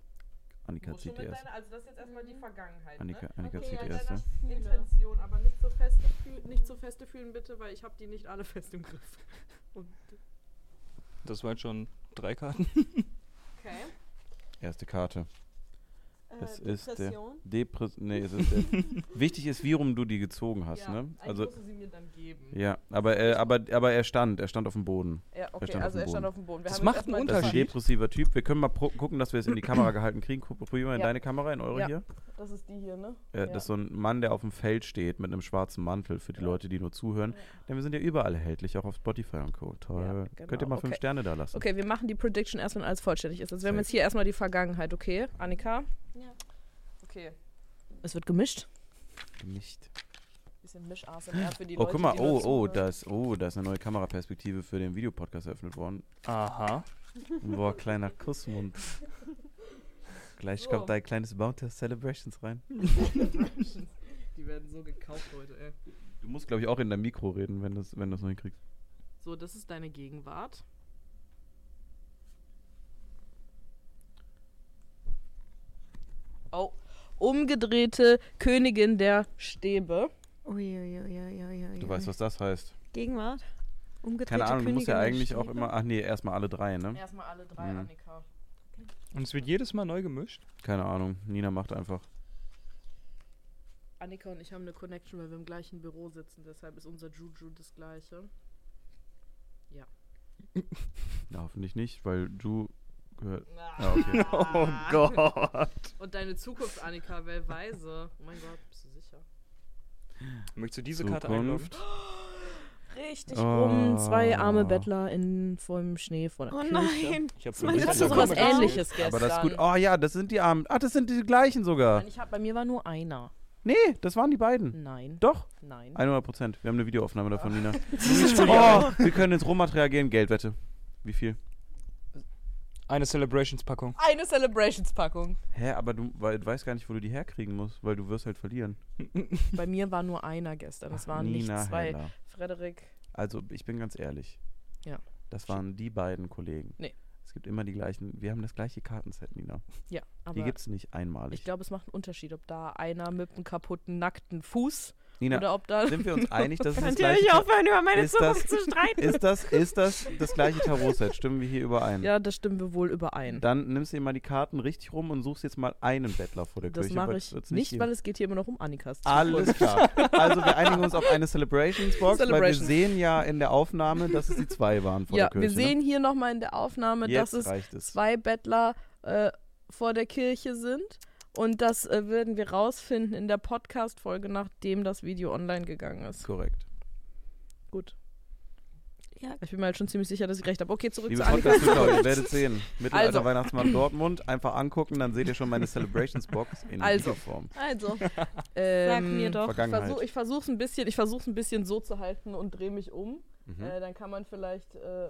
Annika schon zieht die mit erst. deiner, also das ist jetzt erstmal die Vergangenheit. Annika, ne? Annika Okay, zieht ja, die erste. Intention, aber nicht so feste, fühl, nicht so feste fühlen bitte, weil ich habe die nicht alle fest im Griff. [laughs] Und, Das waren schon drei Karten. okay. Erste Karte. Äh, Es ist der Depression. Depres nee, es ist der [laughs] Wichtig ist, wie rum du die gezogen hast, ja, ne? eigentlich Also musst du sie mir dann geben. ja, aber äh, aber aber er stand, er stand auf dem Boden. Ja, okay, auf also er stand Boden. auf dem Boden. Wir Das haben macht einen erstmal Das ist ein Unterschied. depressiver Typ. Wir können mal gucken, dass wir es in die Kamera gehalten kriegen. Probier mal in Ja. deine Kamera, in eure Ja. hier. Das ist die hier, ne? Äh, Das ist so ein Mann, der auf dem Feld steht mit einem schwarzen Mantel für die Ja. Leute, die nur zuhören. Ja. Denn wir sind ja überall erhältlich, auch auf Spotify und Co. Toll. Ja, Könnt genau. ihr mal fünf Okay. Sterne da lassen. Okay, wir machen die Prediction erst, wenn alles vollständig ist. Also wir haben jetzt hier erstmal die Vergangenheit, okay? Annika? Ja. Okay. Es wird gemischt. Nicht. Bisschen Misch-ASMR für die Oh, Leute, guck mal, oh, oh, da ist, oh, da ist eine neue Kameraperspektive für den Videopodcast eröffnet worden. Aha. Boah, kleiner Kussmund. Gleich So. kommt dein kleines Bounty Celebrations rein. Die werden so gekauft heute, ey. Du musst, glaube ich, auch in dein Mikro reden, wenn du es wenn du's noch hinkriegst. So, das ist deine Gegenwart. Oh, umgedrehte Königin der Stäbe. Uiuiuiuiui. Du weißt, was das heißt. Gegenwart? Umgedrehte Keine Ahnung, du musst ja eigentlich auch immer. Ach nee, erstmal alle drei, ne? Erstmal alle drei, Mhm. Annika. Und es wird jedes Mal neu gemischt. Keine Ahnung. Nina macht einfach. Annika und ich haben eine Connection, weil wir im gleichen Büro sitzen. Deshalb ist unser Juju das gleiche. Ja, [laughs] hoffentlich nicht, weil Ju gehört. Ah. Ah, okay. [laughs] Oh Gott. Und deine Zukunft, Annika, wer weise. Oh mein Gott, bist du sicher? Möchtest du diese Karte einloggen? Zukunft. [gasps] Richtig Oh. rum. Zwei arme Bettler in vollem Schnee vor der Oh Küche. nein. Ich habe Ich hatte Das sowas ähnliches gestern. Aber das ist gut. Oh ja, das sind die Armen. Ach, das sind die gleichen sogar. Nein, ich hab, bei mir war nur einer. Nee, das waren die beiden. Nein. Doch, Nein. 100 Prozent. Wir haben eine Videoaufnahme davon, Nina. [laughs] Oh. Oh, wir können ins Rohmaterial gehen. Geldwette. Wie viel? Eine Celebrations-Packung. Eine Celebrations-Packung. Hä, aber du, weil, du weißt gar nicht, wo du die herkriegen musst, weil du wirst halt verlieren. [laughs] Bei mir war nur einer gestern. Es waren nicht Nina zwei. Heller. Frederik. Also, ich bin ganz ehrlich. Ja. Das waren die beiden Kollegen. Nee. Es gibt immer die gleichen. Wir haben das gleiche Kartenset, Nina. Ja, Die aber gibt es nicht einmalig. ich glaube, es macht einen Unterschied, ob da einer mit einem kaputten, nackten Fuß Nina, oder ob da. sind wir uns einig, dass es das gleiche Ta- aufhören, über meine ist das- Zukunft zu streiten? ist das, ist das das gleiche Tarot-Set? Stimmen wir hier überein? Ja, das stimmen wir wohl überein. Dann nimmst du dir mal die Karten richtig rum und suchst jetzt mal einen Bettler vor der Das Kirche. mache aber ich nicht, geben. weil es geht hier immer noch um Annikas Alles klar. Also wir einigen uns auf eine Celebrations-Box, weil wir sehen ja in der Aufnahme, dass es die zwei waren vor Ja, der Kirche. wir sehen hier nochmal in der Aufnahme, ne? Jetzt dass es es. zwei Bettler äh, vor der Kirche sind. Und das äh, werden wir rausfinden in der Podcast-Folge, nachdem das Video online gegangen ist. Korrekt. Gut. Ja, Ich bin mir halt schon ziemlich sicher, dass ich recht habe. Okay, zurück Liebe zu Annika. Ihr werdet [laughs] sehen. Mittelalter Also. Weihnachtsmann Dortmund. Einfach angucken, dann seht ihr schon meine Celebrations-Box in Also. Videoform. also, [laughs] sag Ähm, mir doch. Ich Vergangenheit. versuche ich versuch's ein bisschen, ich ein bisschen so zu halten und drehe mich um. Mhm. Äh, dann kann man vielleicht. Äh.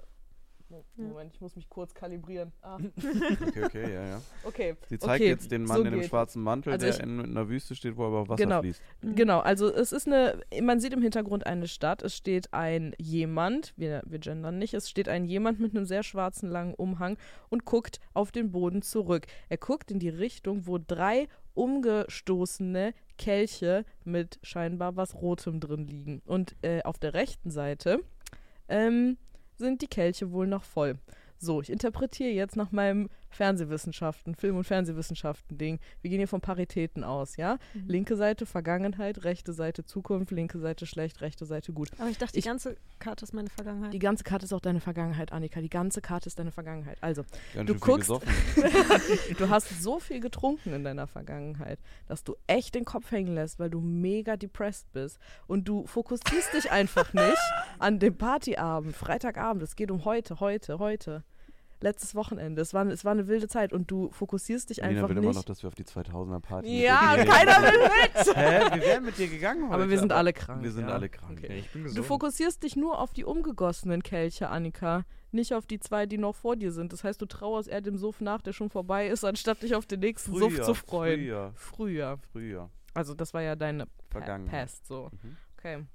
Moment, ich muss mich kurz kalibrieren. Ah, [laughs] Okay, okay, ja, ja. [laughs] okay. Sie zeigt okay, jetzt den Mann so in dem geht. schwarzen Mantel, Also der ich- in einer Wüste steht, wo aber Wasser Genau. fließt. Genau, also es ist eine, man sieht im Hintergrund eine Stadt, es steht ein jemand, wir, wir gendern nicht, es steht ein jemand mit einem sehr schwarzen langen Umhang und guckt auf den Boden zurück. Er guckt in die Richtung, wo drei umgestoßene Kelche mit scheinbar was Rotem drin liegen. Und äh, auf der rechten Seite ähm, sind die Kelche wohl noch voll. So, ich interpretiere jetzt nach meinem Fernsehwissenschaften, Film- und Fernsehwissenschaften-Ding. Wir gehen hier von Paritäten aus, ja? Mhm. Linke Seite Vergangenheit, rechte Seite Zukunft, linke Seite schlecht, rechte Seite gut. Aber ich dachte, die Ich- ganze Karte ist meine Vergangenheit. Die ganze Karte ist auch deine Vergangenheit, Annika. Die ganze Karte ist deine Vergangenheit. Also, Ganz Du guckst- [laughs] du hast so viel getrunken in deiner Vergangenheit, dass du echt den Kopf hängen lässt, weil du mega depressed bist. Und du fokussierst dich einfach nicht an dem Partyabend, Freitagabend. Es geht um heute, heute, heute. Letztes Wochenende. Es war, es war eine wilde Zeit und du fokussierst dich einfach will immer noch, nicht. dass wir auf die 2000er Party mit Ja, gehen. [laughs] keiner will mit! Hä? Wir wären mit dir gegangen heute. Aber wir sind alle krank. Wir sind ja. alle krank. Okay. ich bin Du fokussierst dich nur auf die umgegossenen Kelche, Annika. Nicht auf die zwei, die noch vor dir sind. Das heißt, du trauerst eher dem Suff nach, der schon vorbei ist, anstatt dich auf den nächsten Suff Früher, zu freuen. früher, Früher. früher. Also das war ja deine Vergangenheit. Past, so. Mhm. Okay.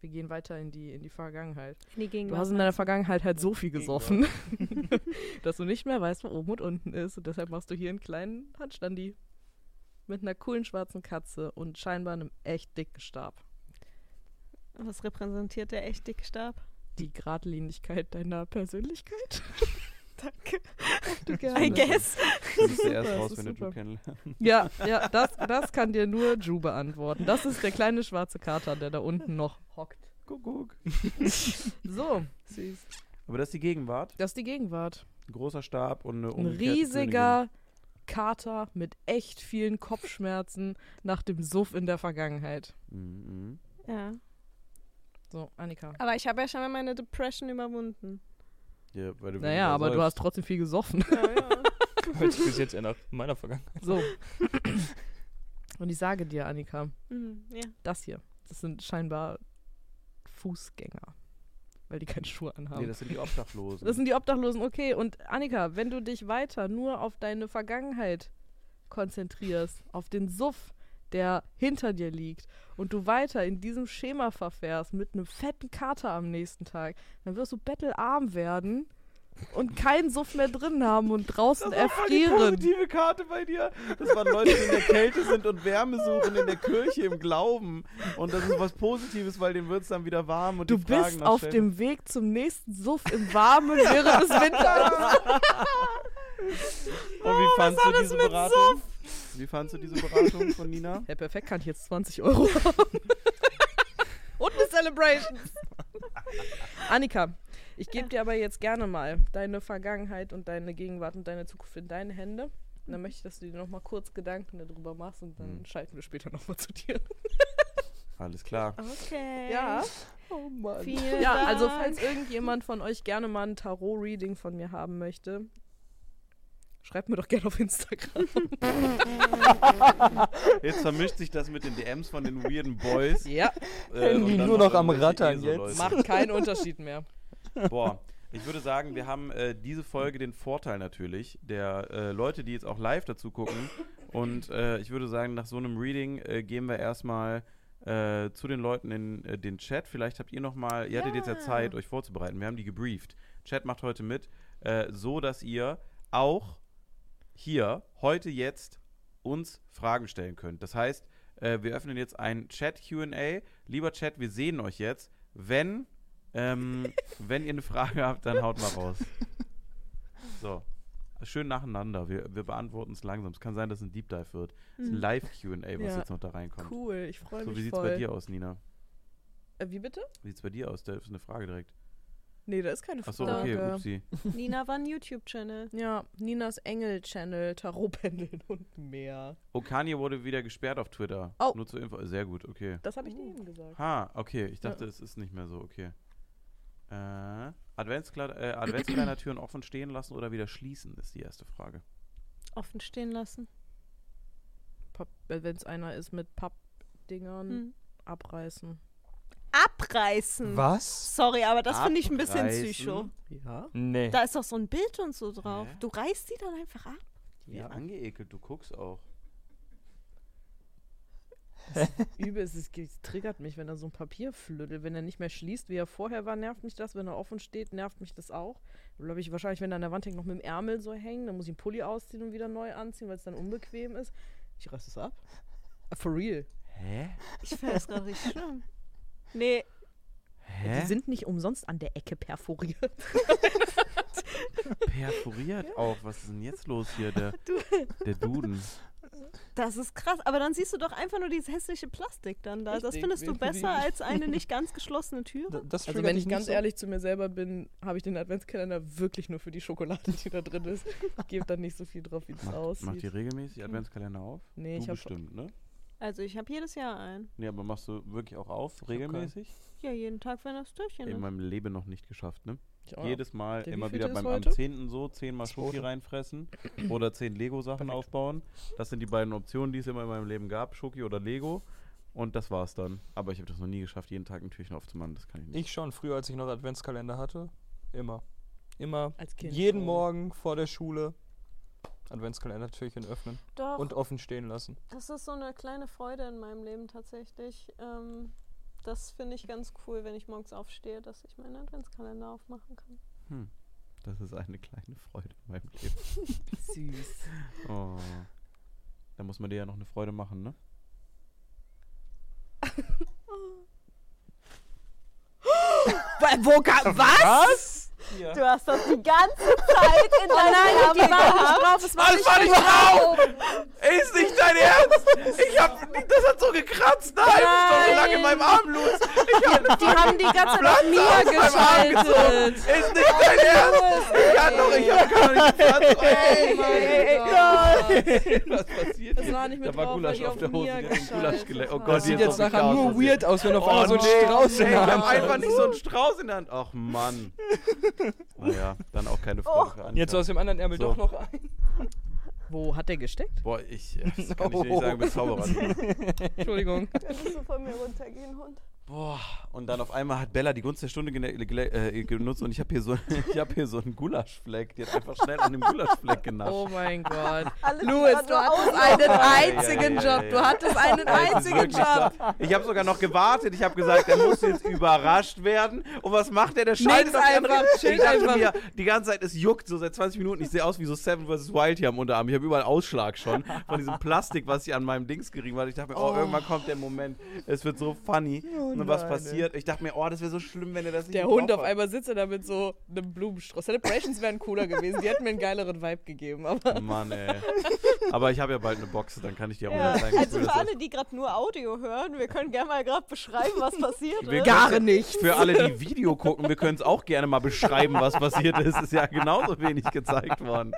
Wir gehen weiter in die, in die Vergangenheit. In die Du Gegenwart. hast in deiner Vergangenheit halt so viel gesoffen, [laughs] [laughs] dass du nicht mehr weißt, wo oben und unten ist. Und deshalb machst du hier einen kleinen Handstandi. Mit einer coolen schwarzen Katze und scheinbar einem echt dicken Stab. Was repräsentiert der echt dicke Stab? Die Gradlinigkeit deiner Persönlichkeit. [laughs] Danke. [laughs] Du I gerne. guess. Das ist erst raus, wenn du. Ju kennenlernst. Ja, ja, [laughs] das, das kann dir nur Ju beantworten. Das ist der kleine schwarze Kater, der da unten noch hockt. Kuckuck. [laughs] So, süß. Aber das ist die Gegenwart. Das ist die Gegenwart. Ein großer Stab und eine Ein riesiger Kater mit echt vielen Kopfschmerzen nach dem Suff in der Vergangenheit. Königin. Mhm. Ja. So, Annika. Aber ich habe ja schon mal meine Depression überwunden. Ja, weil du Naja, aber du hast trotzdem viel gesoffen. Ja, ja. [laughs] Sich bis jetzt eher nach meiner Vergangenheit. So. [laughs] Und ich sage dir, Annika, Mhm, ja. das hier, das sind scheinbar Fußgänger. Weil die keine Schuhe anhaben. Nee, das sind die Obdachlosen. Das sind die Obdachlosen, okay. Und Annika, wenn du dich weiter nur auf deine Vergangenheit konzentrierst, auf den Suff, der hinter dir liegt, und du weiter in diesem Schema verfährst mit einem fetten Kater am nächsten Tag, dann wirst du bettelarm werden und keinen Suff mehr drin haben und draußen das war voll die erfrieren. positive Karte bei dir. Das waren Leute, die in der Kälte sind und Wärme suchen in der Kirche im Glauben. Und das ist was Positives, weil denen wird es dann wieder warm und Du bist auf dem Weg zum nächsten Suff im Warmen während des [laughs] Winters. Und wie fandst du diese Beratung? Wie fandst du diese Beratung von Nina? [laughs] Ja, perfekt, kann ich jetzt 20 Euro haben. Und eine Celebration. Annika, ich gebe dir aber jetzt gerne mal deine Vergangenheit und deine Gegenwart und deine Zukunft in deine Hände. Und dann möchte ich, dass du dir noch mal kurz Gedanken darüber machst und dann Mhm. schalten wir später noch mal zu dir. Alles klar. Okay. Ja. Oh Mann. Vielen Ja, also Dank. falls irgendjemand von euch gerne mal ein Tarot-Reading von mir haben möchte, schreibt mir doch gerne auf Instagram. [laughs] Jetzt vermischt sich das mit den DMs von den weirden Boys. ja, Äh, und Die nur noch noch am Rattern jetzt. macht keinen Unterschied mehr. Boah, Ich würde sagen, wir haben äh, diese Folge den Vorteil natürlich der äh, Leute, die jetzt auch live dazu gucken. Und äh, ich würde sagen, nach so einem Reading äh, gehen wir erstmal äh, zu den Leuten in äh, den Chat. Vielleicht habt ihr noch mal, ihr hattet jetzt ja Ja. Zeit, euch vorzubereiten. Wir haben die gebrieft. Chat macht heute mit, äh, so dass ihr auch hier heute jetzt uns Fragen stellen könnt. Das heißt, äh, wir öffnen jetzt ein Chat-QA. Lieber Chat, wir sehen euch jetzt. Wenn, ähm, [laughs] wenn ihr eine Frage habt, dann haut mal raus. So. Schön nacheinander. Wir, wir beantworten es langsam. Es kann sein, dass es ein Deep Dive wird. Es ist ein Live-QA, was Ja. jetzt noch da reinkommt. Cool, ich freue So, mich wie sieht es bei dir aus, Nina? Äh, wie bitte? Wie sieht es bei dir aus? Da ist eine Frage direkt. Nee, da ist keine Achso, Frage. okay, upsi. [laughs] Nina war ein YouTube-Channel. Ja, Ninas Engel-Channel, Tarotpendeln [laughs] und mehr. Oh, Kanye wurde wieder gesperrt auf Twitter. Oh. Nur zur Info. Sehr gut, okay. Das habe ich dir eben gesagt. Ha, okay. Ich dachte, Ja. es ist nicht mehr so, okay. Äh, Adventskle äh, Adventskalendertüren [clears throat] offen stehen lassen oder wieder schließen, ist die erste Frage. Offen stehen lassen. Wenn es einer ist mit Pappdingern, Hm. abreißen. Abreißen. Was? Sorry, aber das finde ich ein bisschen Abreißen? psycho. Ja? Nee. Da ist doch so ein Bild und so drauf. Hä? Du reißt die dann einfach ab. Ja. angeekelt, du guckst auch. [laughs] Übel, es, ist- es triggert mich, wenn er so ein Papier flüttelt. Wenn er nicht mehr schließt, wie er vorher war, nervt mich das. Wenn er offen steht, nervt mich das auch. Glaube ich, wahrscheinlich, wenn er an der Wand hängt, noch mit dem Ärmel so hängen. Dann muss ich einen Pulli ausziehen und wieder neu anziehen, weil es dann unbequem ist. Ich reiß es ab. Ah, For real. Hä? Ich finde das gerade richtig schlimm. Nee, Hä? Die sind nicht umsonst an der Ecke perforiert. perforiert auch. Was ist denn jetzt los hier? Der, der Duden. das ist krass. Aber dann siehst du doch einfach nur dieses hässliche Plastik dann da. Das Richtig, findest du besser als eine nicht ganz geschlossene Tür? Das Also wenn ich ganz so? ehrlich zu mir selber bin, habe ich den Adventskalender wirklich nur für die Schokolade, die da drin ist. Ich gebe da nicht so viel drauf, wie das Macht, aussieht. macht ihr regelmäßig Adventskalender auf? Nee, du ich hab- bestimmt, ne? Also ich habe jedes Jahr einen. Nee, aber machst du wirklich auch auf, regelmäßig? Ja, jeden Tag, wenn das Türchen In ist. meinem Leben noch nicht geschafft, ne? Ich auch. Jedes Mal Der immer wieder beim am heute? 10. so zehnmal Schoki Zweite. reinfressen oder zehn Lego-Sachen aufbauen. Das sind die beiden Optionen, die es immer in meinem Leben gab, Schoki oder Lego. Und das war's dann. Aber ich habe das noch nie geschafft, jeden Tag ein Türchen aufzumachen. Das kann ich nicht. Ich schon, früher, als ich noch Adventskalender hatte. Immer. Immer. Als Kind jeden schon. Morgen vor der Schule Adventskalender-Türchen öffnen Doch, und offen stehen lassen. das ist so eine kleine Freude in meinem Leben tatsächlich. Ähm, das finde ich ganz cool, wenn ich morgens aufstehe, dass ich meinen Adventskalender aufmachen kann. Hm. Das ist eine kleine Freude in meinem Leben. [laughs] Süß. Oh. Da muss man dir ja noch eine Freude machen, ne? [laughs] Wo kam, [laughs] was? Ja. Du hast das die ganze Zeit in [laughs] deinem nein, die war nicht drauf. Es war Was nicht war nicht drauf. Ey, ist nicht dein Ernst! Ich hab. Das hat so gekratzt! Nein! Ich bin doch so lange in meinem Arm los! Ich hab Die haben die ganze Zeit auf gezogen! geschaltet. Ist nicht dein Ernst! Ich kann doch, ich hab gar nicht geplatzt! Ey, Ey, ey, Was passiert Das hier? war nicht mit Da war drauf, Gulasch auf der Hose, die hat Gulasch gelegt. Oh haben. Gott, Das sieht hier jetzt ist nachher nur weird aus, wenn auf Oh, einmal so ein. Strauß in der ich Hand hab einfach nicht so einen [laughs] Strauß in der Hand. Ach Mann. [laughs] Naja, dann auch keine Freude für Annika. Jetzt aus dem anderen Ärmel So. doch noch ein. Wo hat der gesteckt? Boah, ich, das kann ich dir nicht sagen, mit Zauberer. [laughs] Entschuldigung. Könntest du von mir runtergehen, Hund? Boah, und dann auf einmal hat Bella die Gunst der Stunde äh, genutzt und ich habe hier, so, [laughs] ich hab hier so einen Gulaschfleck. Die hat einfach schnell an dem Gulaschfleck genascht. Oh mein Gott. [laughs] Louis, du hattest einen einzigen ja, ja, Job. Du hattest einen einzigen Job. so. Ich habe sogar noch gewartet. Ich habe gesagt, er muss jetzt überrascht werden. Und was macht er? Der Nix auf einfach, Ich dachte mir, die ganze Zeit, es juckt so seit 20 Minuten. Ich sehe aus wie so Seven vs. Wild hier am Unterarm. Ich habe überall Ausschlag schon von diesem Plastik, was ich an meinem Dings gerieben habe. Ich dachte mir, oh, irgendwann kommt der Moment. Es wird so funny. Und was passiert? Ich dachte mir, oh, das wäre so schlimm, wenn er das nicht Der Hund auf hat. einmal sitzt da mit so einem Blumenstrauß. Celebrations wären cooler gewesen. Die hätten mir einen geileren Vibe gegeben. Aber Mann, ey. Aber ich habe ja bald eine Box, dann kann ich dir auch Ja, mal zeigen. also cool für alle, die gerade nur Audio hören, wir können gerne mal gerade beschreiben, was passiert Wir ist. gar nichts. Für alle, die Video gucken, wir können es auch gerne mal beschreiben, was passiert ist. Ist ja genauso wenig gezeigt worden.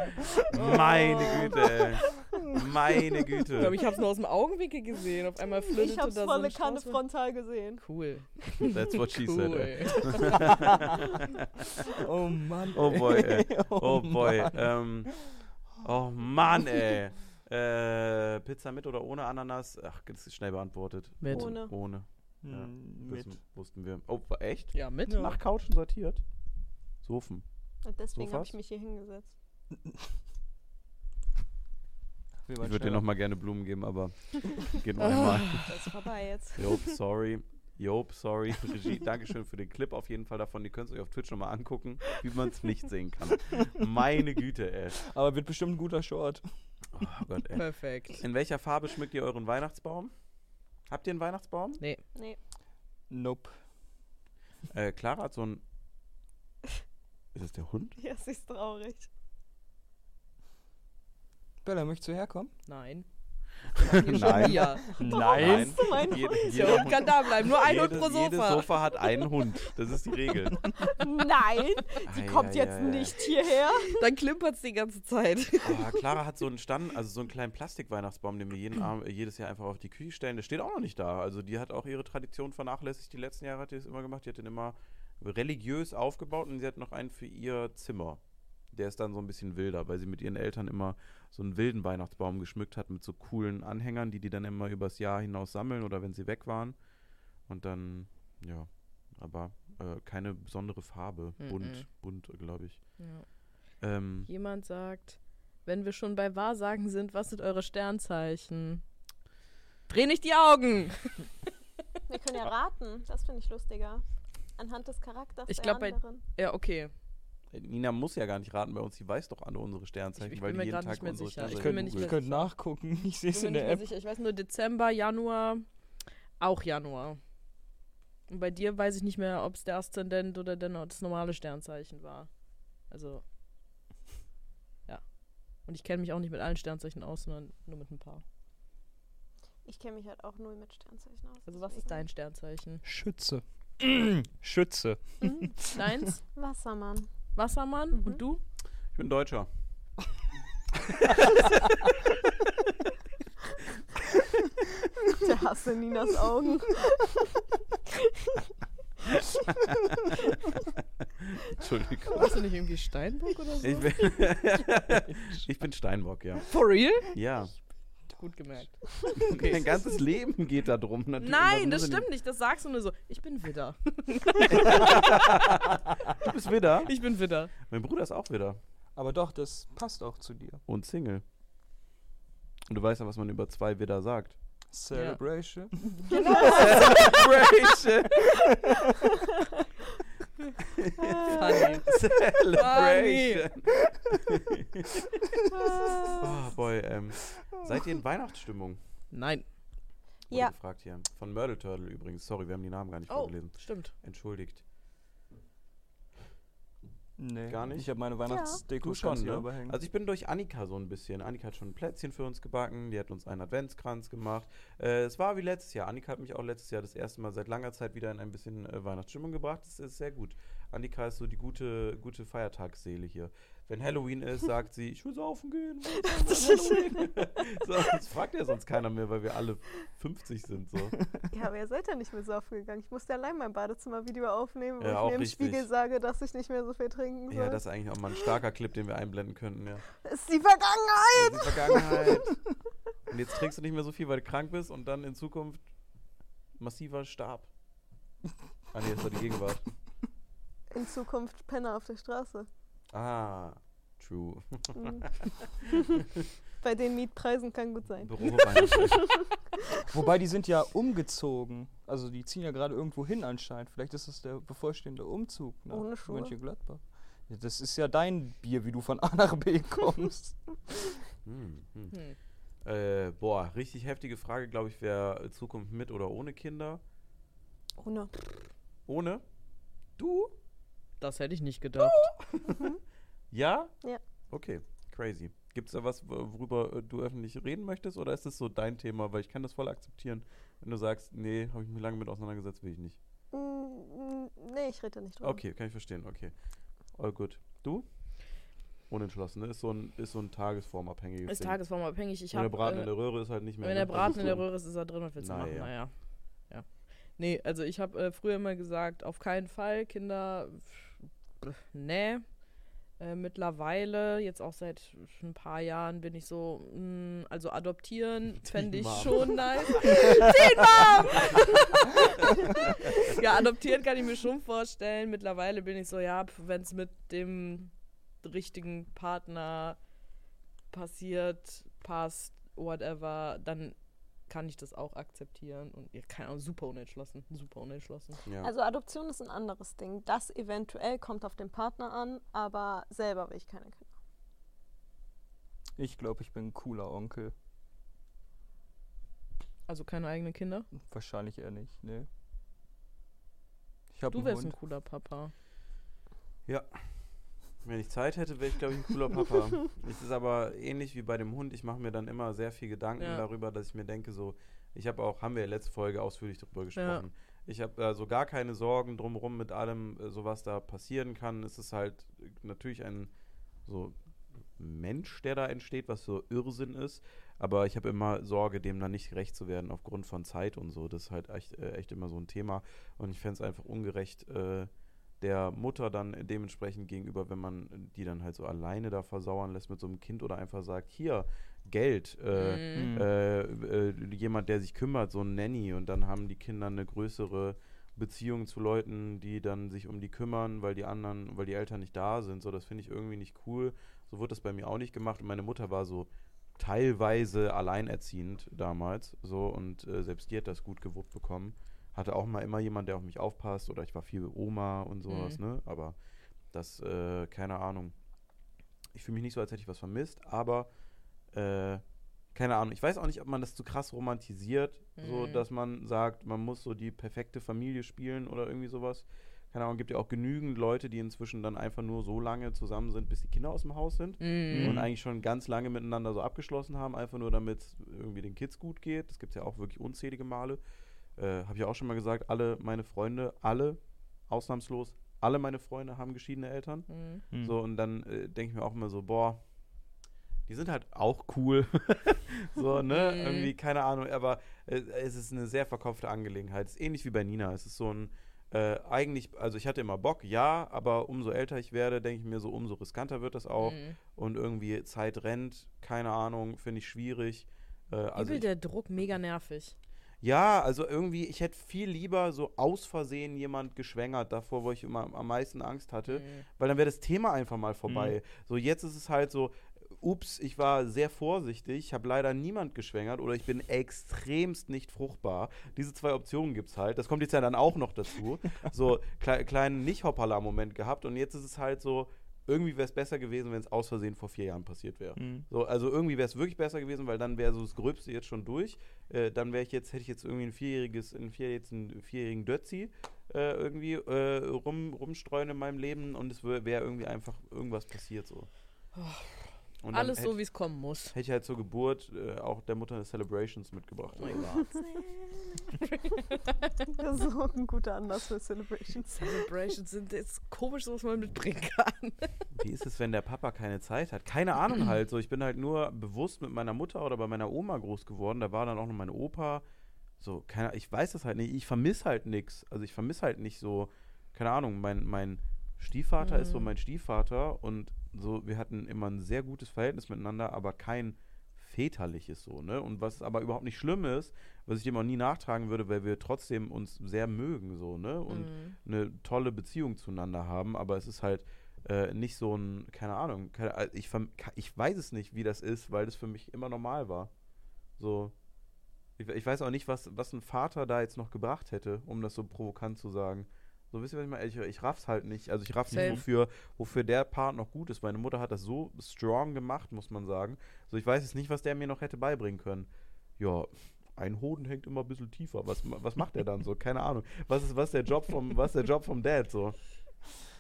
Meine Güte, ey. Meine Ich glaube, Güte. ich habe es nur aus dem Augenwinkel gesehen. Auf einmal flirtete Ich da so volle ein Kanne Strauß. frontal gesehen. Cool. That's what she said. Ey. [laughs] Oh Mann. Oh boy, ey. [laughs] Oh Oh boy. Mann. Ähm, oh Mann, ey. Äh, Pizza mit oder ohne Ananas? Ach, das ist schnell beantwortet. Mit. Ohne. Ohne. Ja, Hm, mit. wissen, wussten wir. Oh, echt? Ja, mit. Ja. Nach Couchen sortiert? Sofen. Und deswegen habe ich mich hier hingesetzt. [laughs] Ich würde dir schneller. noch mal gerne Blumen geben, aber geht nur einmal. Das ist vorbei jetzt. Job, sorry. Job, sorry. Regie, Dankeschön für den Clip auf jeden Fall davon. Die könnt ihr euch auf Twitch nochmal angucken, wie man es nicht sehen kann. Meine Güte, ey. Aber wird bestimmt ein guter Short. Oh Gott, ey. Perfekt. In welcher Farbe schmückt ihr euren Weihnachtsbaum? Habt ihr einen Weihnachtsbaum? Nee. Nee. Nope. Äh, Clara hat so ein. Ist das der Hund? Ja, sie ist traurig. Bella, möchtest du herkommen? Nein. [laughs] Nein. Ja. Nein. du mein Je- Hund? jeder Der Hund kann da bleiben. Nur ein Hund jedes, pro Jedes Sofa. Sofa hat einen Hund. Das ist die Regel. Nein, die Ei, kommt ei, jetzt ei. nicht hierher. Dann klimpert es die ganze Zeit. Oh, Clara hat so einen Stand, also so einen kleinen Plastikweihnachtsbaum, den wir jeden [clears throat] Abend, äh, jedes Jahr einfach auf die Küche stellen. Der steht auch noch nicht da. Also die hat auch ihre Tradition vernachlässigt. Die letzten Jahre hat die das immer gemacht. Die hat den immer religiös aufgebaut und sie hat noch einen für ihr Zimmer. Der ist dann so ein bisschen wilder, weil sie mit ihren Eltern immer so einen wilden Weihnachtsbaum geschmückt hat mit so coolen Anhängern, die die dann immer übers Jahr hinaus sammeln oder wenn sie weg waren. Und dann, ja, aber äh, keine besondere Farbe. Bunt, Mhm. bunt, glaube ich. Ja. Ähm, Jemand sagt, wenn wir schon bei Wahrsagen sind, was sind eure Sternzeichen? Dreh nicht die Augen! Wir können ja raten. Das finde ich lustiger. Anhand des Charakters Ich der glaub, bei- anderen. Ja, okay. Nina muss ja gar nicht raten bei uns, sie weiß doch alle unsere Sternzeichen, Ich- ich weil bin die mir jeden Tag nicht mehr unsere sicher. Ich Ich Sternzeichen nicht könnte mehr googelt. könnt nachgucken. Ich sehe Ich es bin in der nicht mehr App. sicher. Ich weiß nur Dezember, Januar, auch Januar. Und bei dir weiß ich nicht mehr, ob es der Aszendent oder der, das normale Sternzeichen war. Also, ja. Und ich kenne mich auch nicht mit allen Sternzeichen aus, sondern nur mit ein paar. Ich kenne mich halt auch null mit Sternzeichen aus. Also, was ist dein Sternzeichen? Schütze. [clears throat] Schütze. dein? Deins? [laughs] Wassermann. Wassermann? Mhm. Und du? Ich bin Deutscher. [laughs] Der Hass in Ninas Augen. [laughs] Entschuldigung. Warst du nicht irgendwie Steinbock oder so? Ich bin, [laughs] ich bin Steinbock, ja. For real? Ja. Gut gemerkt. [laughs] Mein ganzes Leben geht da drum. natürlich. Nein, das stimmt nicht. Das sagst du nur so. Ich bin Widder. [laughs] [laughs] Du bist Widder. Ich bin Widder. Mein Bruder ist auch Widder. Aber doch, das passt auch zu dir. Und Single. Und du weißt ja, was man über zwei Widder sagt. Celebration. Celebration! Funny. [laughs] Celebration! oh, boy, ähm, seid ihr in Weihnachtsstimmung? Nein. Wurde Ja. gefragt hier. Von Myrtle Turtle übrigens. Sorry, wir haben die Namen gar nicht Oh, vorgelesen. stimmt. Entschuldigt. Nee, Gar nicht? Ich habe meine Weihnachtsdeko Du schon ne? überhängen. Also ich bin durch Annika so ein bisschen. Annika hat schon ein Plätzchen für uns gebacken, die hat uns einen Adventskranz gemacht. Äh, es war wie letztes Jahr. Annika hat mich auch letztes Jahr das erste Mal seit langer Zeit wieder in ein bisschen äh, Weihnachtsstimmung gebracht. Das ist sehr gut. Annika ist so die gute, gute Feiertagsseele hier. Wenn Halloween ist, sagt sie, ich will saufen gehen. [laughs] Halloween. [laughs] so, das fragt ja sonst keiner mehr, weil wir alle 50 sind. So. [laughs] Ja, aber ihr seid ja nicht mehr so aufgegangen. Ich musste allein mein Badezimmer-Video aufnehmen, wo Ja, ich mir im richtig. Spiegel sage, dass ich nicht mehr so viel trinken soll. Ja, das ist eigentlich auch mal ein starker Clip, den wir einblenden könnten. Ja. das ist die Vergangenheit! Das ist die Vergangenheit. Und jetzt trinkst du nicht mehr so viel, weil du krank bist und dann in Zukunft massiver Stab. Ah nee, das war die Gegenwart. In Zukunft Penner auf der Straße. Ah, true. [laughs] Bei den Mietpreisen kann gut sein. [laughs] Wobei die sind ja umgezogen. Also die ziehen ja gerade irgendwo hin anscheinend. Vielleicht ist das der bevorstehende Umzug nach Ohne Schuhe. Mönchengladbach. Ja, das ist ja dein Bier, wie du von A nach B kommst. [laughs] Hm, hm. Hm. Äh, boah, richtig heftige Frage, glaube ich, wäre Zukunft mit oder ohne Kinder. Ohne. Ohne? Du? Das hätte ich nicht gedacht. [laughs] Ja? Ja. Okay, crazy. Gibt es da was, wo- worüber äh, du öffentlich reden möchtest oder ist das so dein Thema? Weil ich kann das voll akzeptieren, wenn du sagst, nee, habe ich mich lange mit auseinandergesetzt, will ich nicht. Mm, Nee, ich rede nicht drüber. Okay, kann ich verstehen, okay. All gut. Du? Unentschlossen, ne? Ist so ein, ist so ein tagesformabhängiges Ist Ding. tagesformabhängig. Ich Wenn der Braten äh, in der Röhre ist halt nicht mehr. Wenn der Braten Also in der Röhre ist, ist er drin. Was willst du machen? Naja. Naja. Ja. Nee, also ich habe äh, früher immer gesagt, auf keinen Fall Kinder, pff, nee. Äh, mittlerweile, jetzt auch seit ein paar Jahren, bin ich so, mh, also adoptieren [laughs] fände ich schon nice. [laughs] Teen Mom! [laughs] ja, adoptieren kann ich mir schon vorstellen. Mittlerweile bin ich so, ja, wenn es mit dem richtigen Partner passiert, passt, whatever, dann kann ich das auch akzeptieren. Und ja, keine Ahnung, super unentschlossen. Super unentschlossen. Ja. Also Adoption ist ein anderes Ding. Das eventuell kommt auf den Partner an, aber selber will ich keine Kinder. Ich glaube, ich bin ein cooler Onkel. Also keine eigenen Kinder. Wahrscheinlich eher nicht, ne. Ich habe Du wärst ein Hund. cooler Papa. Wenn ich Zeit hätte, wäre ich, glaube ich, ein cooler Papa. [laughs] es ist aber ähnlich wie bei dem Hund. Ich mache mir dann immer sehr viel Gedanken Ja. darüber, dass ich mir denke, so, ich habe auch, haben wir ja letzte Folge ausführlich darüber gesprochen. Ich habe also gar keine Sorgen drumherum mit allem, äh, so was da passieren kann. Es ist halt äh, natürlich ein so Mensch, der da entsteht, was so Irrsinn ist. Aber ich habe immer Sorge, dem dann nicht gerecht zu werden aufgrund von Zeit und so. Das ist halt echt, äh, echt immer so ein Thema. Und ich fände es einfach ungerecht, äh, der Mutter dann dementsprechend gegenüber, wenn man die dann halt so alleine da versauern lässt mit so einem Kind oder einfach sagt, hier, Geld, äh, Mhm. Äh, äh, jemand, der sich kümmert, so ein Nanny und dann haben die Kinder eine größere Beziehung zu Leuten, die dann sich um die kümmern, weil die anderen, weil die Eltern nicht da sind. So, das finde ich irgendwie nicht cool. So wurde das bei mir auch nicht gemacht und meine Mutter war so teilweise alleinerziehend damals so und äh, selbst die hat das gut gewuppt bekommen. Hatte auch mal immer jemand, der auf mich aufpasst oder ich war viel Oma und sowas, Mhm. ne? Aber das, äh, keine Ahnung. Ich fühle mich nicht so, als hätte ich was vermisst, aber äh, keine Ahnung. Ich weiß auch nicht, ob man das zu krass romantisiert, so Mhm. dass man sagt, man muss so die perfekte Familie spielen oder irgendwie sowas. Keine Ahnung, gibt ja auch genügend Leute, die inzwischen dann einfach nur so lange zusammen sind, bis die Kinder aus dem Haus sind Mhm. und eigentlich schon ganz lange miteinander so abgeschlossen haben, einfach nur damit es irgendwie den Kids gut geht. Das gibt es ja auch wirklich unzählige Male. Äh, Habe ich auch schon mal gesagt, alle meine Freunde, alle, ausnahmslos, alle meine Freunde haben geschiedene Eltern. Mhm. Mhm. So, und dann äh, denke ich mir auch immer so, boah, die sind halt auch cool. [laughs] so, ne? Mhm. Irgendwie, keine Ahnung, aber äh, es ist eine sehr verkopfte Angelegenheit. Es ist ähnlich wie bei Nina. Es ist so ein, äh, eigentlich, also ich hatte immer Bock, ja, aber umso älter ich werde, denke ich mir so, umso riskanter wird das auch. Mhm. Und irgendwie Zeit rennt, keine Ahnung, finde ich schwierig. Äh, also Übel ich, der Druck, mega nervig. Ja, also irgendwie, ich hätte viel lieber so aus Versehen jemand geschwängert, davor, wo ich immer am meisten Angst hatte, Mhm. weil dann wäre das Thema einfach mal vorbei. So, jetzt ist es halt so, ups, ich war sehr vorsichtig, habe leider niemand geschwängert oder ich bin extremst nicht fruchtbar. Diese zwei Optionen gibt es halt. Das kommt jetzt ja dann auch noch dazu. [laughs] so, klei kleinen Nicht-Hoppala-Moment gehabt und jetzt ist es halt so, irgendwie wäre es besser gewesen, wenn es aus Versehen vor vier Jahren passiert wäre. Mhm. So, also irgendwie wäre es wirklich besser gewesen, weil dann wäre so das Gröbste jetzt schon durch. Äh, dann wäre ich jetzt, hätte ich jetzt irgendwie ein vierjähriges, ein vier, jetzt einen vierjährigen Dötzi äh, irgendwie äh, rum, rumstreuen in meinem Leben und es wäre irgendwie einfach irgendwas passiert so. Und Alles hätte, so, wie es kommen muss. hätte ich halt zur Geburt äh, auch der Mutter eine Celebrations mitgebracht. Oh mein Gott. Das ist auch ein guter Anlass für Celebrations. Celebrations sind jetzt komisch, was man mitbringen kann. Wie ist es, wenn der Papa keine Zeit hat? Keine Ahnung halt. So, ich bin halt nur bewusst mit meiner Mutter oder bei meiner Oma groß geworden. Da war dann auch noch mein Opa. So, keine, ich weiß das halt nicht. Ich vermisse halt nichts. Also ich vermisse halt nicht so, keine Ahnung, mein, mein Stiefvater ist so Mhm. mein Stiefvater und so, wir hatten immer ein sehr gutes Verhältnis miteinander, aber kein väterliches so, ne? Und was aber überhaupt nicht schlimm ist, was ich dem auch nie nachtragen würde, weil wir trotzdem uns sehr mögen, so, ne? Und Mhm. eine tolle Beziehung zueinander haben, aber es ist halt äh, nicht so ein, keine Ahnung, keine, also ich, ich weiß es nicht, wie das ist, weil das für mich immer normal war. So, ich, ich weiß auch nicht, was, was ein Vater da jetzt noch gebracht hätte, um das so provokant zu sagen. So, wisst ihr, was ich meine? Ich, ich raff's halt nicht. Also ich raff nicht, Same. wofür, wofür der Part noch gut ist. Meine Mutter hat das so strong gemacht, muss man sagen. So, ich weiß jetzt nicht, was der mir noch hätte beibringen können. Ja, ein Hoden hängt immer ein bisschen tiefer. Was, was macht der dann so? Keine Ahnung. Was ist, was ist der Job vom, was ist der Job vom Dad so?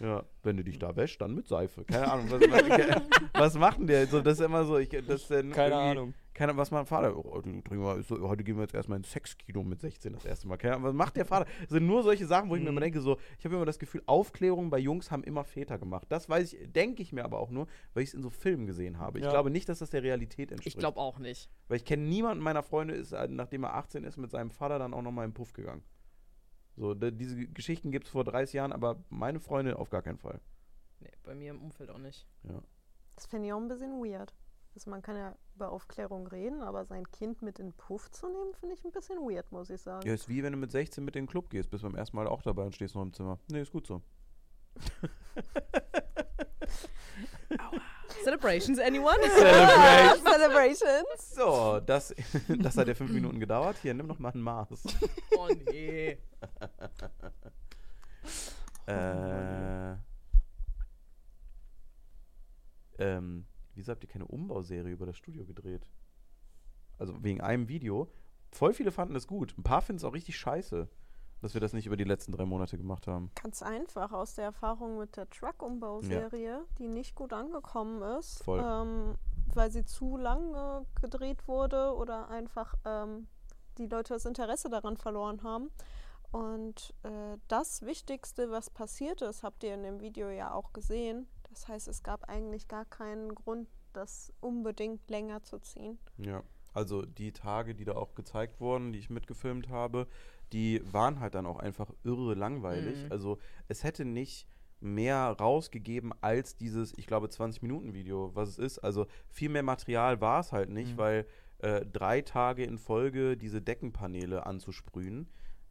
Ja, wenn du dich da wäschst, dann mit Seife. Keine Ahnung. Was, was [laughs] macht denn der? So, das ist immer so, ich, das ist dann Keine Ahnung. Keine Ahnung, was mein Vater. Oh, heute, trinken wir, so, heute gehen wir jetzt erstmal ins Sexkino mit 16 das erste Mal. Keine Ahnung, was macht der Vater? Das sind nur solche Sachen, wo ich mir Mhm. immer denke, so, ich habe immer das Gefühl, Aufklärung bei Jungs haben immer Väter gemacht. Das weiß ich, denke ich mir aber auch nur, weil ich es in so Filmen gesehen habe. Ich Ja. glaube nicht, dass das der Realität entspricht. Ich glaube auch nicht. Weil ich kenne niemanden meiner Freunde, ist, äh, nachdem er 18 ist, mit seinem Vater dann auch nochmal im Puff gegangen. So, diese Geschichten gibt es vor 30 Jahren, aber meine Freunde auf gar keinen Fall. Nee, bei mir im Umfeld auch nicht. Ja. Das finde ich auch ein bisschen weird. Also man kann ja über Aufklärung reden, aber sein Kind mit in den Puff zu nehmen, finde ich ein bisschen weird, muss ich sagen. ja, ist wie wenn du mit 16 mit in den Club gehst, bist beim ersten Mal auch dabei und stehst noch im Zimmer. Nee, ist gut so. [laughs] Celebrations, anyone? Celebration. [laughs] Celebrations! So, das, [laughs] das hat ja fünf Minuten gedauert. Hier, nimm noch mal ein Maß. oh nee. Äh, ähm, wieso habt ihr keine Umbauserie über das Studio gedreht? Also wegen einem Video. Voll viele fanden es gut. Ein paar finden es auch richtig scheiße, dass wir das nicht über die letzten drei Monate gemacht haben. Ganz einfach aus der Erfahrung mit der Truck-Umbauserie, die nicht gut angekommen ist, ähm, weil sie zu lange gedreht wurde oder einfach ähm, die Leute das Interesse daran verloren haben. Und äh, das Wichtigste, was passiert ist, habt ihr in dem Video ja auch gesehen. Das heißt, es gab eigentlich gar keinen Grund, das unbedingt länger zu ziehen. Ja. Also die Tage, die da auch gezeigt wurden, die ich mitgefilmt habe, die waren halt dann auch einfach irre langweilig. Mhm. Also es hätte nicht mehr rausgegeben als dieses, ich glaube, 20-Minuten-Video, was es ist. Also viel mehr Material war es halt nicht, Mhm. weil äh, drei Tage in Folge diese Deckenpaneele anzusprühen,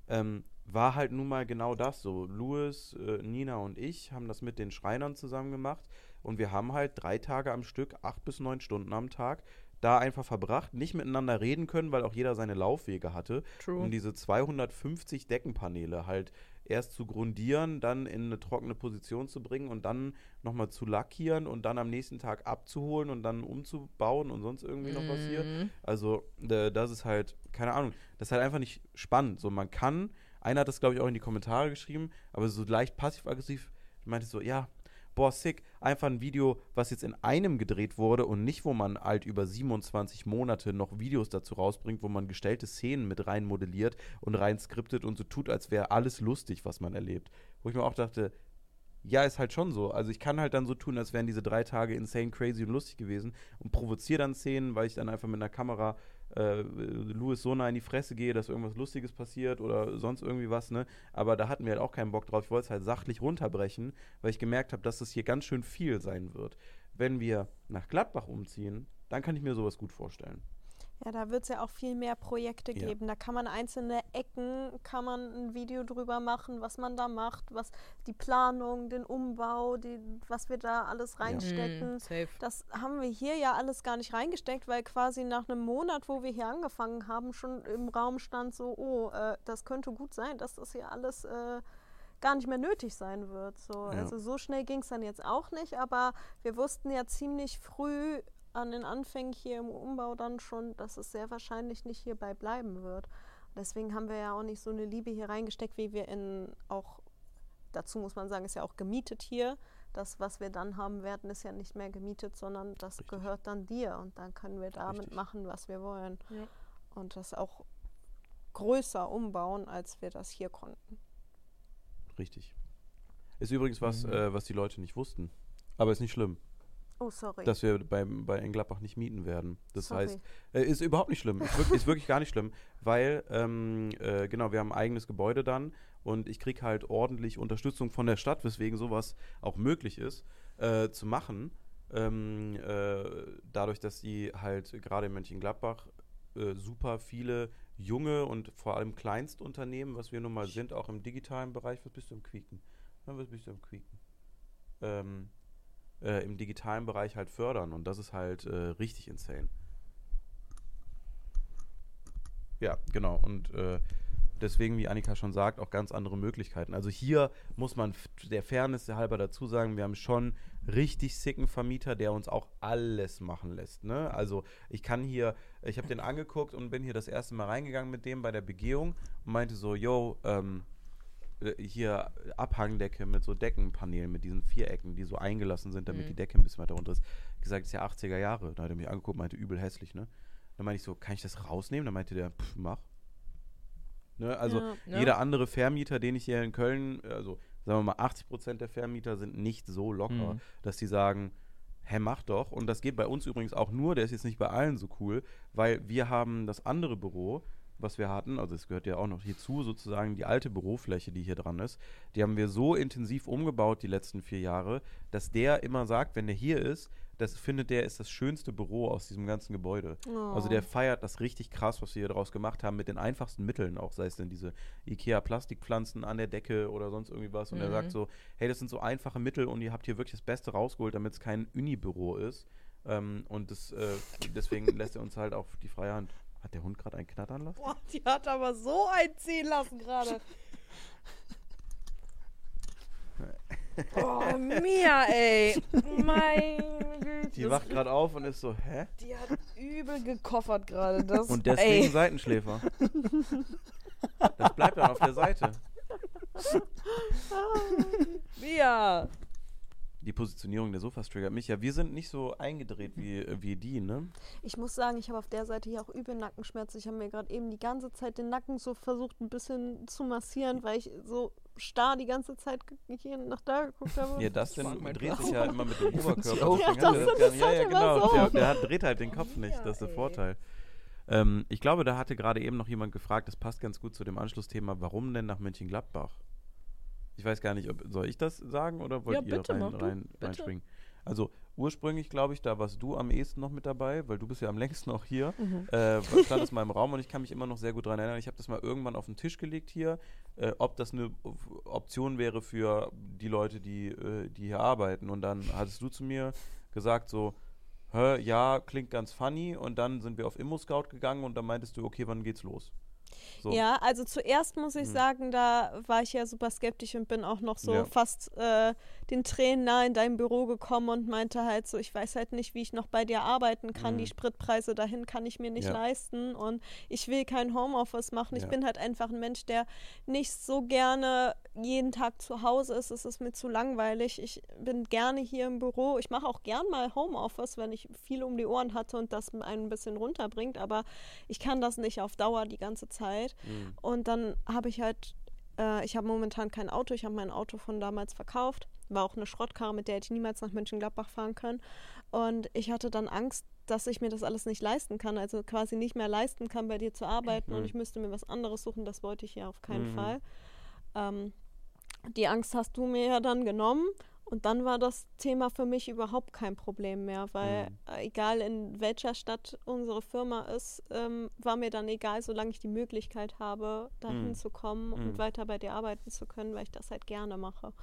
ähm, war halt nun mal genau das so. Louis, äh, Nina und ich haben das mit den Schreinern zusammen gemacht und wir haben halt drei Tage am Stück, acht bis neun Stunden am Tag, da einfach verbracht, nicht miteinander reden können, weil auch jeder seine Laufwege hatte, True. um diese 250 Deckenpaneele halt erst zu grundieren, dann in eine trockene Position zu bringen und dann nochmal zu lackieren und dann am nächsten Tag abzuholen und dann umzubauen und sonst irgendwie noch was hier. Mhm. Also, das ist halt, keine Ahnung, das ist halt einfach nicht spannend. So, man kann, einer hat das, glaube ich, auch in die Kommentare geschrieben, aber so leicht passiv-aggressiv meinte so, ja, boah, sick, einfach ein Video, was jetzt in einem gedreht wurde und nicht, wo man halt über 27 Monate noch Videos dazu rausbringt, wo man gestellte Szenen mit rein modelliert und rein skriptet und so tut, als wäre alles lustig, was man erlebt. Wo ich mir auch dachte, ja, ist halt schon so. Also ich kann halt dann so tun, als wären diese drei Tage insane, crazy und lustig gewesen und provoziere dann Szenen, weil ich dann einfach mit einer Kamera äh, Louis so nah in die Fresse gehe, dass irgendwas Lustiges passiert oder sonst irgendwie was, ne? Aber da hatten wir halt auch keinen Bock drauf. Ich wollte es halt sachlich runterbrechen, weil ich gemerkt habe, dass das hier ganz schön viel sein wird. Wenn wir nach Gladbach umziehen, dann kann ich mir sowas gut vorstellen. Ja, da wird es ja auch viel mehr Projekte Ja. geben. Da kann man einzelne Ecken, kann man ein Video drüber machen, was man da macht, was die Planung, den Umbau, die, was wir da alles reinstecken. Mhm, safe. Das haben wir hier ja alles gar nicht reingesteckt, weil quasi nach einem Monat, wo wir hier angefangen haben, schon im Raum stand so, oh, äh, das könnte gut sein, dass das hier alles äh, gar nicht mehr nötig sein wird. So. Ja. Also so schnell ging es dann jetzt auch nicht, aber wir wussten ja ziemlich früh an den Anfängen hier im Umbau dann schon, dass es sehr wahrscheinlich nicht hierbei bleiben wird. Deswegen haben wir ja auch nicht so eine Liebe hier reingesteckt, wie wir in auch, dazu muss man sagen, ist ja auch gemietet hier. Das, was wir dann haben werden, ist ja nicht mehr gemietet, sondern das Richtig. gehört dann dir und dann können wir damit Richtig. machen, was wir wollen. Ja. Und das auch größer umbauen, als wir das hier konnten. Richtig. Ist übrigens was, Mhm. äh, was die Leute nicht wussten. Aber ist nicht schlimm, Oh, sorry. dass wir bei in Gladbach nicht mieten werden. Das sorry. heißt, Äh, ist überhaupt nicht schlimm. Ist wirklich, ist wirklich gar nicht schlimm, weil, ähm, äh, genau, wir haben ein eigenes Gebäude dann und ich kriege halt ordentlich Unterstützung von der Stadt, weswegen sowas auch möglich ist, äh, zu machen. Ähm, äh, dadurch, dass die halt gerade in Mönchengladbach äh, super viele junge und vor allem Kleinstunternehmen, was wir nun mal sind, auch im digitalen Bereich, was bist du im Quieken? Was bist du im Quieken? Ähm, äh, im digitalen Bereich halt fördern und das ist halt äh, richtig insane. Ja, genau. Und äh, deswegen, wie Annika schon sagt, auch ganz andere Möglichkeiten. Also hier muss man der Fairness halber dazu sagen, wir haben schon richtig sicken Vermieter, der uns auch alles machen lässt. Ne? Also ich kann hier, ich habe den angeguckt und bin hier das erste Mal reingegangen mit dem bei der Begehung und meinte so, yo, ähm, äh, hier Abhangdecke mit so Deckenpanelen, mit diesen Vierecken, die so eingelassen sind, damit Mhm. die Decke ein bisschen weiter runter ist. Gesagt, ist ja 80er Jahre. Da hat er mich angeguckt, meinte, übel hässlich, ne? Dann meinte ich so, kann ich das rausnehmen? Dann meinte der, pff, mach. Ne? Also Ja. Ja. jeder andere Vermieter, den ich hier in Köln, also sagen wir mal, 80% der Vermieter sind nicht so locker, Mhm. dass die sagen, hä, mach doch. Und das geht bei uns übrigens auch nur, der ist jetzt nicht bei allen so cool, weil wir haben das andere Büro, was wir hatten, also es gehört ja auch noch hierzu, sozusagen die alte Bürofläche, die hier dran ist, die haben wir so intensiv umgebaut die letzten vier Jahre, dass der immer sagt, wenn der hier ist, das findet der ist das schönste Büro aus diesem ganzen Gebäude. Also der feiert das richtig krass, was wir hier draus gemacht haben, mit den einfachsten Mitteln auch, sei es denn diese Ikea-Plastikpflanzen an der Decke oder sonst irgendwie was. Und er Mhm. sagt so, hey, das sind so einfache Mittel und ihr habt hier wirklich das Beste rausgeholt, damit es kein Uni-Büro ist. Ähm, und das, äh, deswegen lässt er uns halt auch die freie Hand. Hat der Hund gerade einen knattern lassen? Boah, die hat aber so einziehen lassen gerade. [laughs] Oh, Mia, ey. Mein Güte. Die wacht gerade auf und ist so, hä? Die hat übel gekoffert gerade. Das, Und deswegen ey. Seitenschläfer. Das bleibt dann auf der Seite. Mia. Die Positionierung der Sofas triggert mich. Ja, wir sind nicht so eingedreht wie, wie die, ne? Ich muss sagen, ich habe auf der Seite hier auch übel Nackenschmerzen. Ich habe mir gerade eben die ganze Zeit den Nacken so versucht, ein bisschen zu massieren, weil ich so starr die ganze Zeit hier nach da geguckt habe. Ja, das denn dreht sich ja immer mit dem [laughs] Oberkörper. Ja, das- das nicht- ja, ja, genau. so. Der, der hat, dreht halt den Kopf nicht. Ja, Das ist der ey. Vorteil. Ähm, ich glaube, da hatte gerade eben noch jemand gefragt, das passt ganz gut zu dem Anschlussthema, warum denn nach Mönchengladbach? Ich weiß gar nicht, ob, soll ich das sagen oder wollt Ja, ihr bitte, rein, mach du. rein, Bitte. reinspringen? Also ursprünglich, glaube ich, da warst du am ehesten noch mit dabei, weil du bist ja am längsten auch hier. Mhm. Äh, stand es mal im Raum und ich kann mich immer noch sehr gut daran erinnern. Ich habe das mal irgendwann auf den Tisch gelegt hier, äh, ob das eine Op- Option wäre für die Leute, die, äh, die hier arbeiten. Und dann hattest du zu mir gesagt so, ja, klingt ganz funny. Und dann sind wir auf Immo-Scout gegangen und dann meintest du, okay, wann geht's los? So. Ja, also zuerst muss ich Mhm. sagen, da war ich ja super skeptisch und bin auch noch so Ja. fast äh, den Tränen nah in dein Büro gekommen und meinte halt so, ich weiß halt nicht, wie ich noch bei dir arbeiten kann. Mhm. Die Spritpreise dahin kann ich mir nicht Ja. leisten und ich will kein Homeoffice machen. Ich Ja. bin halt einfach ein Mensch, der nicht so gerne jeden Tag zu Hause ist. Es ist mir zu langweilig. Ich bin gerne hier im Büro. Ich mache auch gern mal Homeoffice, wenn ich viel um die Ohren hatte und das einen ein bisschen runterbringt, aber ich kann das nicht auf Dauer die ganze Zeit. Mhm. Und dann habe ich halt, äh, ich habe momentan kein Auto, ich habe mein Auto von damals verkauft. War auch eine Schrottkarre, mit der hätte ich niemals nach Mönchengladbach fahren können. Und ich hatte dann Angst, dass ich mir das alles nicht leisten kann, also quasi nicht mehr leisten kann, bei dir zu arbeiten und Mhm. ich müsste mir was anderes suchen. Das wollte ich ja auf keinen Mhm. Fall. Ähm, die Angst hast du mir ja dann genommen. Und dann war das Thema für mich überhaupt kein Problem mehr, weil Mhm. äh, egal in welcher Stadt unsere Firma ist, ähm, war mir dann egal, solange ich die Möglichkeit habe, dahin Mhm. zu kommen Mhm. und weiter bei dir arbeiten zu können, weil ich das halt gerne mache.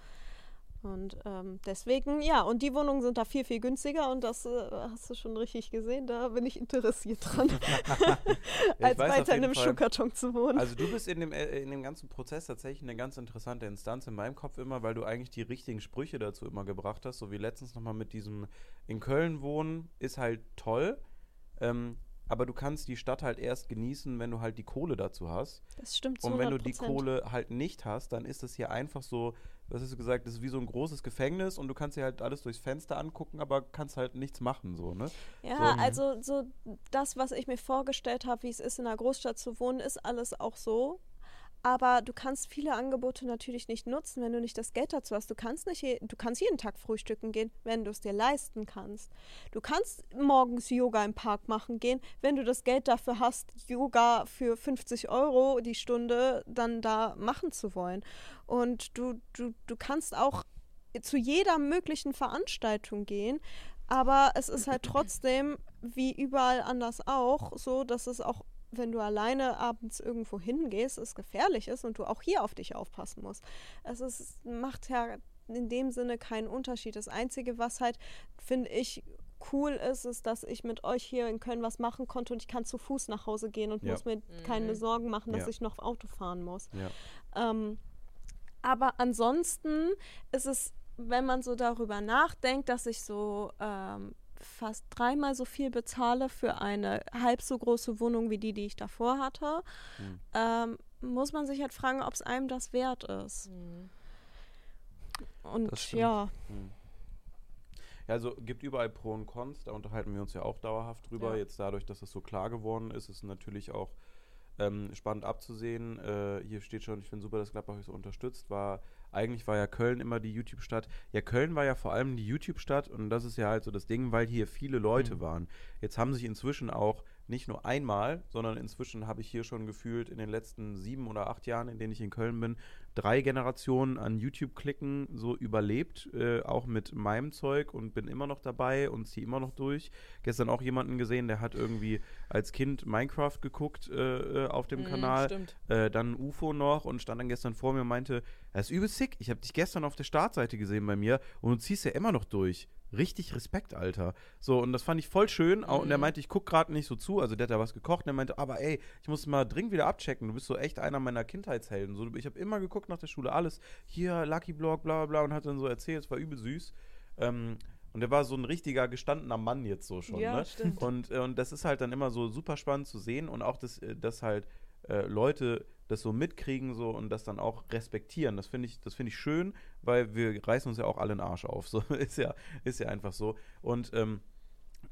Und ähm, deswegen, ja, und die Wohnungen sind da viel, viel günstiger und das äh, hast du schon richtig gesehen, da bin ich interessiert dran, [laughs] [laughs] als weiter in einem Fall- Schuhkarton zu wohnen. Also du bist in dem, äh, in dem ganzen Prozess tatsächlich eine ganz interessante Instanz in meinem Kopf immer, weil du eigentlich die richtigen Sprüche dazu immer gebracht hast, so wie letztens nochmal mit diesem in Köln wohnen, ist halt toll, ähm, aber du kannst die Stadt halt erst genießen, wenn du halt die Kohle dazu hast. das stimmt zu Und wenn du die 100%. Kohle halt nicht hast, dann ist das hier einfach so, was hast du gesagt, das ist wie so ein großes Gefängnis und du kannst dir halt alles durchs Fenster angucken, aber kannst halt nichts machen, so, ne? Ja, So. also so das, was ich mir vorgestellt habe, wie es ist, in einer Großstadt zu wohnen, ist alles auch so. Aber du kannst viele Angebote natürlich nicht nutzen, wenn du nicht das Geld dazu hast. Du kannst nicht, du kannst jeden Tag frühstücken gehen, wenn du es dir leisten kannst. Du kannst morgens Yoga im Park machen gehen, wenn du das Geld dafür hast, Yoga für 50 Euro die Stunde dann da machen zu wollen. Und du, du, du kannst auch zu jeder möglichen Veranstaltung gehen, aber es ist halt trotzdem, wie überall anders auch, so, dass es auch, wenn du alleine abends irgendwo hingehst, es gefährlich ist und du auch hier auf dich aufpassen musst. Es ist, macht ja in dem Sinne keinen Unterschied. Das Einzige, was halt, finde ich, cool ist, ist, dass ich mit euch hier in Köln was machen konnte und ich kann zu Fuß nach Hause gehen und Ja. muss mir keine Sorgen machen, dass Ja. ich noch Auto fahren muss. Ja. Ähm, aber ansonsten ist es, wenn man so darüber nachdenkt, dass ich so ähm, fast dreimal so viel bezahle für eine halb so große Wohnung wie die, die ich davor hatte, Hm. ähm, muss man sich halt fragen, ob es einem das wert ist. Mhm. Und Das ja, Hm. Ja, also gibt überall Pro und Cons, da unterhalten wir uns ja auch dauerhaft drüber. Ja. Jetzt dadurch, dass es so klar geworden ist, ist es natürlich auch ähm, spannend abzusehen. Äh, hier steht schon, ich finde super, dass Gladbach euch so unterstützt. War, eigentlich war ja Köln immer die YouTube-Stadt. Ja, Köln war ja vor allem die YouTube-Stadt und das ist ja halt so das Ding, weil hier viele Leute Mhm. waren. Jetzt haben sich inzwischen auch nicht nur einmal, sondern inzwischen habe ich hier schon gefühlt in den letzten sieben oder acht Jahren, in denen ich in Köln bin, drei Generationen an YouTube-Klicken so überlebt, äh, auch mit meinem Zeug und bin immer noch dabei und ziehe immer noch durch. Gestern auch jemanden gesehen, der hat irgendwie als Kind Minecraft geguckt äh, äh auf dem Mhm, Kanal, stimmt. äh, dann UFO noch und stand dann gestern vor mir und meinte, das ist übel sick, ich habe dich gestern auf der Startseite gesehen bei mir und du ziehst ja immer noch durch. Richtig Respekt, Alter. So, und das fand ich voll schön. Au- Und er Mhm. meinte, ich guck gerade nicht so zu. Also, der hat da was gekocht. Und er meinte, aber ey, ich muss mal dringend wieder abchecken. Du bist so echt einer meiner Kindheitshelden. So, ich habe immer geguckt nach der Schule, alles. Hier, Lucky Block, bla bla bla. Und hat dann so erzählt, es war übel süß. Ähm, und er war so ein richtiger gestandener Mann jetzt so schon. Ja, ne? stimmt. Und, äh, und das ist halt dann immer so super spannend zu sehen und auch, dass, äh, dass halt äh, Leute das so mitkriegen so und das dann auch respektieren. Das finde ich, das ich schön, weil wir reißen uns ja auch alle den Arsch auf. [laughs] So ist ja, ist ja einfach so. Und ähm,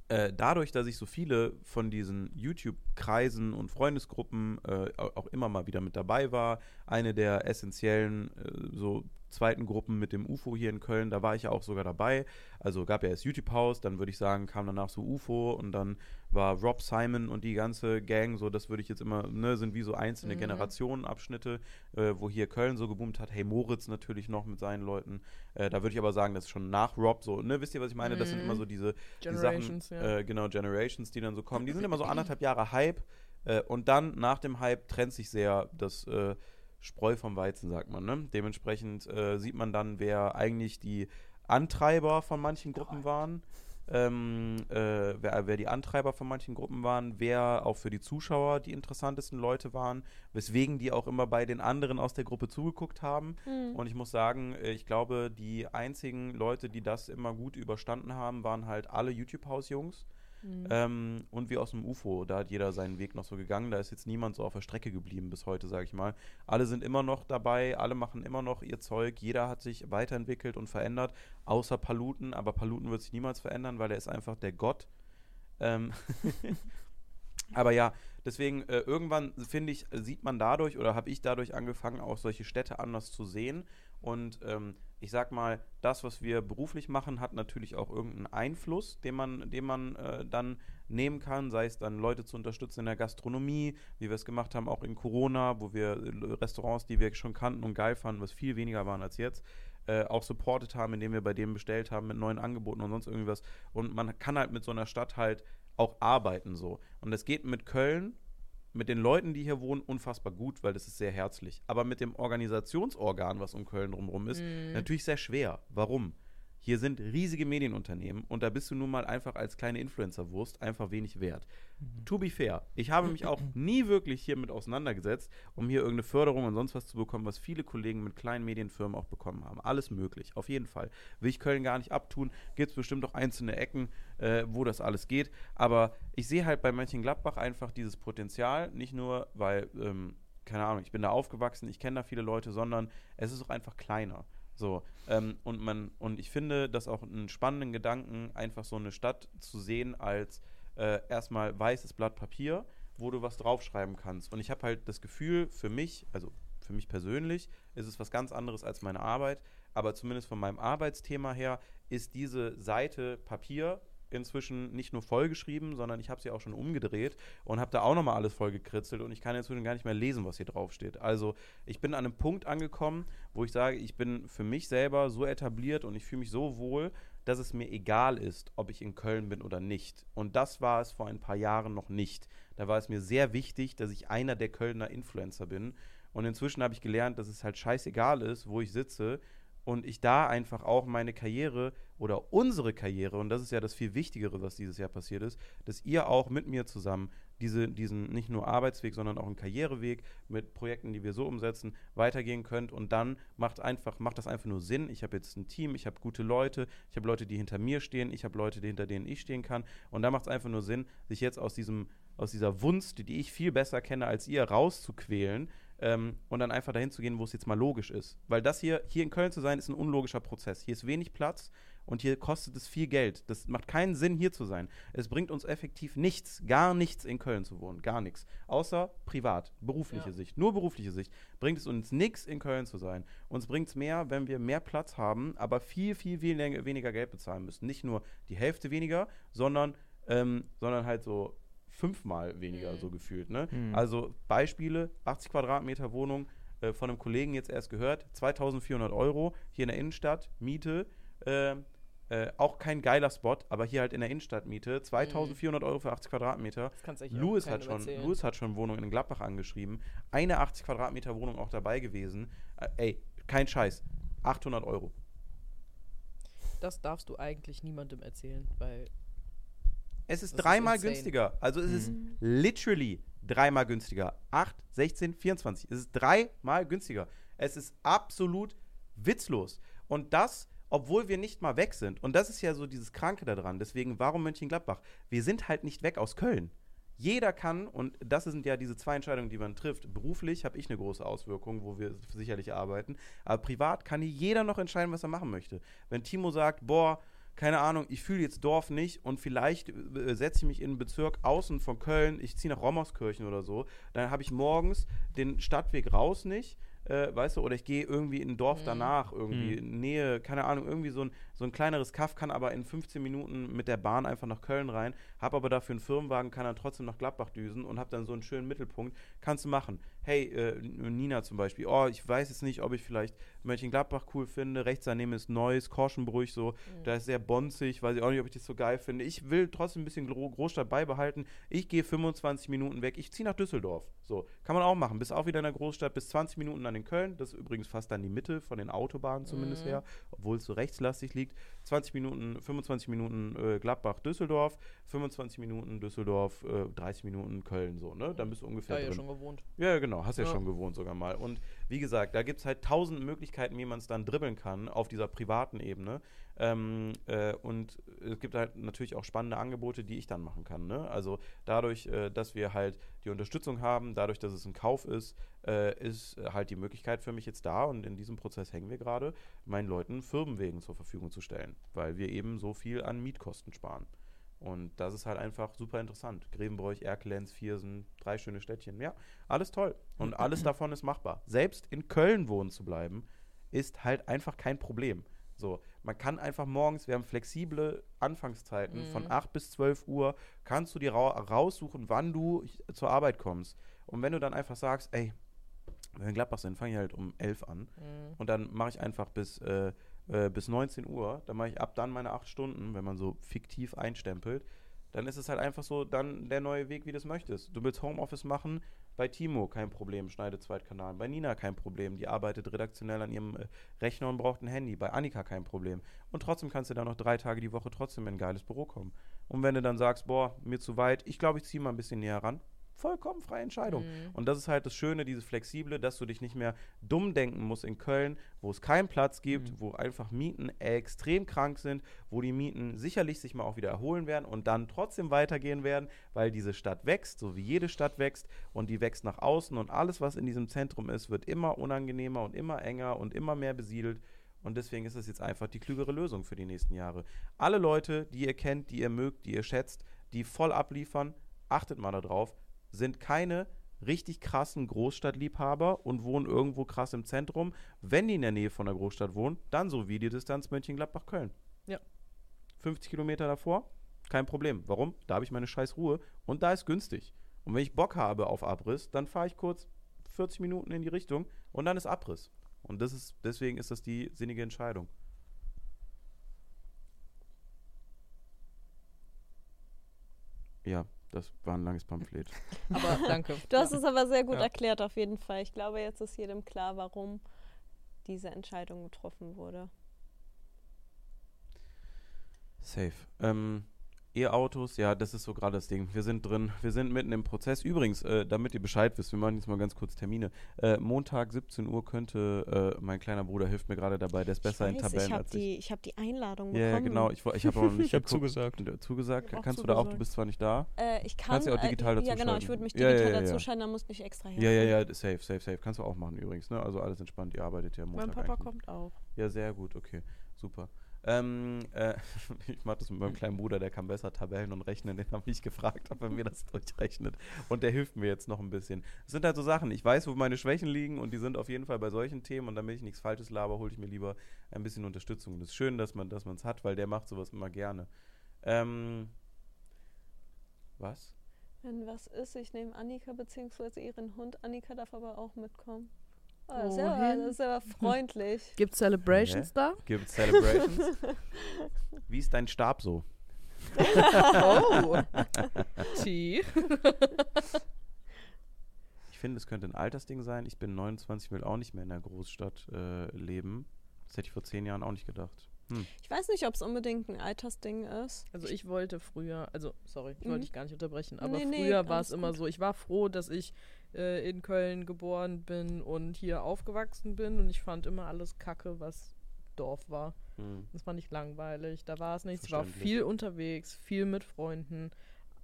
äh, dadurch, dass ich so viele von diesen YouTube-Kreisen und Freundesgruppen äh, au- auch immer mal wieder mit dabei war, eine der essentiellen äh, so zweiten Gruppen mit dem UFO hier in Köln, da war ich ja auch sogar dabei. Also gab ja erst YouTube-Haus, dann würde ich sagen, kam danach so UFO und dann war Rob Simon und die ganze Gang, so das würde ich jetzt immer, ne, sind wie so einzelne Mhm. Generationenabschnitte, äh, wo hier Köln so geboomt hat. Hey Moritz natürlich noch mit seinen Leuten. Äh, da würde ich aber sagen, das ist schon nach Rob so, ne, wisst ihr, was ich meine? Das sind Mhm. immer so diese die Generations, Sachen, ja. äh, genau, Generations, die dann so kommen. Die sind immer so anderthalb Jahre Hype äh, und dann nach dem Hype trennt sich sehr das äh, Spreu vom Weizen, sagt man. Ne? Dementsprechend äh, sieht man dann, wer eigentlich die Antreiber von manchen Gruppen waren. Ähm, äh, wer, wer die Antreiber von manchen Gruppen waren, wer auch für die Zuschauer die interessantesten Leute waren, weswegen die auch immer bei den anderen aus der Gruppe zugeguckt haben. Mhm. Und ich muss sagen, äh, ich glaube, die einzigen Leute, die das immer gut überstanden haben, waren halt alle YouTube-Haus-Jungs. Mhm. Ähm, und wie aus dem UFO, da hat jeder seinen Weg noch so gegangen. Da ist jetzt niemand so auf der Strecke geblieben bis heute, sage ich mal. Alle sind immer noch dabei, alle machen immer noch ihr Zeug. Jeder hat sich weiterentwickelt und verändert, außer Paluten. Aber Paluten wird sich niemals verändern, weil er ist einfach der Gott. Ähm [laughs] Aber ja, deswegen äh, irgendwann finde ich, sieht man dadurch oder habe ich dadurch angefangen, auch solche Städte anders zu sehen. Und ähm, ich sag mal, das, was wir beruflich machen, hat natürlich auch irgendeinen Einfluss, den man, den man äh, dann nehmen kann, sei es dann Leute zu unterstützen in der Gastronomie, wie wir es gemacht haben, auch in Corona, wo wir äh, Restaurants, die wir schon kannten und geil fanden, was viel weniger waren als jetzt, äh, auch supported haben, indem wir bei denen bestellt haben mit neuen Angeboten und sonst irgendwas. Und man kann halt mit so einer Stadt halt auch arbeiten so. Und das geht mit Köln, mit den Leuten, die hier wohnen, unfassbar gut, weil das ist sehr herzlich. Aber mit dem Organisationsorgan, was um Köln drumherum ist, Mhm. natürlich sehr schwer. Warum? Hier sind riesige Medienunternehmen und da bist du nun mal einfach als kleine Influencer-Wurst einfach wenig wert. To be fair, ich habe mich auch [laughs] nie wirklich hiermit auseinandergesetzt, um hier irgendeine Förderung und sonst was zu bekommen, was viele Kollegen mit kleinen Medienfirmen auch bekommen haben. Alles möglich, auf jeden Fall. Will ich Köln gar nicht abtun, gibt es bestimmt auch einzelne Ecken, äh, wo das alles geht. Aber ich sehe halt bei Mönchengladbach einfach dieses Potenzial, nicht nur, weil, ähm, keine Ahnung, ich bin da aufgewachsen, ich kenne da viele Leute, sondern es ist auch einfach kleiner. So, ähm, und man, und ich finde das auch einen spannenden Gedanken, einfach so eine Stadt zu sehen als äh, erstmal weißes Blatt Papier, wo du was draufschreiben kannst. Und ich habe halt das Gefühl, für mich, also für mich persönlich, ist es was ganz anderes als meine Arbeit, aber zumindest von meinem Arbeitsthema her ist diese Seite Papier inzwischen nicht nur vollgeschrieben, sondern ich habe sie auch schon umgedreht und habe da auch nochmal alles vollgekritzelt und ich kann inzwischen gar nicht mehr lesen, was hier drauf steht. Also ich bin an einem Punkt angekommen, wo ich sage, ich bin für mich selber so etabliert und ich fühle mich so wohl, dass es mir egal ist, ob ich in Köln bin oder nicht. Und das war es vor ein paar Jahren noch nicht. Da war es mir sehr wichtig, dass ich einer der Kölner Influencer bin. Und inzwischen habe ich gelernt, dass es halt scheißegal ist, wo ich sitze und ich da einfach auch meine Karriere oder unsere Karriere, und das ist ja das viel Wichtigere, was dieses Jahr passiert ist, dass ihr auch mit mir zusammen diese, diesen nicht nur Arbeitsweg, sondern auch einen Karriereweg mit Projekten, die wir so umsetzen, weitergehen könnt. Und dann macht einfach, macht das einfach nur Sinn. Ich habe jetzt ein Team, ich habe gute Leute, ich habe Leute, die hinter mir stehen, ich habe Leute, die hinter denen ich stehen kann. Und da macht es einfach nur Sinn, sich jetzt aus diesem, aus dieser Wunst, die ich viel besser kenne als ihr, rauszuquälen ähm, und dann einfach dahin zu gehen, wo es jetzt mal logisch ist. Weil das hier, hier in Köln zu sein, ist ein unlogischer Prozess. Hier ist wenig Platz und hier kostet es viel Geld. Das macht keinen Sinn, hier zu sein. Es bringt uns effektiv nichts, gar nichts in Köln zu wohnen. Gar nichts. Außer privat, berufliche Ja. Sicht. Nur berufliche Sicht bringt es uns nichts, in Köln zu sein. Uns bringt es mehr, wenn wir mehr Platz haben, aber viel, viel, viel weniger Geld bezahlen müssen. Nicht nur die Hälfte weniger, sondern, ähm, sondern halt so fünfmal weniger Mhm. so gefühlt. Ne? Mhm. Also Beispiele, 80 Quadratmeter Wohnung, äh, von einem Kollegen jetzt erst gehört, 2400 Euro hier in der Innenstadt, Miete, äh, äh, auch kein geiler Spot, aber hier halt in der Innenstadt Miete, 2400 Euro für 80 Quadratmeter. Das kannst du echt auch Louis hat, schon, erzählen. Louis hat schon Wohnung in Gladbach angeschrieben. Eine 80 Quadratmeter Wohnung auch dabei gewesen. Äh, ey, kein Scheiß. 800 Euro. Das darfst du eigentlich niemandem erzählen, weil Es ist Das ist dreimal insane. günstiger. Also es ist literally dreimal günstiger. 8, 16, 24. Es ist dreimal günstiger. Es ist absolut witzlos. Und das, obwohl wir nicht mal weg sind. Und das ist ja so dieses Kranke daran. Deswegen, warum Mönchengladbach? Wir sind halt nicht weg aus Köln. Jeder kann, und das sind ja diese zwei Entscheidungen, die man trifft. Beruflich habe ich eine große Auswirkung, wo wir sicherlich arbeiten. Aber privat kann hier jeder noch entscheiden, was er machen möchte. Wenn Timo sagt, boah, keine Ahnung, ich fühle jetzt Dorf nicht und vielleicht äh, setze ich mich in einen Bezirk außen von Köln, ich ziehe nach Rommerskirchen oder so, dann habe ich morgens den Stadtweg raus nicht, äh, weißt du, oder ich gehe irgendwie in ein Dorf Mhm. danach, irgendwie in Nähe, keine Ahnung, irgendwie so ein, so ein kleineres Kaff, kann aber in 15 Minuten mit der Bahn einfach nach Köln rein, habe aber dafür einen Firmenwagen, kann dann trotzdem nach Gladbach düsen und habe dann so einen schönen Mittelpunkt. Kannst du machen. Hey, äh, Nina zum Beispiel, oh, ich weiß jetzt nicht, ob ich vielleicht Mönchengladbach cool finde, rechts daneben ist Neuss, Korschenbrüch so, da ist sehr bonzig, weiß ich auch nicht, ob ich das so geil finde. Ich will trotzdem ein bisschen Gro Großstadt beibehalten. Ich gehe 25 Minuten weg, ich ziehe nach Düsseldorf. So, kann man auch machen. Bist auch wieder in der Großstadt, bis 20 Minuten dann in Köln. Das ist übrigens fast dann die Mitte von den Autobahnen zumindest Mhm. her, obwohl es so rechtslastig liegt. 20 Minuten, 25 Minuten äh, Gladbach, Düsseldorf, 25 Minuten Düsseldorf, äh, 30 Minuten Köln, so, ne? Dann bist du ungefähr ja, ja drin. schon gewohnt. Ja, ja, genau, hast ja, Ja. schon gewohnt sogar mal. Und wie gesagt, da gibt es halt tausend Möglichkeiten, wie man es dann dribbeln kann auf dieser privaten Ebene. Ähm, äh, und es gibt halt natürlich auch spannende Angebote, die ich dann machen kann. Ne? Also dadurch, äh, dass wir halt die Unterstützung haben, dadurch, dass es ein Kauf ist, äh, ist halt die Möglichkeit für mich jetzt da und in diesem Prozess hängen wir gerade, meinen Leuten Firmenwegen zur Verfügung zu stellen, weil wir eben so viel an Mietkosten sparen. Und das ist halt einfach super interessant. Grevenbroich, Erkelenz, Viersen, drei schöne Städtchen. Ja, alles toll. Und alles [clears throat] davon ist machbar. Selbst in Köln wohnen zu bleiben, ist halt einfach kein Problem. So, man kann einfach morgens, wir haben flexible Anfangszeiten von 8 bis 12 Uhr, kannst du dir ra raussuchen, wann du zur Arbeit kommst. Und wenn du dann einfach sagst, ey, wenn wir in Gladbach sind, fange ich halt um 11 an Mhm. und dann mache ich einfach bis, äh, äh, bis 19 Uhr, dann mache ich ab dann meine 8 Stunden, wenn man so fiktiv einstempelt, dann ist es halt einfach so dann der neue Weg, wie du es möchtest. Du willst Homeoffice machen, bei Timo kein Problem, schneidet Zweitkanal. Bei Nina kein Problem, die arbeitet redaktionell an ihrem äh, Rechner und braucht ein Handy. Bei Annika kein Problem. Und trotzdem kannst du dann noch drei Tage die Woche trotzdem in ein geiles Büro kommen. Und wenn du dann sagst, boah, mir zu weit, ich glaube, ich ziehe mal ein bisschen näher ran, vollkommen freie Entscheidung. Mhm. Und das ist halt das Schöne, dieses Flexible, dass du dich nicht mehr dumm denken musst in Köln, wo es keinen Platz gibt, wo einfach Mieten extrem krank sind, wo die Mieten sicherlich sich mal auch wieder erholen werden und dann trotzdem weitergehen werden, weil diese Stadt wächst, so wie jede Stadt wächst und die wächst nach außen und alles, was in diesem Zentrum ist, wird immer unangenehmer und immer enger und immer mehr besiedelt. Und deswegen ist es jetzt einfach die klügere Lösung für die nächsten Jahre. Alle Leute, die ihr kennt, die ihr mögt, die ihr schätzt, die voll abliefern, achtet mal darauf, sind keine richtig krassen Großstadtliebhaber und wohnen irgendwo krass im Zentrum. Wenn die in der Nähe von der Großstadt wohnen, dann so wie die Distanz Mönchengladbach-Köln. Ja. 50 Kilometer davor, kein Problem. Warum? Da habe ich meine scheiß Ruhe und da ist günstig. Und wenn ich Bock habe auf Abriss, dann fahre ich kurz 40 Minuten in die Richtung und dann ist Abriss. Und das ist, deswegen ist das die sinnige Entscheidung. Ja, das war ein langes Pamphlet. [laughs] Aber danke. [laughs] Du hast es aber sehr gut Ja. erklärt, auf jeden Fall. Ich glaube, jetzt ist jedem klar, warum diese Entscheidung getroffen wurde. Safe. Ähm, E-Autos, ja, das ist so gerade das Ding. Wir sind drin, wir sind mitten im Prozess. Übrigens, äh, damit ihr Bescheid wisst, wir machen jetzt mal ganz kurz Termine. Äh, Montag 17 Uhr könnte, äh, mein kleiner Bruder hilft mir gerade dabei, der ist besser ich in weiß, Tabellen ich habe als die, ich hab die Einladung ich. Ja, ja, bekommen. genau. Ich, ich habe noch [laughs] nicht Ich habe geguckt. zugesagt. Zugesagt? Ich hab auch Kannst du da auch? Du zugesagt. bist zwar nicht da. Äh, ich kann, Kannst du auch digital äh, Ja, genau, ich würde mich Ja, ja, digital ja, ja. dazuschalten, dann musst du nicht extra her. Ja, ja, ja, safe, safe, safe. Kannst du auch machen übrigens, ne? Also alles entspannt, ihr arbeitet ja Montag Mein Papa eigentlich. kommt auch. Ja, sehr gut, okay. Super. Ähm, äh, [laughs] ich mache das mit meinem kleinen Bruder, der kann besser Tabellen und rechnen. Den habe ich gefragt, ob er mir das durchrechnet. Und der hilft mir jetzt noch ein bisschen. Es sind halt so Sachen, ich weiß, wo meine Schwächen liegen und die sind auf jeden Fall bei solchen Themen. Und damit ich nichts Falsches laber, hole ich mir lieber ein bisschen Unterstützung. Und es ist schön, dass man es hat, weil der macht sowas immer gerne. Ähm, was? Wenn was ist, ich nehme Annika bzw. ihren Hund. Annika darf aber auch mitkommen. Oh, das, ist ja, das ist aber freundlich. Gibt Celebrations da? Gibt Celebrations? [laughs] Wie ist dein Stab so? Oh. [laughs] T. [laughs] Ich finde, es könnte ein Altersding sein. Ich bin 29, will auch nicht mehr in der Großstadt äh, leben. Das hätte ich vor zehn Jahren auch nicht gedacht. Hm. Ich weiß nicht, ob es unbedingt ein Altersding ist. Also ich wollte früher, also sorry, ich Mhm. wollte dich gar nicht unterbrechen, aber Nee, nee, früher war alles es immer gut. so, ich war froh, dass ich äh, in Köln geboren bin und hier aufgewachsen bin und ich fand immer alles kacke, was Dorf war. Hm. Das fand ich langweilig, da war es nichts, ich war viel unterwegs, viel mit Freunden.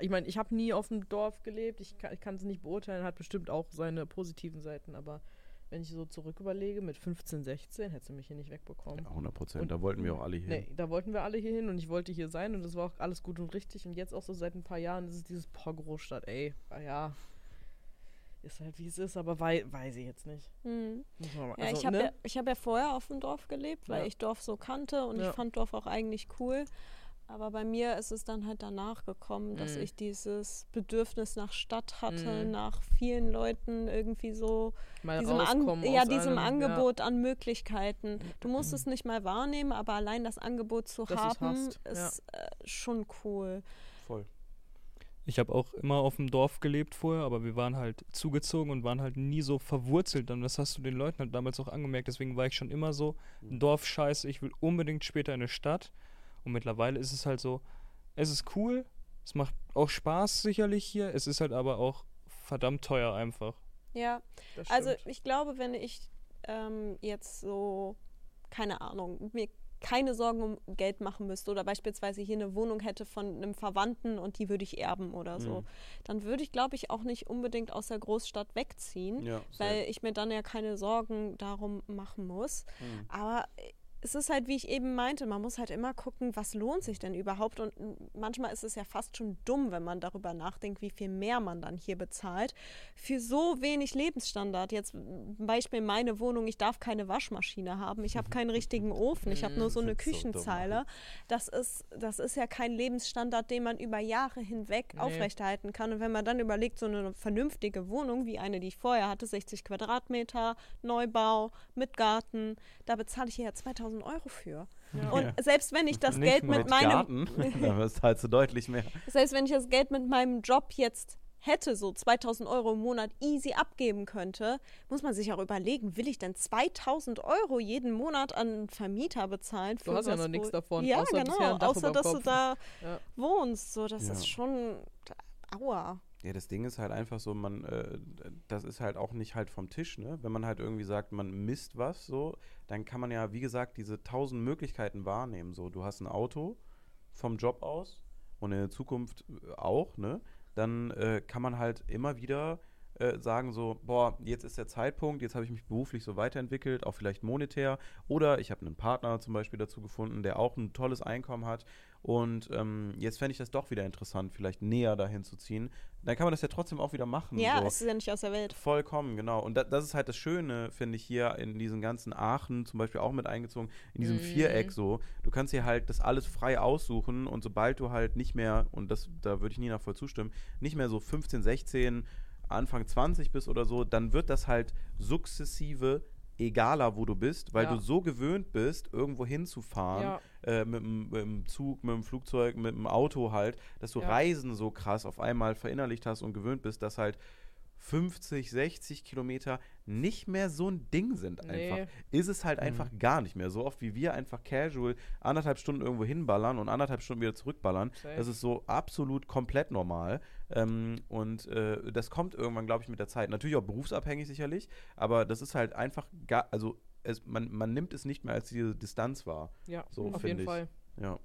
Ich meine, ich habe nie auf dem Dorf gelebt, ich kann es nicht beurteilen, hat bestimmt auch seine positiven Seiten, aber wenn ich so zurück überlege, mit 15, 16 hättest du mich hier nicht wegbekommen. Ja, 100 Prozent. Da wollten wir auch alle hin. Nee, da wollten wir alle hier hin und ich wollte hier sein und das war auch alles gut und richtig. Und jetzt auch so seit ein paar Jahren ist es dieses Boah, Großstadt, ey, ja. Ist halt wie es ist, aber wei weiß ich jetzt nicht. Hm. Man mal, Ja, also, ich habe ne? ja, ich hab ja vorher auf dem Dorf gelebt, weil Ja. ich Dorf so kannte und Ja. ich fand Dorf auch eigentlich cool. Aber bei mir ist es dann halt danach gekommen, dass Mhm. ich dieses Bedürfnis nach Stadt hatte, Mhm. nach vielen Leuten irgendwie so mal diesem, An ja, diesem allem, Angebot an Möglichkeiten. Du musst es nicht mal wahrnehmen, aber allein das Angebot zu Dass haben, ja. ist äh, schon cool. Ich habe auch immer auf dem Dorf gelebt vorher, aber wir waren halt zugezogen und waren halt nie so verwurzelt. Und das hast du den Leuten halt damals auch angemerkt. Deswegen war ich schon immer so, Mhm. Dorf scheiße, ich will unbedingt später in eine Stadt. Und mittlerweile ist es halt so, es ist cool, es macht auch Spaß sicherlich hier, es ist halt aber auch verdammt teuer einfach. Ja, Das also ich glaube, wenn ich ähm, jetzt so, keine Ahnung, mir keine Sorgen um Geld machen müsste oder beispielsweise hier eine Wohnung hätte von einem Verwandten und die würde ich erben oder so, Mhm. dann würde ich, glaube ich, auch nicht unbedingt aus der Großstadt wegziehen, Ja, weil ich mir dann ja keine Sorgen darum machen muss. Hm. Aber es ist halt, wie ich eben meinte, man muss halt immer gucken, was lohnt sich denn überhaupt. Und manchmal ist es ja fast schon dumm, wenn man darüber nachdenkt, wie viel mehr man dann hier bezahlt. Für so wenig Lebensstandard. Jetzt m, Beispiel meine Wohnung, ich darf keine Waschmaschine haben, ich habe [laughs] keinen richtigen Ofen, ich habe nur so eine ist so dumm, Küchenzeile. Das ist, das ist ja kein Lebensstandard, den man über Jahre hinweg Nee. aufrechterhalten kann. Und wenn man dann überlegt, so eine vernünftige Wohnung wie eine, die ich vorher hatte, 60 Quadratmeter, Neubau, mit Garten, da bezahle ich hier ja 2000 Euro für. Ja. Und Ja. selbst wenn ich das Nicht Geld mit Mit meinem, Garten, [laughs] da zahlst du deutlich mehr. selbst wenn ich das Geld mit meinem Job jetzt hätte, so 2000 Euro im Monat easy abgeben könnte, muss man sich auch überlegen, will ich denn 2000 Euro jeden Monat an einen Vermieter bezahlen? Du hast ja was, noch nichts davon, Ja, außer genau, außer dass du Kopf. da Ja. wohnst. So, das Ja. ist schon, aua. Ja, das Ding ist halt einfach so, man, äh, das ist halt auch nicht halt vom Tisch, ne? Wenn man halt irgendwie sagt, man misst was, so, dann kann man ja, wie gesagt, diese tausend Möglichkeiten wahrnehmen. So, du hast ein Auto vom Job aus und in der Zukunft äh, auch, ne? Dann äh, kann man halt immer wieder äh, sagen so, boah, jetzt ist der Zeitpunkt, jetzt habe ich mich beruflich so weiterentwickelt, auch vielleicht monetär. Oder ich habe einen Partner zum Beispiel dazu gefunden, der auch ein tolles Einkommen hat. Und ähm, jetzt fände ich das doch wieder interessant, vielleicht näher dahin zu ziehen. Dann kann man das ja trotzdem auch wieder machen. Ja, so. es ist ja nicht aus der Welt. Vollkommen, genau. Und da, das ist halt das Schöne, finde ich, hier in diesen ganzen Aachen zum Beispiel auch mit eingezogen, in diesem Mhm. Viereck so. Du kannst hier halt das alles frei aussuchen und sobald du halt nicht mehr, und das, da würde ich Nina voll zustimmen, nicht mehr so 15, 16, Anfang 20 bist oder so, dann wird das halt sukzessive egaler, wo du bist, weil Ja. du so gewöhnt bist, irgendwo hinzufahren, Ja. äh, mit, dem, Zug, mit dem Flugzeug, mit dem Auto halt, dass du Ja. Reisen so krass auf einmal verinnerlicht hast und gewöhnt bist, dass halt 50, 60 Kilometer nicht mehr so ein Ding sind einfach. Nee. Ist es halt einfach gar nicht mehr. So oft wie wir einfach casual anderthalb Stunden irgendwo hinballern und anderthalb Stunden wieder zurückballern, Safe. das ist so absolut komplett normal. Ähm, und äh, das kommt irgendwann, glaube ich, mit der Zeit. Natürlich auch berufsabhängig sicherlich, aber das ist halt einfach gar, also es, man, man nimmt es nicht mehr als diese Distanz wahr. Ja, So, auf jeden ich. Fall. Ja.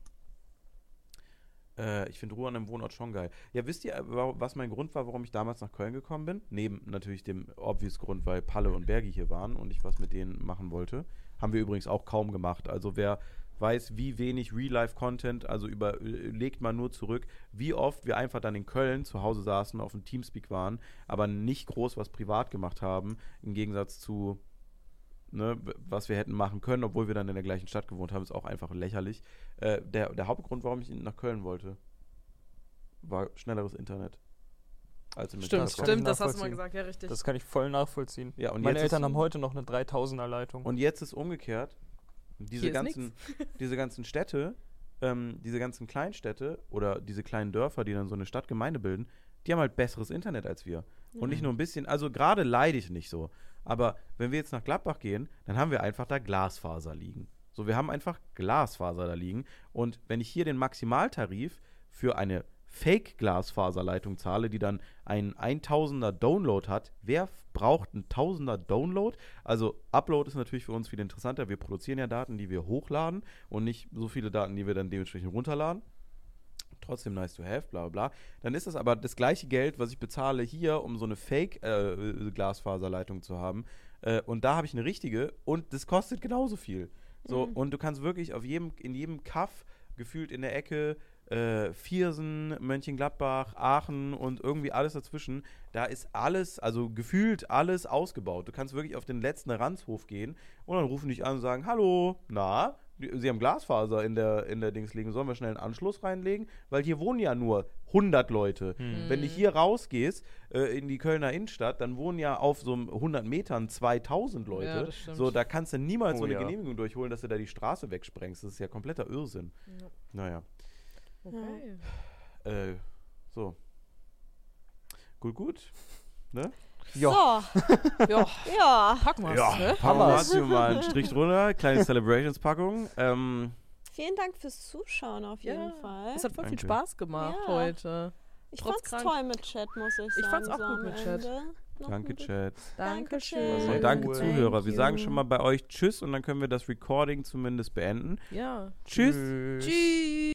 Äh, ich finde Ruhe an einem Wohnort schon geil. Ja, wisst ihr, wa- was mein Grund war, warum ich damals nach Köln gekommen bin? Neben natürlich dem obvious Grund, weil Palle und Bergi hier waren und ich was mit denen machen wollte. Haben wir übrigens auch kaum gemacht. Also wer weiß, wie wenig Real-Life-Content, also überlegt mal nur zurück, wie oft wir einfach dann in Köln zu Hause saßen, auf dem Teamspeak waren, aber nicht groß was privat gemacht haben, im Gegensatz zu ne, was wir hätten machen können, obwohl wir dann in der gleichen Stadt gewohnt haben, ist auch einfach lächerlich. Äh, der, der Hauptgrund, warum ich nach Köln wollte, war schnelleres Internet. als im Stimmt, ich stimmt, das hast du mal gesagt, ja, richtig. Das kann ich voll nachvollziehen. Ja, und Meine jetzt Eltern haben heute noch eine 3000er Leitung. Und jetzt ist umgekehrt. Diese ganzen, [laughs] diese ganzen Städte, ähm, diese ganzen Kleinstädte oder diese kleinen Dörfer, die dann so eine Stadtgemeinde bilden, die haben halt besseres Internet als wir. Und nicht nur ein bisschen, also gerade leide ich nicht so. Aber wenn wir jetzt nach Gladbach gehen, dann haben wir einfach da Glasfaser liegen. So, wir haben einfach Glasfaser da liegen. Und wenn ich hier den Maximaltarif für eine Fake-Glasfaserleitung zahle, die dann einen 1000er Download hat, wer braucht einen 1000er Download? Also Upload ist natürlich für uns viel interessanter. Wir produzieren ja Daten, die wir hochladen und nicht so viele Daten, die wir dann dementsprechend runterladen. Trotzdem nice to have, bla bla bla. Dann ist das aber das gleiche Geld, was ich bezahle hier, um so eine Fake-Glasfaserleitung zu haben. Äh, und da habe ich eine richtige und das kostet genauso viel. So, und du kannst wirklich auf jedem, in jedem Kaff gefühlt in der Ecke äh, Viersen, Mönchengladbach, Aachen und irgendwie alles dazwischen. Da ist alles, also gefühlt alles ausgebaut. Du kannst wirklich auf den letzten Ranzhof gehen und dann rufen dich an und sagen, hallo, na, Sie haben Glasfaser in der, in der Dings liegen, sollen wir schnell einen Anschluss reinlegen? Weil hier wohnen ja nur 100 Leute. Wenn du hier rausgehst äh, in die Kölner Innenstadt, dann wohnen ja auf so einem 100 Metern 2000 Leute. Ja, so, da kannst du niemals Oh so eine ja. Genehmigung durchholen, dass du da die Straße wegsprengst. Das ist ja kompletter Irrsinn. Ja. Naja. Okay. Äh, so. Gut, gut. Ne? Ja. So, [laughs] Ja, ja. packen wir's, ne? Packen wir mal mal einen Strich drunter. Kleine [laughs] Celebrations-Packung. Ähm, Vielen Dank fürs Zuschauen auf jeden Ja, Fall. Es hat voll viel Danke. Spaß gemacht Ja. heute. Ich trotz fand's krank. toll mit Chat, muss ich sagen. Ich fand's auch so gut mit Chat. Noch danke, Chat. Dankeschön. Und danke, Cool. Zuhörer. Thank Wir sagen schon mal bei euch Tschüss und dann können wir das Recording zumindest beenden. Ja. Tschüss. Tschüss. Tschüss.